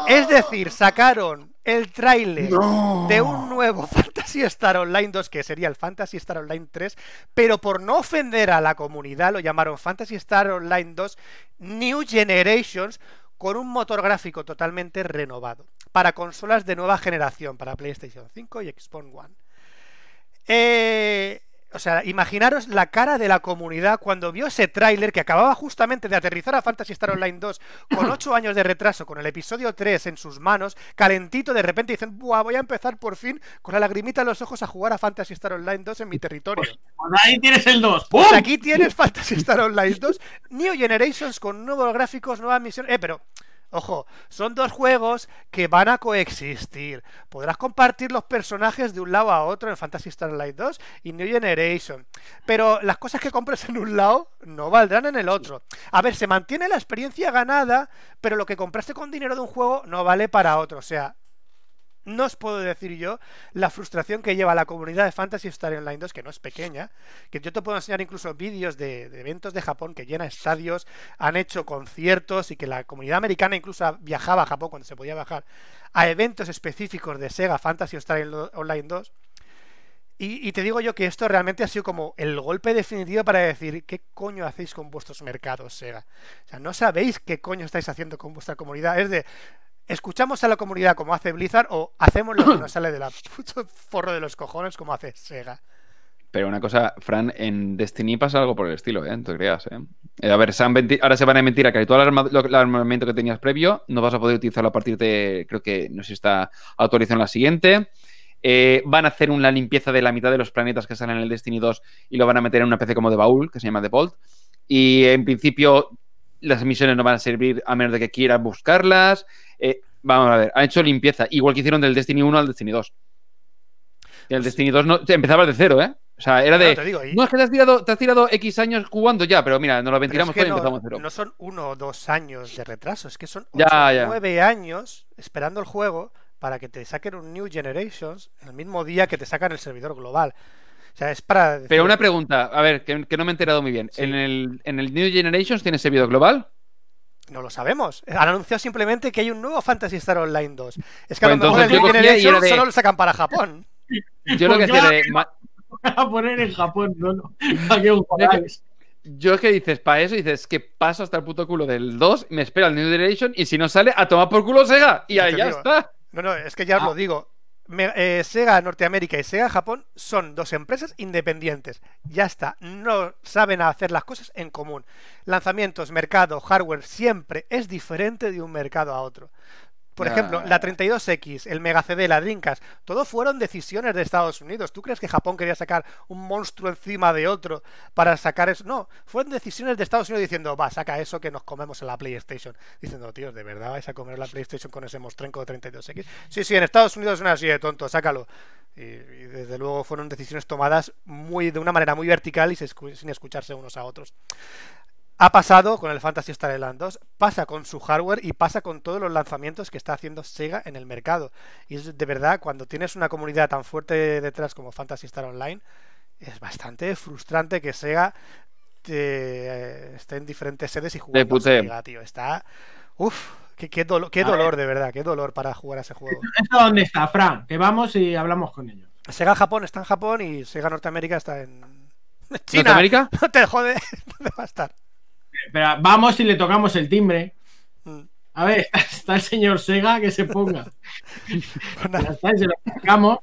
Es decir, sacaron el tráiler de un nuevo [laughs] Fantasy Star Online 2, que sería el Fantasy Star Online 3, pero por no ofender a la comunidad lo llamaron Fantasy Star Online 2 New Generations con un motor gráfico totalmente renovado para consolas de nueva generación, para PlayStation 5 y Xbox One. Eh, o sea, imaginaros la cara de la comunidad cuando vio ese tráiler que acababa justamente de aterrizar a Fantasy Star Online 2 con 8 [clears throat] años de retraso, con el episodio 3 en sus manos, calentito, de repente dicen, Buah, voy a empezar por fin con la lagrimita en los ojos a jugar a Fantasy Star Online 2 en mi territorio. Pues, pues ahí tienes el 2. Pues aquí tienes Fantasy Star Online 2, New Generations con nuevos gráficos, nuevas misiones. Eh, pero Ojo, son dos juegos que van a coexistir. Podrás compartir los personajes de un lado a otro en Fantasy Star Online 2 y New Generation. Pero las cosas que compres en un lado no valdrán en el otro. A ver, se mantiene la experiencia ganada, pero lo que compraste con dinero de un juego no vale para otro. O sea, no os puedo decir yo la frustración que lleva la comunidad de Fantasy Star Online 2, que no es pequeña, que yo te puedo enseñar incluso vídeos de, eventos de Japón que llena estadios, han hecho conciertos y que la comunidad americana incluso viajaba a Japón cuando se podía viajar a eventos específicos de Sega Fantasy Star Online 2. Y, y, te digo yo que esto realmente ha sido como el golpe definitivo para decir qué coño hacéis con vuestros mercados, Sega. O sea, no sabéis qué coño estáis haciendo con vuestra comunidad. Es de, escuchamos a la comunidad como hace Blizzard o hacemos lo que [clears throat] nos sale de la puto forro de los cojones como hace Sega. Pero una cosa, Fran, en Destiny pasa algo por el estilo, ¿eh? No te creas, ¿eh? eh a ver, ahora se van a mentir a que todo el, armamento que tenías previo no vas a poder utilizarlo a partir de, creo que no sé si está actualizado en la siguiente. Eh, van a hacer una limpieza de la mitad de los planetas que salen en el Destiny 2 y lo van a meter en una PC como de baúl, que se llama The Vault. Y en principio las misiones no van a servir a menos de que quieras buscarlas. Eh, vamos a ver, han hecho limpieza, igual que hicieron del Destiny 1 al Destiny 2. Y el Destiny 2 no, empezaba de cero, ¿eh? O sea, era de. No, es que te has, tirado, te has tirado X años jugando ya, pero mira, nos lo ventilamos todo y empezamos de cero. No son uno o dos años de retraso, es que son nueve años esperando el juego para que te saquen un New Generations el mismo día que te sacan el servidor global. O sea, es para. Pero una pregunta, a ver, que, no me he enterado muy bien. ¿En, el, ¿En el New Generations tienes servidor global? No lo sabemos. Han anunciado simplemente que hay un nuevo Fantasy Star Online 2. Es que Pues a lo mejor el y Generation era de- solo lo sacan para Japón. [laughs] Yo lo que [laughs] a poner en Japón, no, no. [laughs] Yo es que dices, para eso dices que paso hasta el puto culo del 2, me espera el New Generation y si no sale, a tomar por culo Sega. Y ahí ya digo. está. No, no, es que ya os Ah. lo digo. Eh, Sega Norteamérica y Sega Japón son dos empresas independientes. Ya está. No saben hacer las cosas en común. Lanzamientos, mercado, hardware, siempre es diferente de un mercado a otro. Por ejemplo, la 32X, el Mega CD, la Dreamcast, todo fueron decisiones de Estados Unidos. ¿Tú crees que Japón quería sacar un monstruo encima de otro para sacar eso? No, fueron decisiones de Estados Unidos diciendo, va, saca eso que nos comemos en la PlayStation. Diciendo, tíos, ¿de verdad vais a comer la PlayStation con ese monstrenco de 32X? Sí, sí, en Estados Unidos es una así de tonto, sácalo. Y, y desde luego fueron decisiones tomadas muy de una manera muy vertical y se sin escucharse unos a otros. Ha pasado con el Fantasy Star Land 2, pasa con su hardware y pasa con todos los lanzamientos que está haciendo Sega en el mercado. Y es de verdad, cuando tienes una comunidad tan fuerte detrás como Fantasy Star Online, es bastante frustrante que Sega te- esté en diferentes sedes y jugando. Sega, tío. Está. Uf, qué, qué dolo- qué dolor, de verdad, qué dolor para jugar a ese juego. ¿Esto dónde está, Fran? Que vamos y hablamos con ellos. Sega Japón está en Japón y Sega Norteamérica está en. China. ¿Norteamérica? [laughs] No te jode, [laughs] ¿dónde va a estar? Pero vamos y le tocamos el timbre. Mm. A ver, está, está el señor Sega que se ponga. [laughs] Pues y se lo.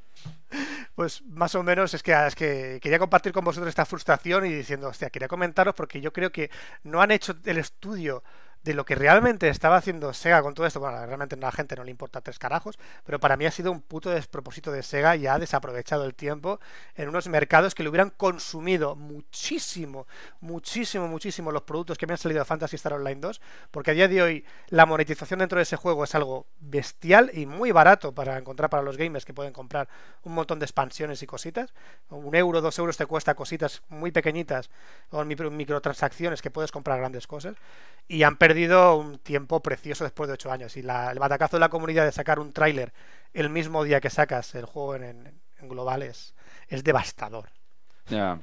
Pues más o menos es que, es que quería compartir con vosotros esta frustración y diciendo, hostia, quería comentaros porque yo creo que no han hecho el estudio de lo que realmente estaba haciendo Sega con todo esto. Bueno, realmente a la gente no le importa tres carajos, pero para mí ha sido un puto despropósito de Sega y ha desaprovechado el tiempo en unos mercados que le hubieran consumido muchísimo, muchísimo, muchísimo los productos que me han salido de Fantasy Star Online 2, porque a día de hoy la monetización dentro de ese juego es algo bestial y muy barato para encontrar para los gamers que pueden comprar un montón de expansiones y cositas. Un euro, dos euros te cuesta cositas muy pequeñitas o micro- microtransacciones que puedes comprar grandes cosas y han perdido un tiempo precioso después de ocho años. Y la- el batacazo de la comunidad de sacar un tráiler el mismo día que sacas el juego en, en- en global es, es devastador. Ya.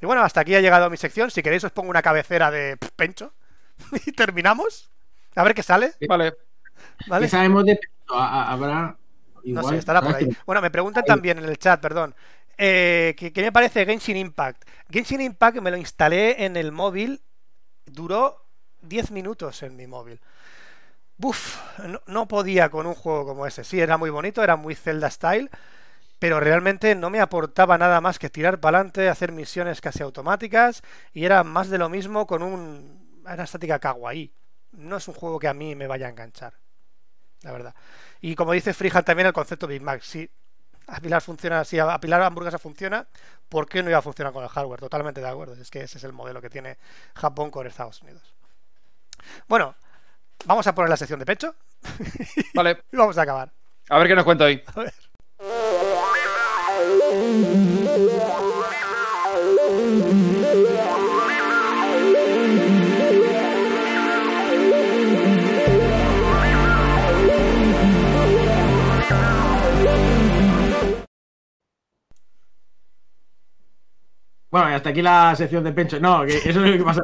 Y bueno, hasta aquí ha llegado mi sección. Si queréis os pongo una cabecera de Pencho [laughs] y terminamos. A ver qué sale. Vale. ¿vale? Sabemos de. a- Habrá. Igual, No sé, estará por ¿sabes ahí. Bueno, me preguntan también en el chat, perdón. eh, ¿qué, qué me parece Genshin Impact? Genshin Impact me lo instalé en el móvil. Duró 10 minutos en mi móvil. Buf, no, podía con un juego como ese. Sí, era muy bonito, era muy Zelda style, pero realmente no me aportaba nada más que tirar para adelante, hacer misiones casi automáticas y era más de lo mismo con un una estática kawaii. No es un juego que a mí me vaya a enganchar, la verdad. Y como dice Freehand también el concepto Big Mac, si apilar funciona, si apilar hamburguesa funciona, ¿por qué no iba a funcionar con el hardware? Totalmente de acuerdo. Es que ese es el modelo que tiene Japón con Estados Unidos. Bueno, vamos a poner la sección de pecho Vale. [laughs] y vamos a acabar. A ver qué nos cuenta hoy. A ver. Bueno, y hasta aquí la sección de Pencho. No, que eso es lo que pasa.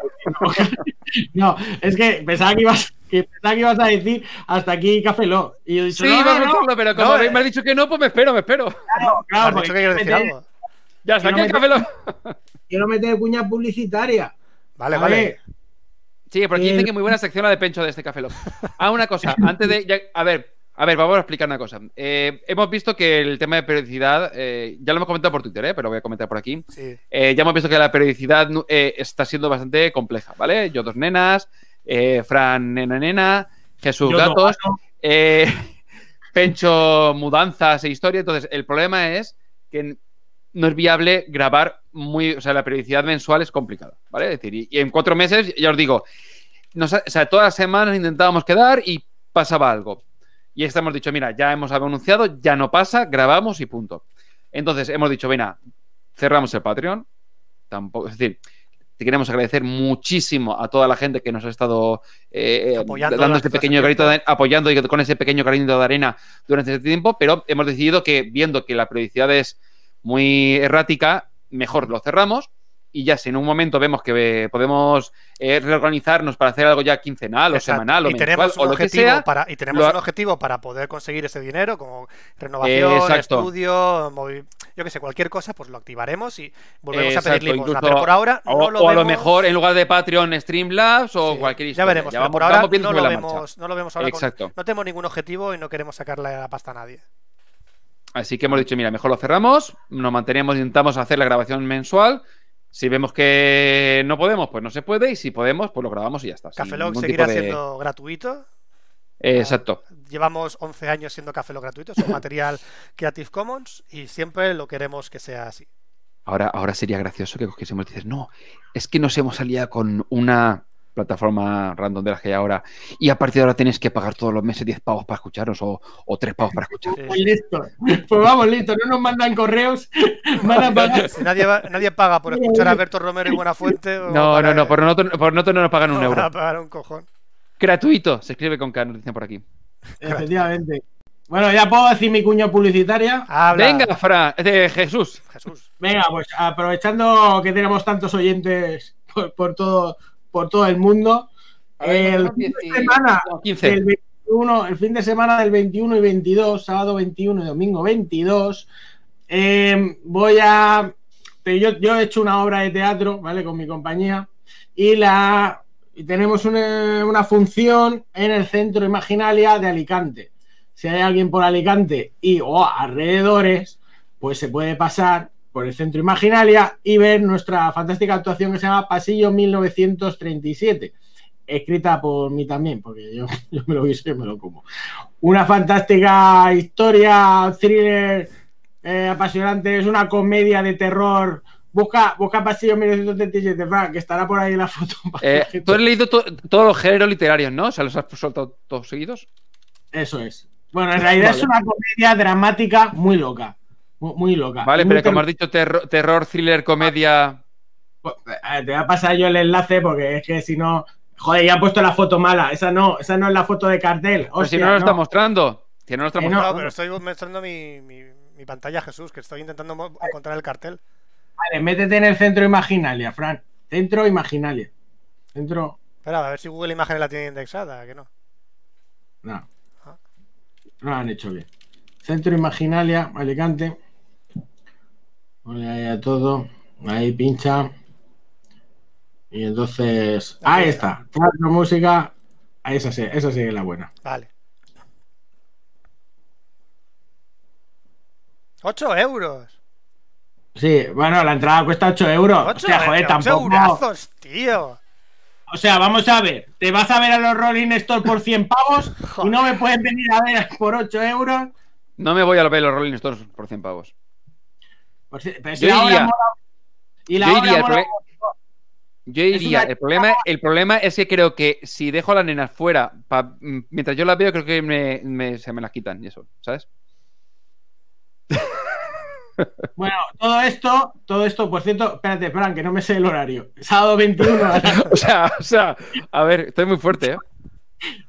No, es que pensaba que ibas, que pensaba que ibas a decir hasta aquí Café Lock. Y yo he dicho, Sí, no, iba a no, no, pensarlo, pero como No, eh. me has dicho que no, pues me espero, me espero. claro, claro, ¿Has porque dicho que quieres decir quiero algo? Ya Quiero aquí café. Lock. Quiero meter cuña publicitaria. Vale, vale. Sí, por aquí Eh, dicen que muy buena sección la de Pencho de este Café Lock. Ah, una cosa, antes de. ya- a ver, a ver, vamos a explicar una cosa. Eh, hemos visto que el tema de periodicidad, eh, ya lo hemos comentado por Twitter, eh, pero lo voy a comentar por aquí. Sí. Eh, ya hemos visto que la periodicidad eh, está siendo bastante compleja, ¿vale? Yo dos nenas, eh, Fran nena nena, Jesús yo gatos, no, eh, [laughs] Pencho mudanzas e historia. Entonces, el problema es que no es viable grabar muy. O sea, la periodicidad mensual es complicada, ¿vale? Es decir, y, y en cuatro meses, ya os digo, nos o sea, todas las semanas intentábamos quedar y pasaba algo. Y esta hemos dicho, mira, ya hemos anunciado, ya no pasa, grabamos y punto. Entonces, hemos dicho, venga, cerramos el Patreon. Tampoco, es decir, te queremos agradecer muchísimo a toda la gente que nos ha estado eh, Apoyando dando este pequeño granito de, apoyando y con ese pequeño granito de arena durante este tiempo, pero hemos decidido que viendo que la periodicidad es muy errática, mejor lo cerramos y ya si en un momento vemos que eh, podemos eh, reorganizarnos para hacer algo ya quincenal o semanal o y mensual tenemos un o lo que sea, para y tenemos lo- un objetivo para poder conseguir ese dinero como renovación, Exacto. estudio, movi- yo que sé, cualquier cosa, pues lo activaremos y volvemos a pedir limosna. incluso- Pero por ahora o, no lo o a lo vemos- mejor en lugar de Patreon Streamlabs o Sí, cualquier Ya historia. veremos, pero vamos- por ahora no lo, vemos, no lo vemos ahora. con- no tenemos ningún objetivo y no queremos sacarle la pasta a nadie. Así que hemos dicho, mira, mejor lo cerramos, nos mantenemos, intentamos hacer la grabación mensual. Si vemos que no podemos, pues no se puede. Y si podemos, pues lo grabamos y ya está. ningún seguirá de- siendo gratuito. Eh, exacto. Llevamos 11 años siendo Café Lock gratuito, es un [laughs] material Creative Commons y siempre lo queremos que sea así. Ahora, ahora sería gracioso que cogiésemos y dices, no, es que nos hemos aliado con una plataforma random de las que hay ahora y a partir de ahora tenéis que pagar todos los meses 10 pavos para escucharos o, o 3 pavos para escuchar. Sí. Pues listo. Pues vamos, listo. No nos mandan correos. [laughs] Van a pagar. Si nadie, va- nadie paga por escuchar a Alberto Romero y Buenafuente. o No, para- no, no, por noto, por noto no nos pagan un no van a euro. pagar un cojón. Gratuito, se escribe con K, nos dicen por aquí. Efectivamente. Bueno, ya puedo decir mi cuña publicitaria. Habla. Venga, Fra, de Jesús. Jesús. Venga, pues aprovechando que tenemos tantos oyentes por, por todo, por todo el mundo, el fin de semana 15. del 21, el fin de semana del 21 y 22, sábado 21 y domingo 22, eh, voy a. Yo, yo he hecho una obra de teatro, ¿vale? Con mi compañía y la y tenemos una, una función en el centro Imaginalia de Alicante. Si hay alguien por Alicante y o alrededores, pues se puede pasar por el centro Imaginalia y ver nuestra fantástica actuación que se llama Pasillo 1937 escrita por mí también, porque yo, [laughs] yo me lo hice y me lo como. Una fantástica historia, thriller eh, apasionante, es una comedia de terror. Busca, busca Pasillo 1937, Frank, que estará por ahí la foto. [laughs] Eh. Tú has leído to- todos los géneros literarios, ¿no? O sea, los has soltado todos seguidos. Eso es. Bueno, en [laughs] realidad es una comedia dramática muy loca. Muy, muy loca. Vale, pero como has dicho, terro- terror, thriller, comedia. Pues, eh, Te voy a pasar yo el enlace porque es que si no. Joder, ya han puesto la foto mala. Esa no, esa no es la foto de cartel. Pero si Hostia, no lo no. está mostrando. Si no lo está no. mostrando. No, pero estoy mostrando mi, mi, mi pantalla, Jesús, que estoy intentando encontrar el cartel. Vale, métete en el centro Imaginalia, Fran. Centro Imaginalia. Centro. Espera, a ver si Google Imágenes la tiene indexada, que no. No. Ah. No lo han hecho bien. Centro Imaginalia, Alicante. Ponle ahí a todo. Ahí pincha. Y entonces. Ahí está. está. Teatro, música. Ahí esa sí, esa sí es la buena. Vale. 8 euros. Sí, bueno, la entrada cuesta 8 euros. 8 Hostia, joder, tampoco. eurazos, tío. O sea, vamos a ver. Te vas a ver a los Rolling Stones por 100 pavos [laughs] y no me puedes venir a ver por 8 euros. No me voy a ver los Rolling Stones por 100 pavos. Si- pero si Yo la obra iría. mola- Y la Yo obra iría, el mola- prole- Yo iría. una- El, problema, el problema es que creo que si dejo a las nenas fuera, pa- mm, mientras yo las veo, creo que me- me- se me las quitan y eso, ¿sabes? [laughs] Bueno, todo esto, todo esto, por cierto, espérate, Fran, que no me sé el horario. Sábado 21 a las, [laughs] O sea, o sea, a ver, estoy muy fuerte, ¿eh?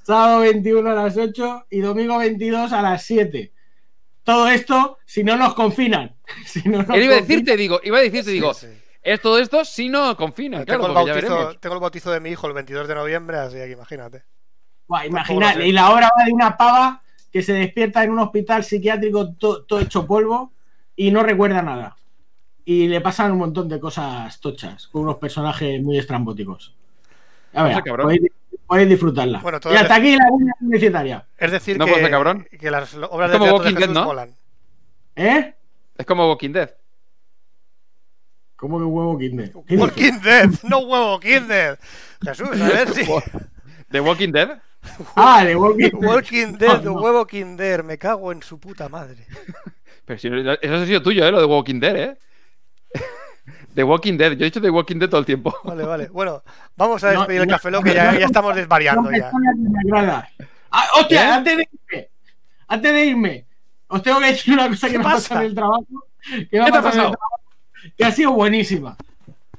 sábado 21 a las 8 y domingo 22 a las 7. Todo esto si no nos confinan. [laughs] Si no nos Él iba a decirte, digo, iba a decirte, digo, Sí, sí. es todo esto si no confinan, claro, tengo, el bautizo, veremos. tengo el bautizo de mi hijo el 22 de noviembre, así que imagínate. Buah, sé. y la hora va de una pava que se despierta en un hospital psiquiátrico to- todo hecho polvo y no recuerda nada. Y le pasan un montón de cosas tochas con unos personajes muy estrambóticos. A ver, No sé, cabrón. Podéis, disfrutarla. Bueno, y hasta aquí la línea publicitaria. Es decir, No que, ser cabrón. que las obras Es de como de Walking Dead, Jesús ¿no? molan. ¿Eh? Es como Walking Dead. ¿Cómo que huevo kinder? Walking Dead, no huevo Kinder. Jesús, a ver si. ¿De Walking Dead? Ah, de Walking Dead. Walking Dead, No, no. huevo Kinder, me cago en su puta madre. Pero si no- eso ha sido tuyo, ¿eh? Lo de Walking Dead, ¿eh? De Walking Dead. Yo he dicho de Walking Dead todo el tiempo. [laughs] Vale, vale. Bueno, vamos a No, despedir el café Lock, que ya, ya estamos desvariando ya. Ah, hostia, ¿Eh? antes de irme, antes de irme, os tengo que decir una cosa ¿Qué que me pasa? en el trabajo. Que me ha ¿Qué te ha pasado que ha sido buenísima.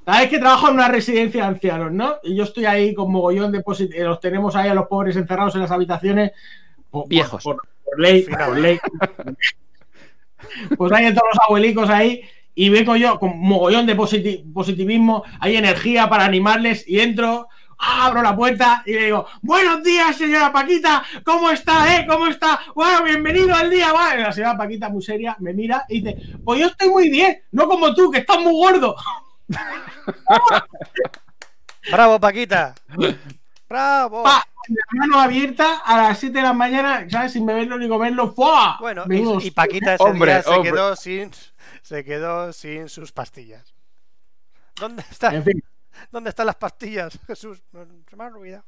Sabes que trabajo en una residencia de ancianos, ¿no? Y yo estoy ahí con mogollón de eh, Los tenemos ahí a los pobres encerrados en las habitaciones. por- Viejos. Por, por ley, por ley. [laughs] Pues hay todos los abuelicos ahí. Y vengo yo con mogollón de positi- positivismo, hay energía para animarles y entro, abro la puerta y le digo, buenos días señora Paquita, ¿cómo está, eh? ¿Cómo está? Bueno, bienvenido al día. Y la señora Paquita muy seria me mira y dice, pues yo estoy muy bien, no como tú, que estás muy gordo. [laughs] ¡Bravo, Paquita! ¡Bravo! Pa, la mano abierta a las 7 de la mañana, ¿sabes? Sin beberlo ni comerlo, ¡fua! Bueno, y, y Paquita ese Hombre, día se hombre. quedó sin se quedó sin sus pastillas. ¿Dónde está? En fin, ¿Dónde están las pastillas, Jesús? Se me ha olvidado.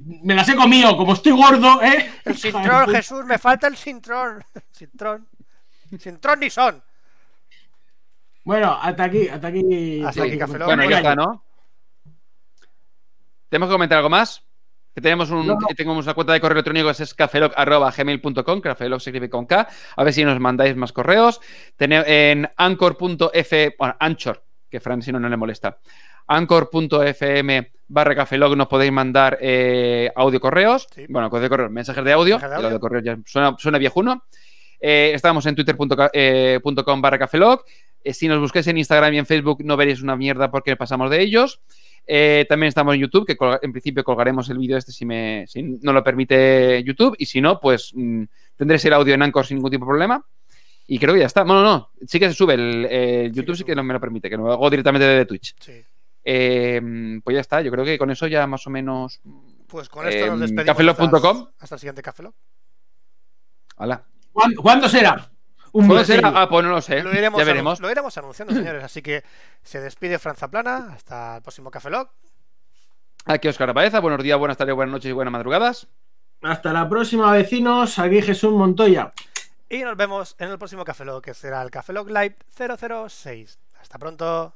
me las he comido, como estoy gordo, ¿eh? El sintrón, Jesús, me falta el sintrón. Sintrón. [laughs] Sintrón ni son. Bueno, hasta aquí, hasta aquí. Hasta aquí, Café. Bueno, ya está, ¿no? ¿Tenemos que comentar algo más? Que tenemos un, No, no. que tenemos una cuenta de correo electrónico que es cafeloc.gmail.com, cafeloc se escribe con K. A ver si nos mandáis más correos. En anchor.f, bueno, Anchor, que Fran si no, no le molesta. Anchor.fm barra cafelog nos podéis mandar eh, audio correos. Sí. Bueno, audio correos, mensajes de audio. Mensajes de El audio audio. correo ya suena, suena viejuno. Eh, estamos en twitter.com barra cafelog. Eh, si nos busquéis en Instagram y en Facebook no veréis una mierda porque pasamos de ellos. Eh, también estamos en YouTube, que colga- en principio colgaremos el vídeo este si, me, si no lo permite YouTube. Y si no, pues mm, tendréis el audio en Anchor sin ningún tipo de problema. Y creo que ya está. Bueno, no, sí que se sube. El, el YouTube sí que no me lo permite, que lo hago directamente desde Twitch. Sí. Eh, pues ya está, yo creo que con eso ya más o menos. Pues con esto nos Em, despedimos. Hasta, hasta el siguiente Café. ¿Cuándo, cuándo será? Un. Ah, pues no lo sé. Lo iremos, ya veremos. lo iremos anunciando, [clears throat] señores. Así que se despide Franza Plana. Hasta el próximo Café Lock. Aquí Oscar Baeza. Buenos días, buenas tardes, buenas noches y buenas madrugadas. Hasta la próxima, vecinos. Aquí Jesús Montoya. Y nos vemos en el próximo Café Lock, que será el Café Lock Live 006. Hasta pronto.